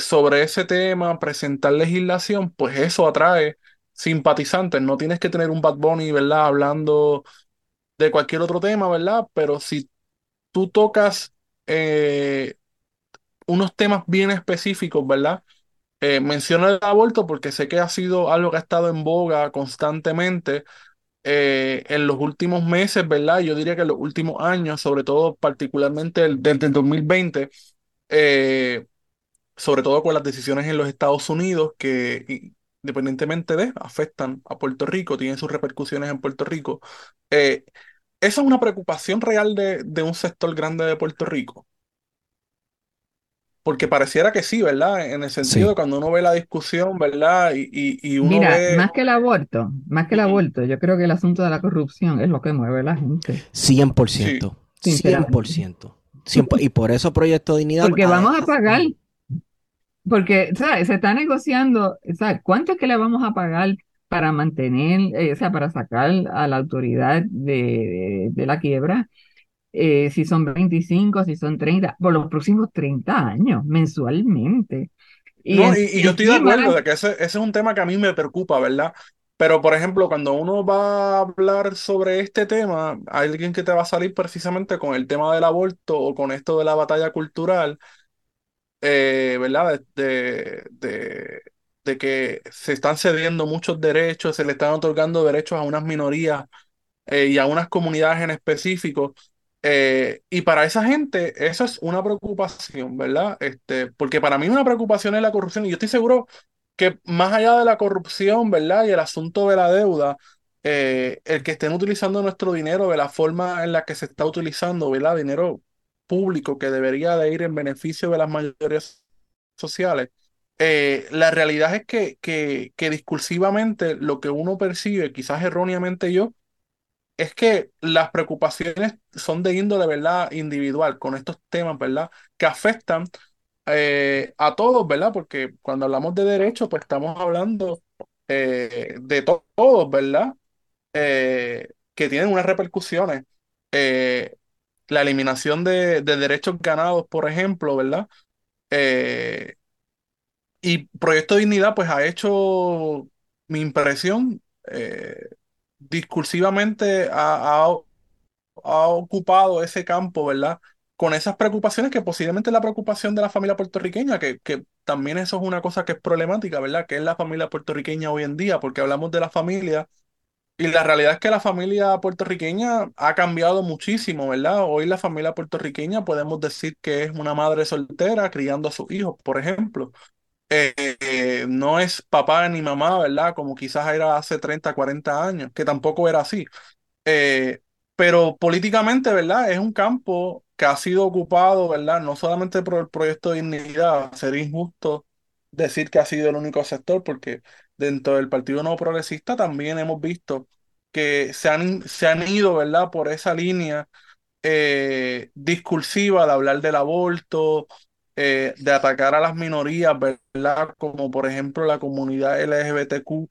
sobre ese tema, presentar legislación, pues eso atrae simpatizantes. No tienes que tener un Bad Bunny, ¿verdad? Hablando de cualquier otro tema, ¿verdad? Pero si tú tocas eh, unos temas bien específicos, ¿verdad? Eh, menciono el aborto porque sé que ha sido algo que ha estado en boga constantemente eh, en los últimos meses, ¿verdad? Yo diría que en los últimos años, sobre todo particularmente el- desde el 2020, eh, sobre todo con las decisiones en los Estados Unidos que independientemente de, afectan a Puerto Rico, tienen sus repercusiones en Puerto Rico. Eh, esa es una preocupación real de, de un sector grande de Puerto Rico. Porque pareciera que sí, ¿verdad? En el sentido de cuando uno ve la discusión, ¿verdad? Y, y, y uno mira, ve... más que el aborto, más que el aborto, yo creo que el asunto de la corrupción es lo que mueve a la gente, 100%, Sí, 100%. 100%. Y por eso Proyecto Dignidad, porque vamos a pagar, porque, ¿sabes? Se está negociando, ¿sabes? ¿Cuánto es que le vamos a pagar para mantener, eh, o sea, para sacar a la autoridad de, de- de la quiebra? Eh, si son 25, si son 30, por los próximos 30 años, mensualmente. Y No, en- y, y yo estoy de acuerdo de que ese, ese es un tema que a mí me preocupa, ¿verdad? Pero, por ejemplo, cuando uno va a hablar sobre este tema, hay alguien que te va a salir precisamente con el tema del aborto o con esto de la batalla cultural, eh, ¿verdad? De, de, que se están cediendo muchos derechos, se le están otorgando derechos a unas minorías eh, y a unas comunidades en específico. Eh, y para esa gente, eso es una preocupación, ¿verdad? Este, porque para mí una preocupación es la corrupción. Y yo estoy seguro que más allá de la corrupción, ¿verdad? Y el asunto de la deuda, el que estén utilizando nuestro dinero de la forma en la que se está utilizando, ¿verdad? Dinero público que debería de ir en beneficio de las mayorías sociales. eh, la realidad es que, que, discursivamente lo que uno percibe, quizás erróneamente yo, es que las preocupaciones son de índole, ¿verdad? Individual, con estos temas, ¿verdad? Que afectan eh, a todos, ¿verdad? Porque cuando hablamos de derechos, pues estamos hablando eh, de to- todos, ¿verdad? Que tienen unas repercusiones. La eliminación de, de derechos ganados, por ejemplo, ¿verdad? Eh, y Proyecto Dignidad, pues ha hecho mi impresión. eh, discursivamente ha, ocupado ese campo, ¿verdad? Con esas preocupaciones que posiblemente la preocupación de la familia puertorriqueña, que, que también eso es una cosa que es problemática, ¿verdad? Que es la familia puertorriqueña hoy en día, porque hablamos de la familia y la realidad es que la familia puertorriqueña ha cambiado muchísimo, ¿verdad? Hoy la familia puertorriqueña podemos decir que es una madre soltera criando a sus hijos, por ejemplo. Eh, eh, no es papá ni mamá, ¿verdad? Como quizás era hace 30, 40 años, que tampoco era así. Eh, pero políticamente, ¿verdad? Es un campo que ha sido ocupado, ¿verdad? No solamente por el proyecto de dignidad, sería injusto decir que ha sido el único sector, porque dentro del Partido No Progresista también hemos visto que se han, se han ido, ¿verdad? Por esa línea eh, discursiva de hablar del aborto, eh, de atacar a las minorías, ¿verdad? Como por ejemplo la comunidad LGBTQ,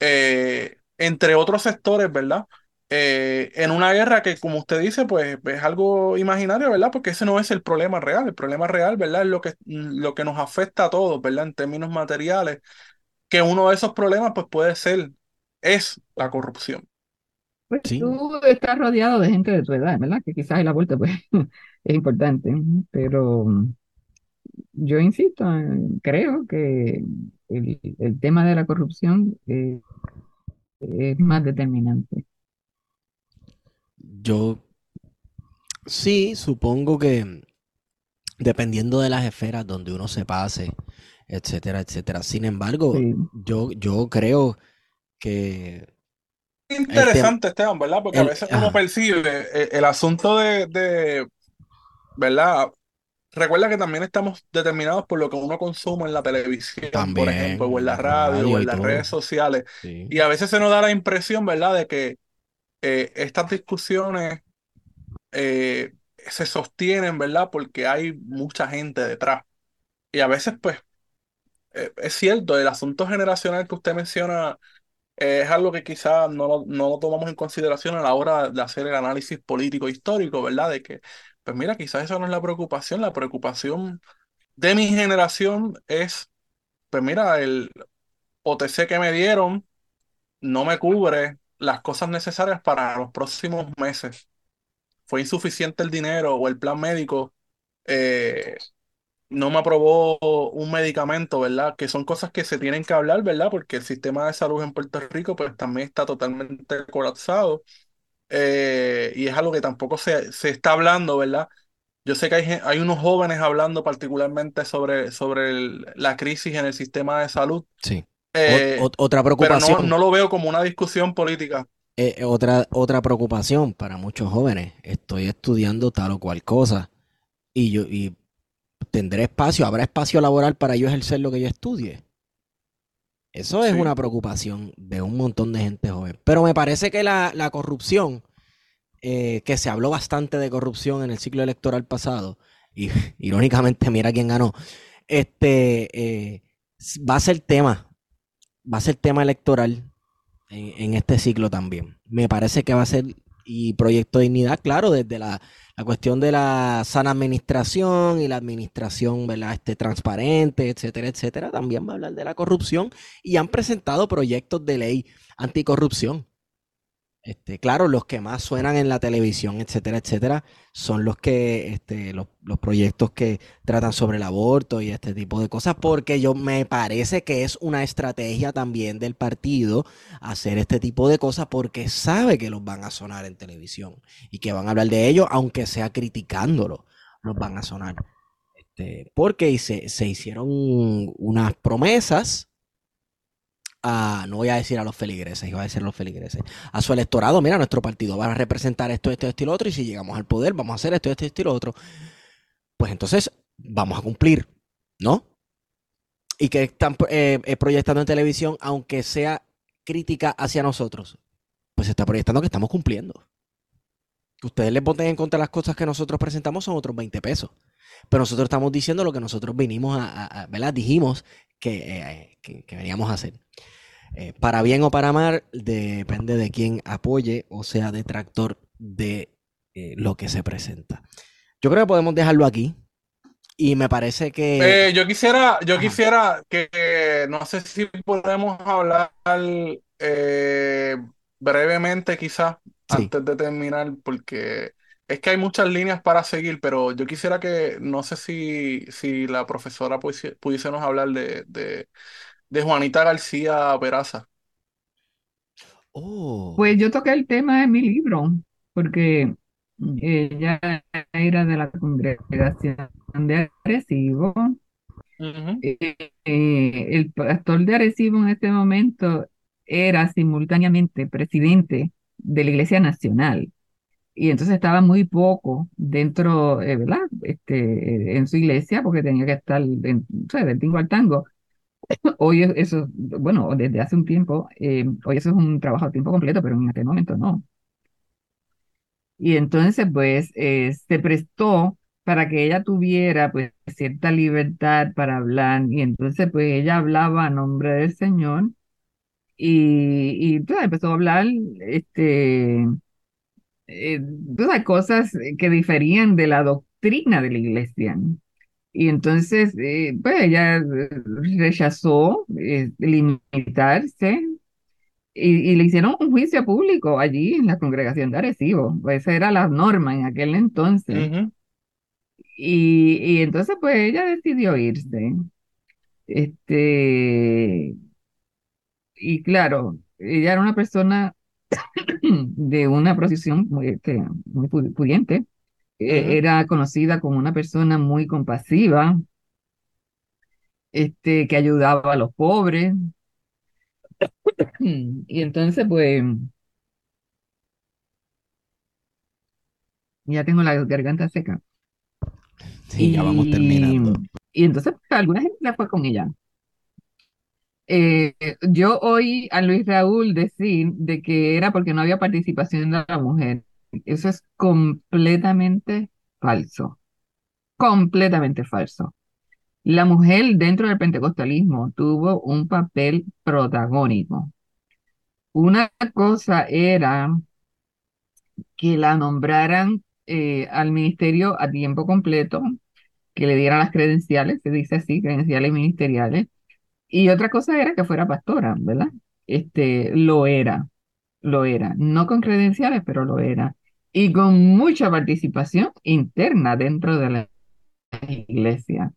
eh, entre otros sectores, ¿verdad? Eh, en una guerra que, como usted dice, pues es algo imaginario, ¿verdad? Porque ese no es el problema real. El problema real, ¿verdad? Es lo que, lo que nos afecta a todos, ¿verdad? En términos materiales, que uno de esos problemas, pues puede ser, es la corrupción. Pues Sí. tú estás rodeado de gente de tu edad, ¿verdad? Que quizás el aborto pues *laughs* es importante, pero yo insisto, creo que el, el tema de la corrupción eh, es más determinante. Yo sí, supongo que dependiendo de las esferas donde uno se pase, etcétera, etcétera. Sin embargo, Sí. yo, yo creo que Interesante, Esteban, ¿verdad? Porque a el, veces uno ajá, percibe eh, el, asunto de, de, ¿verdad? Recuerda que también estamos determinados por lo que uno consume en la televisión, por ejemplo, también o en la radio, o en las todo. redes sociales. Sí. Y a veces se nos da la impresión, ¿verdad?, de que eh, estas discusiones eh, se sostienen, ¿verdad?, porque hay mucha gente detrás. Y a veces, pues, eh, es cierto, el asunto generacional que usted menciona eh, es algo que quizás no lo, no lo tomamos en consideración a la hora de hacer el análisis político histórico, ¿verdad? De que, pues mira, quizás esa no es la preocupación, la preocupación de mi generación es, pues mira, el OTC que me dieron no me cubre las cosas necesarias para los próximos meses. Fue insuficiente el dinero o el plan médico eh, no me aprobó un medicamento, ¿verdad? Que son cosas que se tienen que hablar, ¿verdad? Porque el sistema de salud en Puerto Rico pues también está totalmente colapsado eh, y es algo que tampoco se, se está hablando, ¿verdad? Yo sé que hay, hay unos jóvenes hablando particularmente sobre, sobre el- la crisis en el sistema de salud, Sí. Eh, ot- otra pero no, preocupación, no lo veo como una discusión política. eh, otra, otra preocupación para muchos jóvenes. Estoy estudiando tal o cual cosa y yo y tendré espacio, habrá espacio laboral para yo ejercer lo que yo estudie. Eso es Sí. una preocupación de un montón de gente joven. Pero me parece que la, la corrupción, eh, que se habló bastante de corrupción en el ciclo electoral pasado, y *laughs* irónicamente mira quién ganó, este, eh, va a ser tema, va a ser tema electoral en, en este ciclo también. Me parece que va a ser, y Proyecto Dignidad, claro, desde la, la cuestión de la sana administración y la administración, ¿verdad? Este, transparente, etcétera, etcétera, también va a hablar de la corrupción y han presentado proyectos de ley anticorrupción. Este, claro, los que más suenan en la televisión, etcétera, etcétera, son los que, este, los, los proyectos que tratan sobre el aborto y este tipo de cosas, porque yo me parece que es una estrategia también del partido hacer este tipo de cosas porque sabe que los van a sonar en televisión y que van a hablar de ellos, aunque sea criticándolo, los van a sonar. Este, porque se, se hicieron unas promesas no voy a decir a los feligreses, iba a decir a los feligreses, a su electorado, mira, nuestro partido va a representar esto, esto, esto y lo otro, y si llegamos al poder vamos a hacer esto, esto, esto y lo otro. Pues entonces vamos a cumplir, ¿no? Y que están eh, eh, proyectando en televisión, aunque sea crítica hacia nosotros, pues se está proyectando que estamos cumpliendo. Que ustedes les voten en contra las cosas que nosotros presentamos son otros 20 pesos. Pero nosotros estamos diciendo lo que nosotros vinimos a, a- a- ¿verdad? Dijimos que, eh, que- que veníamos a hacer. Eh, para bien o para mal, depende de quién apoye o sea detractor de eh, lo que se presenta. Yo creo que podemos dejarlo aquí. Y me parece que. Eh, yo quisiera, yo Ajá. quisiera que, no sé si podemos hablar brevemente quizás Sí. antes de terminar, porque es que hay muchas líneas para seguir, pero yo quisiera que, no sé si, si la profesora pudiese- pudiésemos hablar de, de, de Juanita García Peraza. Oh. Pues yo toqué el tema en mi libro, porque ella era de la congregación de Arecibo. Eh, eh, el pastor de Arecibo en este momento era simultáneamente presidente de la Iglesia Nacional y entonces estaba muy poco dentro, eh, ¿verdad? Este, en su iglesia, porque tenía que estar en, o sea, del tingo al tango. Hoy es- eso, bueno, desde hace un tiempo, eh, hoy eso es un trabajo a tiempo completo, pero en aquel momento no. Y entonces, pues, eh, se prestó para que ella tuviera, pues, cierta libertad para hablar, y entonces, pues, ella hablaba a nombre del Señor, y, y entonces empezó a hablar, este, eh, sabes, cosas que diferían de la doctrina de la iglesia. Y entonces, eh, pues ella eh, rechazó eh, limitarse y, y le hicieron un juicio público allí en la congregación de Arecibo. Pues esa era la norma en aquel entonces. Y, y entonces, pues ella decidió irse. Este, y claro, ella era una persona *clears throat* de una posición muy, este, muy pu- pudiente. Eh. Era conocida como una persona muy compasiva, este, que ayudaba a los pobres. Y entonces, pues, ya tengo la garganta seca. Sí, ya vamos Y, terminando. y entonces, pues, alguna gente se fue con ella. Eh, yo oí a Luis Raúl decir de que era porque no había participación de la mujer. Eso es completamente falso, completamente falso. La mujer dentro del pentecostalismo tuvo un papel protagónico. Una cosa era que la nombraran eh, al ministerio a tiempo completo, que le dieran las credenciales, se dice así, credenciales ministeriales, y otra cosa era que fuera pastora, ¿verdad? Este, lo era, lo era, no con credenciales, pero lo era, y con mucha participación interna dentro de la iglesia.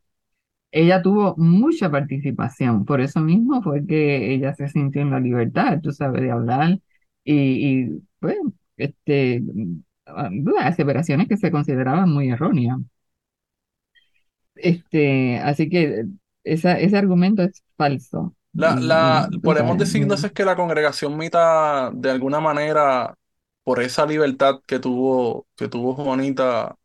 Ella tuvo mucha participación, por eso mismo fue que ella se sintió en la libertad, tú sabes, de hablar y, y pues, este, ah, aseveraciones que se consideraban muy erróneas. Este, así que esa, ese argumento es falso. La, Y, la, tú podemos decir entonces que la congregación Mita, de alguna manera, por esa libertad que tuvo, que tuvo Juanita,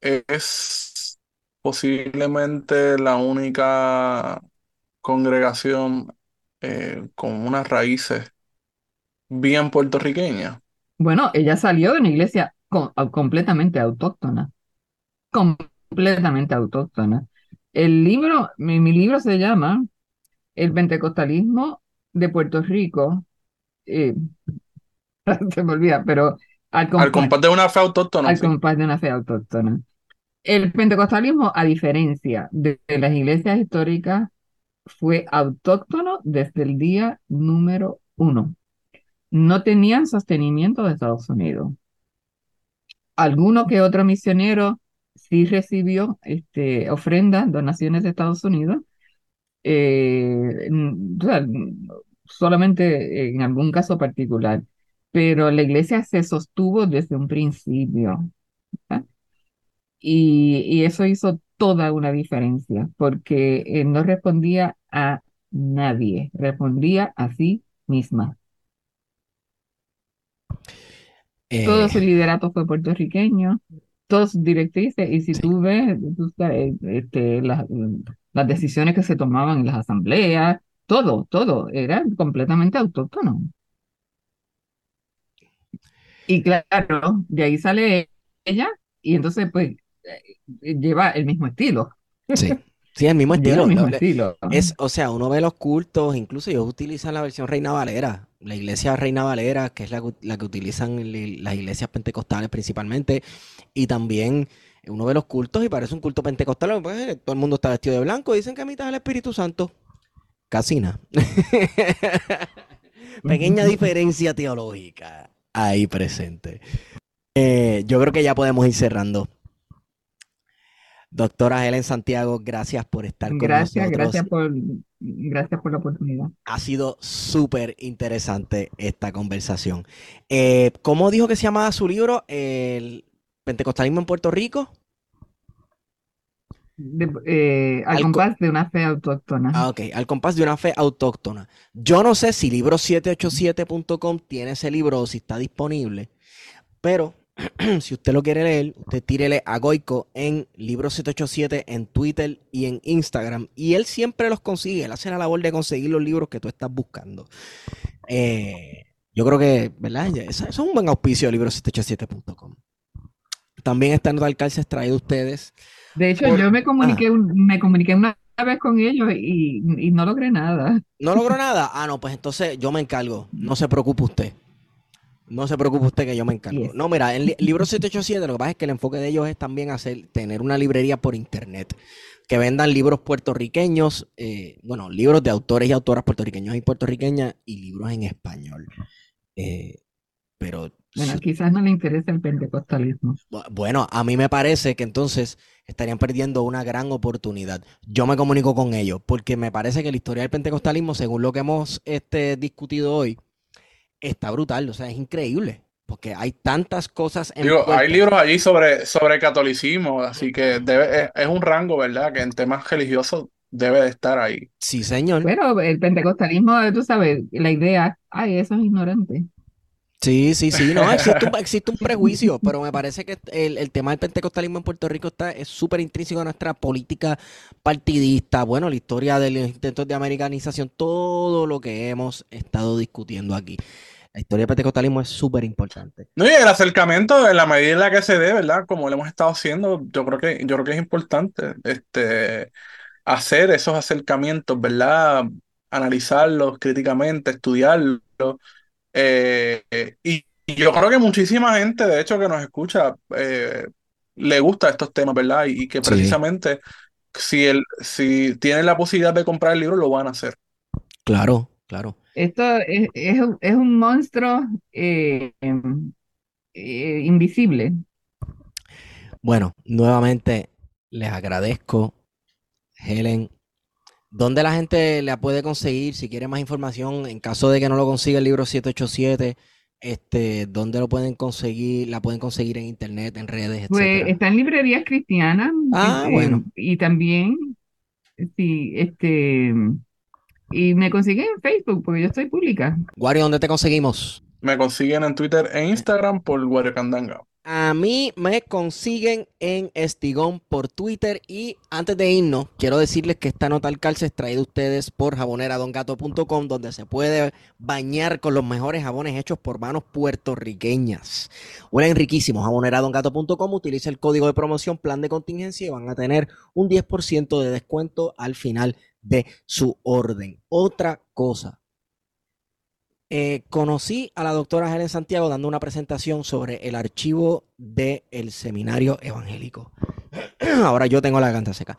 es posiblemente la única congregación eh, con unas raíces bien puertorriqueñas. Bueno, ella salió de una iglesia co- completamente autóctona, completamente autóctona. El libro, mi, mi libro se llama El Pentecostalismo de Puerto Rico, eh, *laughs* se me olvida, pero al Al compás, de una fe autóctona, al sí. compás de una fe autóctona. El pentecostalismo, a diferencia de, de las iglesias históricas, fue autóctono desde el día número uno. No tenían sostenimiento de Estados Unidos. Alguno que otro misionero sí recibió este, ofrendas, donaciones de Estados Unidos, eh, o sea, solamente en algún caso particular, pero la iglesia se sostuvo desde un principio. Y, y eso hizo toda una diferencia, porque eh, no respondía a nadie, respondía a sí misma. Todo Eh, su liderato fue puertorriqueño, todas sus directrices, y si sí. tú ves tú sabes, este, las, las decisiones que se tomaban en las asambleas, todo, todo era completamente autóctono. Y claro, de ahí sale ella, y entonces pues eh, lleva el mismo estilo, Sí, sí, el mismo *laughs* estilo. el mismo. Es, o sea, uno ve los cultos, incluso ellos utilizan la versión Reina Valera, la iglesia Reina Valera, que es la, que- la que utilizan li- las iglesias pentecostales principalmente, y también uno ve los cultos y parece un culto pentecostal, pues, todo el mundo está vestido de blanco, dicen que a mitad es el Espíritu Santo. Casi nada. *laughs* Pequeña *laughs* diferencia teológica ahí presente. Eh, yo creo que ya podemos ir cerrando. Doctora Helen Santiago, gracias por estar con Gracias, nosotros. gracias por, gracias por la oportunidad. Ha sido súper interesante esta conversación. Eh, ¿cómo dijo que se llamaba su libro? El Pentecostalismo en Puerto Rico. De- eh, al Al co- compás de una fe autóctona. Ah, ok, al compás de una fe autóctona. Yo no sé si libro787.com tiene ese libro o si está disponible, pero *clears throat* si usted lo quiere leer, usted tírele a Goico en Libro 787 en Twitter y en Instagram. Y él siempre los consigue. Él hace la labor de conseguir los libros que tú estás buscando. Eh, yo creo que, ¿verdad? Eso, es un buen auspicio de libro787.com. También está nota al calce traído ustedes. De hecho, yo me comuniqué, me comuniqué una vez con ellos y, no logré nada. ¿No logró nada? Ah, no, pues entonces yo me encargo. No se preocupe usted. No se preocupe usted que yo me encargo. No, mira, el libro 787 lo que pasa es que el enfoque de ellos es también hacer, tener una librería por internet. Que vendan libros puertorriqueños, eh, bueno, libros de autores y autoras puertorriqueños y puertorriqueñas y libros en español. Eh, pero bueno, quizás no le interesa el pentecostalismo. Bueno, a mí me parece que entonces estarían perdiendo una gran oportunidad. Yo me comunico con ellos porque me parece que la historia del pentecostalismo, según lo que hemos este, discutido hoy, está brutal. O sea, es increíble porque hay tantas cosas. En Digo, hay libros allí sobre, sobre catolicismo, así que debe, es, un rango, ¿verdad? Que en temas religiosos debe de estar ahí. Sí, señor. Pero el pentecostalismo, tú sabes, la idea, ay, eso es ignorante. Sí, sí, sí, no, *laughs* existe un, existe un prejuicio, pero me parece que el, tema del pentecostalismo en Puerto Rico está, es súper intrínseco a nuestra política partidista, bueno, la historia de los intentos de americanización, todo lo que hemos estado discutiendo aquí. La historia del pentecostalismo es súper importante. No, y el acercamiento, en la medida en la que se dé, ¿verdad? Como lo hemos estado haciendo, yo creo que, yo creo que es importante este, hacer esos acercamientos, ¿verdad? Analizarlos críticamente, estudiarlos eh, y, yo creo que muchísima gente, de hecho, que nos escucha, eh, le gusta estos temas, ¿verdad? Y, que precisamente si, el, si tienen la posibilidad de comprar el libro, lo van a hacer. Claro, claro. Esto es, es, un monstruo eh, invisible. Bueno, nuevamente les agradezco, Helen, ¿Dónde la gente la puede conseguir si quiere más información en caso de que no lo consiga el libro 787? Este, ¿dónde lo pueden conseguir? ¿La pueden conseguir en internet, en redes, Pues está en librerías cristianas. Ah, este, bueno. Y también, sí, este, y me consiguen en Facebook porque yo estoy pública. Wario, ¿dónde te conseguimos? Me consiguen en Twitter e Instagram por Wario Candanga. A mí me consiguen en Estigón por Twitter y antes de irnos, quiero decirles que esta nota al calce es traída a ustedes por jaboneradongato.com donde se puede bañar con los mejores jabones hechos por manos puertorriqueñas. Huelen riquísimos, jaboneradongato.com, utiliza el código de promoción plan de contingencia y van a tener un 10% de descuento al final de su orden. Otra cosa, eh, conocí a la doctora Helen Santiago dando una presentación sobre el archivo del seminario evangélico. *clears throat* Ahora yo tengo la garganta seca.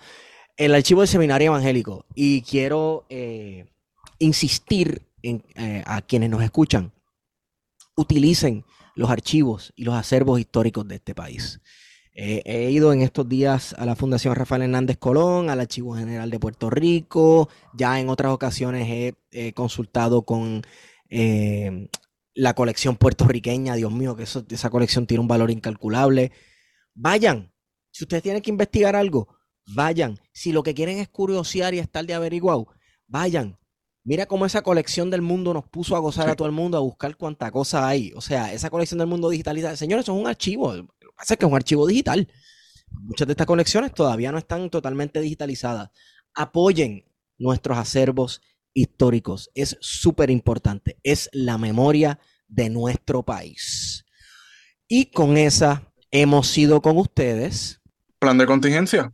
El archivo del seminario evangélico. Y quiero eh, insistir eh, a quienes nos escuchan. Utilicen los archivos y los acervos históricos de este país. he ido en estos días a la Fundación Rafael Hernández Colón, al Archivo General de Puerto Rico, ya en otras ocasiones he consultado con eh, la colección puertorriqueña, Dios mío, que esa colección tiene un valor incalculable. Vayan, si ustedes tienen que investigar algo, vayan. Si lo que quieren es curiosear y estar de averiguado, vayan. Mira cómo esa colección del mundo nos puso a gozar a todo el mundo, a buscar cuánta cosa hay. O sea, esa colección del mundo digital, señores, eso es un archivo. Lo que pasa es que es un archivo digital. Muchas de estas colecciones todavía no están totalmente digitalizadas. Apoyen nuestros acervos históricos. Es súper importante. Es la memoria de nuestro país. Y con esa hemos sido con ustedes. Plan de contingencia.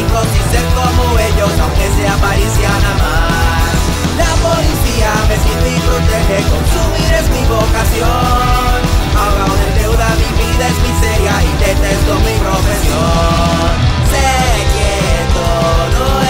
ricos y ser como ellos, aunque sea parisiana más. La policía me sirve y protege, consumir es mi vocación. Ahogado en deuda, mi vida es miseria y detesto mi profesión. Sé que todo es